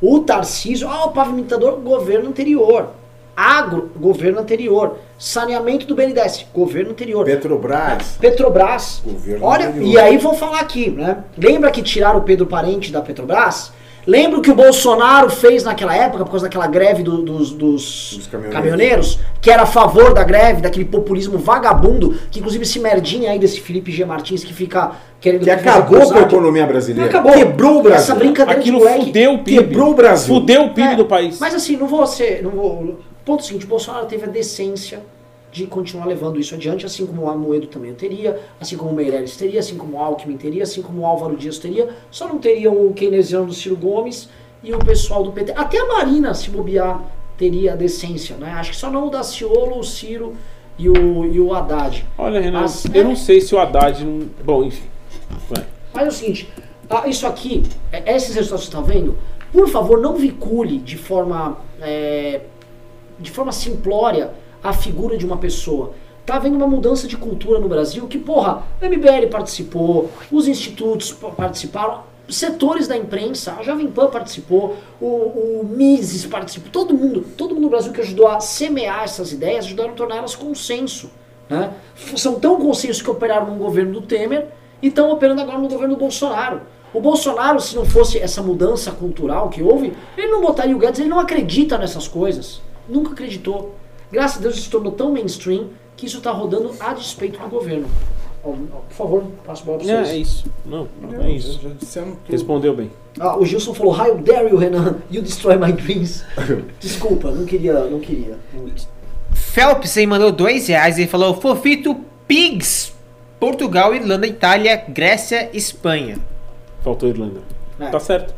O Tarcísio, ah, o pavimentador, governo anterior. Agro, governo anterior. Saneamento do BNDES, governo anterior. Petrobras. Petrobras. Governo Olha, anterior. e aí vou falar aqui, né? Lembra que tiraram o Pedro Parente da Petrobras? Lembra o que o Bolsonaro fez naquela época, por causa daquela greve do- dos, dos Dos caminhoneiros. caminhoneiros, que era a favor da greve, daquele populismo vagabundo, que inclusive esse merdinha aí desse Felipe G. Martins que fica querendo... Que acabou com a economia brasileira. Acabou. Quebrou o Brasil. Essa brincadeira Aquilo de moleque. fudeu o PIB. Quebrou o Brasil. Fudeu o PIB É, do país. Mas assim, não vou ser. Não vou, ponto seguinte, Bolsonaro teve a decência de continuar levando isso adiante, assim como o Amoedo também teria, assim como o Meirelles teria, assim como o Alckmin teria, assim como o Álvaro Dias teria, só não teriam o keynesiano do Ciro Gomes e o pessoal do PT. Até a Marina, se bobear, teria a decência, né? Acho que só não o Daciolo, o Ciro e o, e o Haddad. Olha, Renan, Mas- eu não sei se o Haddad não. Bom, enfim. Vai. Mas é o seguinte, ah, isso aqui, é- esses resultados que você está vendo, por favor, não vincule de forma, é, de forma simplória a figura de uma pessoa. Tá havendo uma mudança de cultura no Brasil que, porra, o MBL participou, os institutos pa- participaram, setores da imprensa, a Jovem Pan participou, o, o Mises participou, todo mundo, todo mundo no Brasil que ajudou a semear essas ideias, ajudaram a torná-las consenso. Né? São tão consensos que operaram no governo do Temer e estão operando agora no governo do Bolsonaro. O Bolsonaro, se não fosse essa mudança cultural que houve, ele não botaria o Guedes, ele não acredita nessas coisas. Nunca acreditou. Graças a Deus isso se tornou tão mainstream que isso está rodando a despeito do governo. Por favor, passo a bola para É, vocês. é isso. Não, Não, é isso. Já, já dissemos tudo. Respondeu bem. Ah, o Gilson falou, How dare you, Renan? You destroy my dreams. Desculpa, não queria, não queria. Phelps aí mandou dois reais e falou: Fofito Pigs. Portugal, Irlanda, Itália, Grécia, Espanha. Faltou Irlanda. É. Tá certo.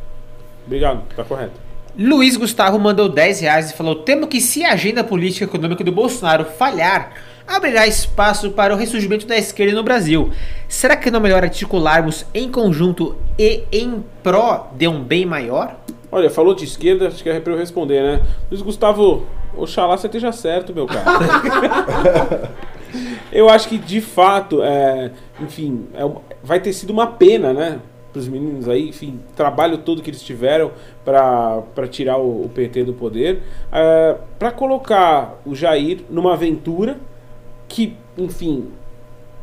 Obrigado, tá correto. Luiz Gustavo mandou 10 reais e falou: Temo que se a agenda política e econômica do Bolsonaro falhar, abrirá espaço para o ressurgimento da esquerda no Brasil. Será que não é melhor articularmos em conjunto e em pró de um bem maior? Olha, falou de esquerda, acho que é pra eu responder, né? Luiz Gustavo, oxalá você esteja certo, meu cara. eu acho que, de fato, é, enfim, é vai ter sido uma pena, né? Para os meninos aí, enfim, trabalho todo que eles tiveram para tirar o, o PT do poder, é, para colocar o Jair numa aventura que, enfim,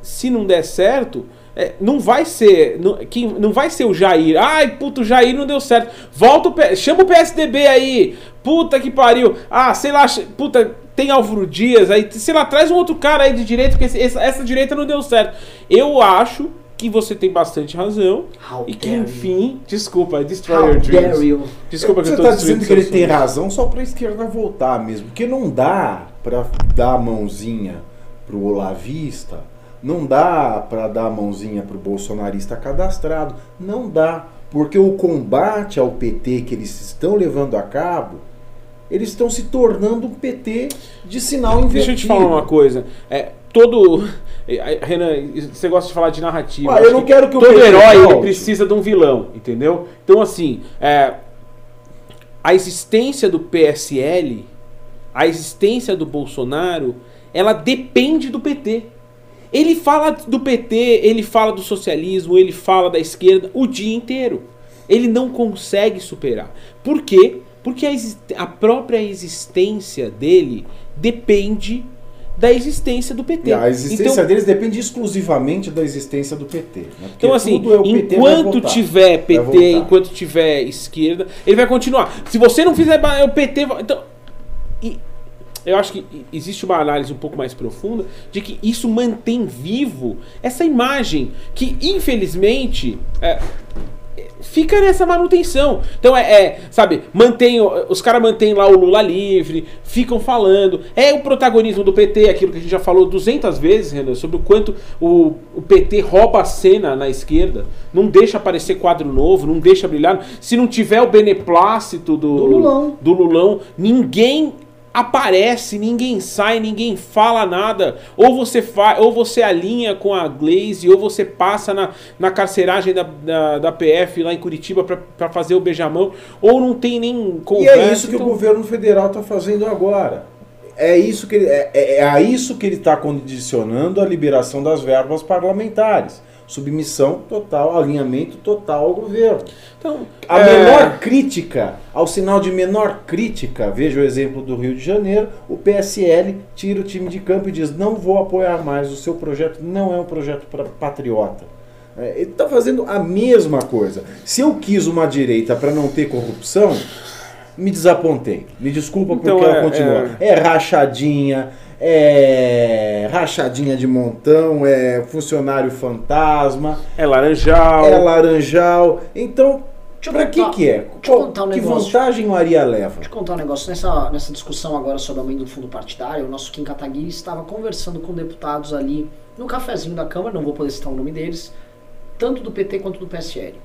se não der certo, é, não vai ser. Não, quem, não vai ser o Jair. Ai, puto, o Jair não deu certo. Volta o Chama o PSDB aí. Puta que pariu. Ah, sei lá, puta, tem Álvaro Dias aí. Sei lá, traz um outro cara aí de direita, porque essa, essa direita não deu certo. Eu acho que você tem bastante razão. How e que, enfim, desculpa, destroy How your dare dreams. you. Desculpa que Você eu tô está destruindo dizendo que ele tem razão só para a esquerda voltar mesmo. Porque não dá para dar a mãozinha pro olavista, não dá para dar a mãozinha pro bolsonarista cadastrado. Não dá. Porque o combate ao PT que eles estão levando a cabo, eles estão se tornando um PT de sinal invertido. Deixa eu te falar uma coisa. É, todo. é, Renan, você gosta de falar de narrativa. Ah, eu não quero que o Todo herói volte. precisa de um vilão, entendeu? Então, assim, é, a existência do PSL, a existência do Bolsonaro, ela depende do PT. Ele fala do PT, ele fala do socialismo, ele fala da esquerda o dia inteiro. Ele não consegue superar. Por quê? Porque a, a própria existência dele depende da existência do PT. E a existência Então- deles depende exclusivamente da existência do PT. né? Então, assim, é PT enquanto tiver PT, enquanto tiver esquerda, ele vai continuar. Se você não fizer o PT. Então, e eu acho que existe uma análise um pouco mais profunda de que isso mantém vivo essa imagem que, infelizmente. é, fica nessa manutenção. Então é, é, sabe, mantém, os caras mantêm lá o Lula livre, ficam falando. É o protagonismo do PT, aquilo que a gente já falou 200 vezes, Renan, sobre o quanto o, o PT rouba a cena na esquerda, não deixa aparecer quadro novo, não deixa brilhar. Se não tiver o beneplácito do, Do Lulão. do Lulão, ninguém aparece, ninguém sai, ninguém fala nada. Ou você fa ou você alinha com a Glaze, ou você passa na, na carceragem da, da, da PF lá em Curitiba para fazer o beijamão, ou não tem nem conversa. E é isso que então... o governo federal está fazendo agora. É isso que ele, é, é, é a isso que ele está condicionando a liberação das verbas parlamentares submissão total, alinhamento total ao governo. Então, a é... menor crítica, ao sinal de menor crítica, veja o exemplo do Rio de Janeiro, o PSL tira o time de campo e diz: não vou apoiar mais, o seu projeto não é um projeto para patriota. É, ele está fazendo a mesma coisa. Se eu quis uma direita para não ter corrupção, me desapontei. Me desculpa então, porque é, ela continua. É... é rachadinha, é rachadinha de montão, é funcionário fantasma, é laranjal. É laranjal. Então, para que que é? Qual, um que vantagem o Aria leva? Deixa eu contar um negócio. Nessa, nessa discussão agora sobre o aumento do fundo partidário, o nosso Kim Kataguiri estava conversando com deputados ali no cafezinho da Câmara, não vou poder citar o nome deles, tanto do PT quanto do PSL.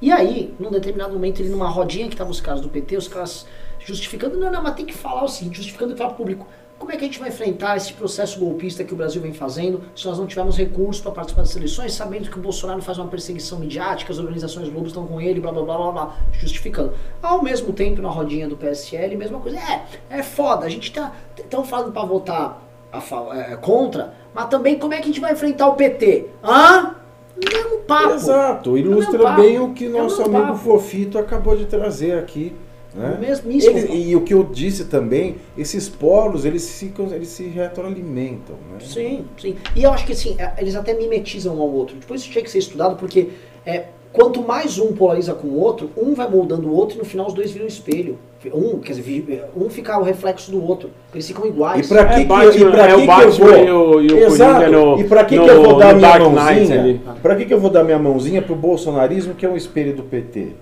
E aí, num determinado momento, ele numa rodinha que estavam os caras do PT, os caras justificando, não, não, mas tem que falar o seguinte, justificando para o público. Como é que a gente vai enfrentar esse processo golpista que o Brasil vem fazendo se nós não tivermos recursos para participar das eleições, sabendo que o Bolsonaro faz uma perseguição midiática, as organizações Globo estão com ele, blá blá blá blá blá, justificando. Ao mesmo tempo, na rodinha do PSL, mesma coisa. É, é foda, a gente tá tão falando para votar a, é, contra, mas também como é que a gente vai enfrentar o PT? Hã? Mesmo papo. Exato, ilustra bem o que nosso amigo papo. Fofito acabou de trazer aqui. Né? Mesmíssimo. Ele, e o que eu disse também, esses polos, eles, ficam, eles se retroalimentam. Né? Sim, sim. E eu acho que assim, é, eles até mimetizam um ao outro. Depois isso tinha que ser estudado, porque é, quanto mais um polariza com o outro, um vai moldando o outro e no final os dois viram um espelho. Um, quer dizer, um fica o reflexo do outro. Eles ficam iguais. E pra que, é, e pra é que, que eu vou? E o, e o Exato. No, e pra que, no, que eu vou dar minha mãozinha? Pra que, que eu vou dar minha mãozinha pro bolsonarismo, que é um espelho do PT?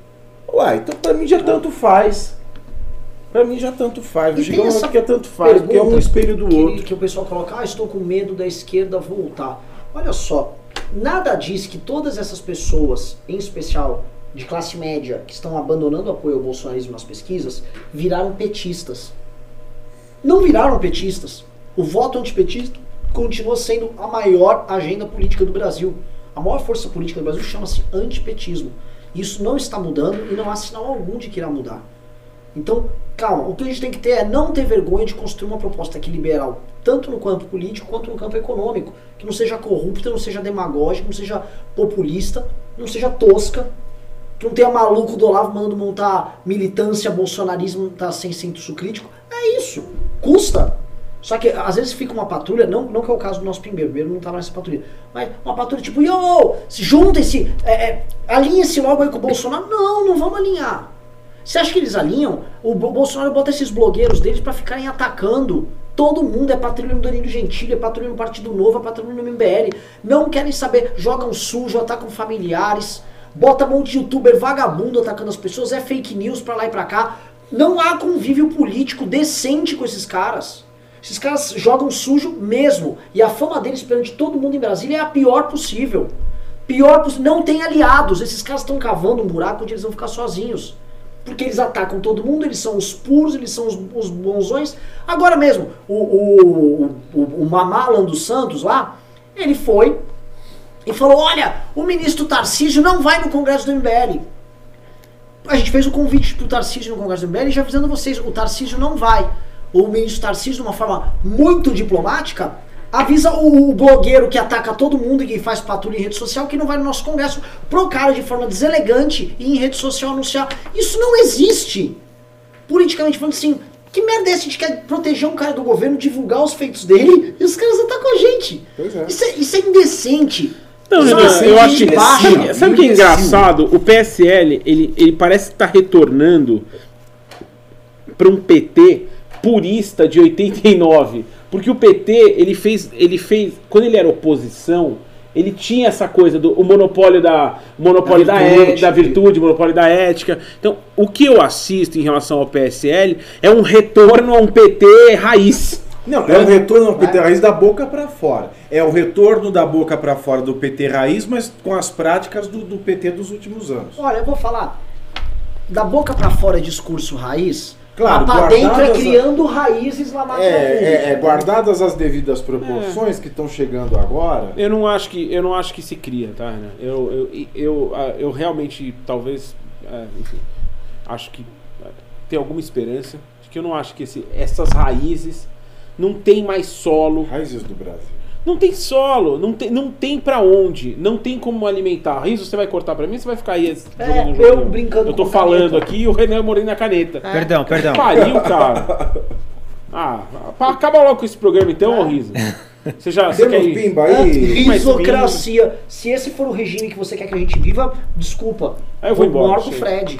Uai, então pra mim já tanto faz. Pra mim já tanto faz. E tem essa que é tanto faz, porque é um espelho do que, outro. Que o pessoal coloca, ah, estou com medo da esquerda voltar. Olha só, nada diz que todas essas pessoas, em especial de classe média, que estão abandonando o apoio ao bolsonarismo nas pesquisas, viraram petistas. Não viraram petistas. O voto antipetista continua sendo a maior agenda política do Brasil. A maior força política do Brasil chama-se antipetismo. Isso não está mudando e não há sinal algum de que irá mudar. Então, calma, o que a gente tem que ter é não ter vergonha de construir uma proposta que liberal, tanto no campo político quanto no campo econômico, que não seja corrupta, não seja demagógica, não seja populista, não seja tosca, que não tenha maluco do Olavo mandando montar militância, bolsonarismo, tá sem senso crítico. É isso. Custa. Só que às vezes fica uma patrulha, não, não que é o caso do nosso primeiro, primeiro não tava nessa patrulha, mas uma patrulha tipo, yo, juntem-se, é, é, alinhem-se logo aí com o Bolsonaro. Não, não vamos alinhar. Você acha que eles alinham? O Bolsonaro bota esses blogueiros deles para ficarem atacando. Todo mundo é patrulha no Danilo Gentili, é patrulha no Partido Novo, é patrulha no MBL. Não querem saber, jogam sujo, atacam familiares, bota um monte de youtuber vagabundo atacando as pessoas, é fake news pra lá e pra cá. Não há convívio político decente com esses caras. Esses caras jogam sujo mesmo. E a fama deles perante todo mundo em Brasília é a pior possível. Pior possível. Não tem aliados. Esses caras estão cavando um buraco onde eles vão ficar sozinhos. Porque eles atacam todo mundo, eles são os puros, eles são os, os bonzões. Agora mesmo, o, o, o, o Mamalan dos Santos lá, ele foi e falou: Olha, o ministro Tarcísio não vai no Congresso do MBL. A gente fez o convite pro Tarcísio no Congresso do MBL já avisando vocês: o Tarcísio não vai o ministro Tarcísio, de uma forma muito diplomática, avisa o, o, blogueiro que ataca todo mundo e que faz patrulha em rede social que não vai no nosso congresso pro cara de forma deselegante e em rede social anunciar. Isso não existe. Politicamente falando assim, que merda é essa? A gente quer proteger um cara do governo, divulgar os feitos dele e os caras atacam a gente. É. Isso, é, isso é indecente. Não, não, é eu acho que. Sabe, sabe o que é engraçado? O PSL, ele, ele parece estar tá retornando para um PT purista de 89. Porque o PT, ele fez, ele fez, quando ele era oposição, ele tinha essa coisa do o monopólio da monopólio da, virtude, da, é, da virtude, monopólio da ética. Então, o que eu assisto em relação ao PSL é um retorno a um PT raiz. Não, é um retorno ao PT raiz da boca para fora. É o retorno da boca para fora do PT raiz, mas com as práticas do, do PT dos últimos anos. Olha, eu vou falar da boca para fora discurso raiz, Claro, Lá pra dentro é criando raízes na máquina É, é, é, guardadas as devidas proporções que estão chegando agora. Eu não acho que eu não acho que se cria, tá? Renan? Eu, eu, eu, ah, eu realmente talvez, é, enfim, acho que é, tem alguma esperança de que eu não acho que esse, essas raízes não tem mais solo, Raízes do Brasil. Não tem solo, não tem, não tem para onde, não tem como alimentar. Riso, você vai cortar pra mim, você vai ficar aí É, jogando eu jogo? brincando Eu tô com falando caneta. aqui e o Renan morei na caneta. Perdão, perdão. Pariu, cara. Ah, acaba logo com esse programa então, ô Riso. Você já você quer ir? pimba É, aí. risocracia. Se esse for o regime que você quer que a gente viva, desculpa. Aí eu vou embora, maior com o chega. Fred.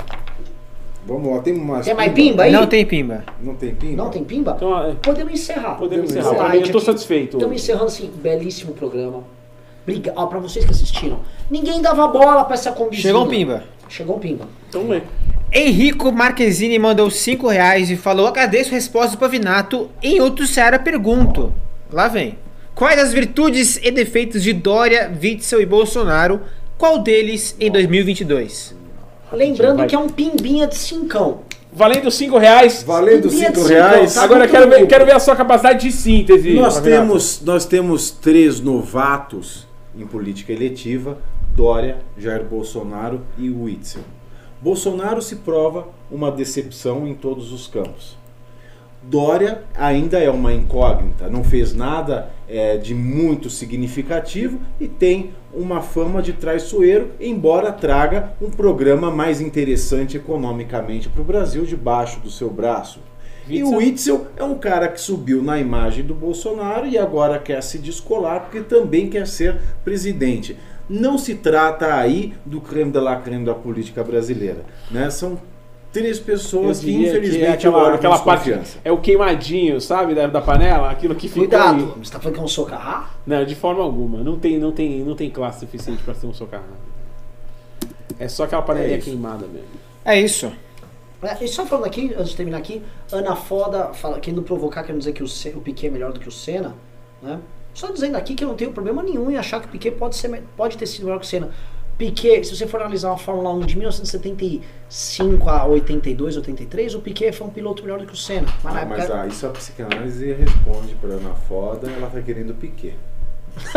Vamos lá, tem mais. Tem mais pimba aí? Não tem pimba. Não tem pimba? Não tem pimba? Então, é, Podemos encerrar. Podemos encerrar. Mim, eu tô aqui. satisfeito. Estamos encerrando assim, belíssimo programa. Obrigado. Ó, pra vocês que assistiram. Ninguém dava bola pra essa condição. Chegou um pimba. Chegou um pimba. então lê. Henrico Marquezine mandou 5 reais e falou: agradeço a resposta do Pavinato. Em outro Seara pergunto. Lá vem. Quais as virtudes e defeitos de Dória, Witzel e Bolsonaro? Qual deles em 2022? Lembrando Vai. que é um pimbinha de cincão. Valendo 5 reais. Valendo Pimbinha de 5 cincão, reais. tá? Agora quero ver, quero ver a sua capacidade de síntese. Nós temos, nós temos três novatos em política eletiva: Dória, Jair Bolsonaro e Witzel. Bolsonaro se prova uma decepção em todos os campos. Dória ainda é uma incógnita, não fez nada é, de muito significativo e tem uma fama de traiçoeiro, embora traga um programa mais interessante economicamente para o Brasil debaixo do seu braço. E o Witzel é um cara que subiu na imagem do Bolsonaro e agora quer se descolar porque também quer ser presidente. Não se trata aí do creme de la creme da política brasileira. Né? São três pessoas que infelizmente é aquela, aquela parte é o queimadinho, sabe, da, da panela, aquilo que ficou Cuidado. aí. Você tá falando que é um socarrá? Não, de forma alguma. Não tem, não tem, não tem classe suficiente pra ser um socarrão. É só aquela panelinha É queimada mesmo. É isso. É, e só falando aqui, antes de terminar aqui, Ana Foda fala, querendo provocar, querendo dizer que o, o Piquet é melhor do que o Senna, né? Só dizendo aqui que eu não tenho problema nenhum em achar que o Piquet pode, ser, pode ter sido melhor que o Senna. Piquet, se você for analisar uma Fórmula 1 de 1975 a 82, 83, o Piquet foi um piloto melhor do que o Senna. Mas na Ah, mas época... ah, isso a psicanálise responde para Ana Foda, ela tá querendo Piquet.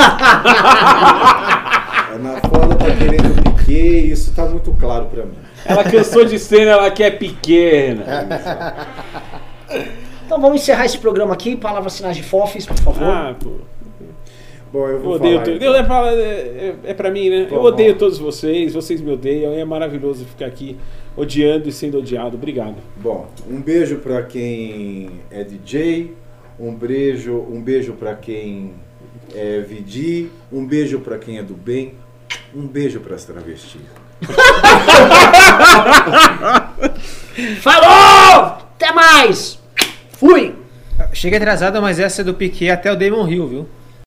Ana Foda tá querendo Piquet, isso tá muito claro para mim. Ela cansou de cena, ela quer pequena. Então vamos encerrar esse programa aqui. Palavras sinais de fofes, por favor. Ah, pô. Bom, eu Eu vou odeio falar. tudo. então. Eu falo, é, é, é pra mim, né? Pô, Eu odeio bom. todos vocês, vocês me odeiam. É maravilhoso ficar aqui odiando e sendo odiado. Obrigado. Bom, um beijo para quem é DJ, um beijo, um beijo para quem é VD, um beijo para quem é do bem, um beijo para as travestis. Falou! Até mais! Fui! Chega atrasado, mas essa é do Piquet até o Damon Hill, viu?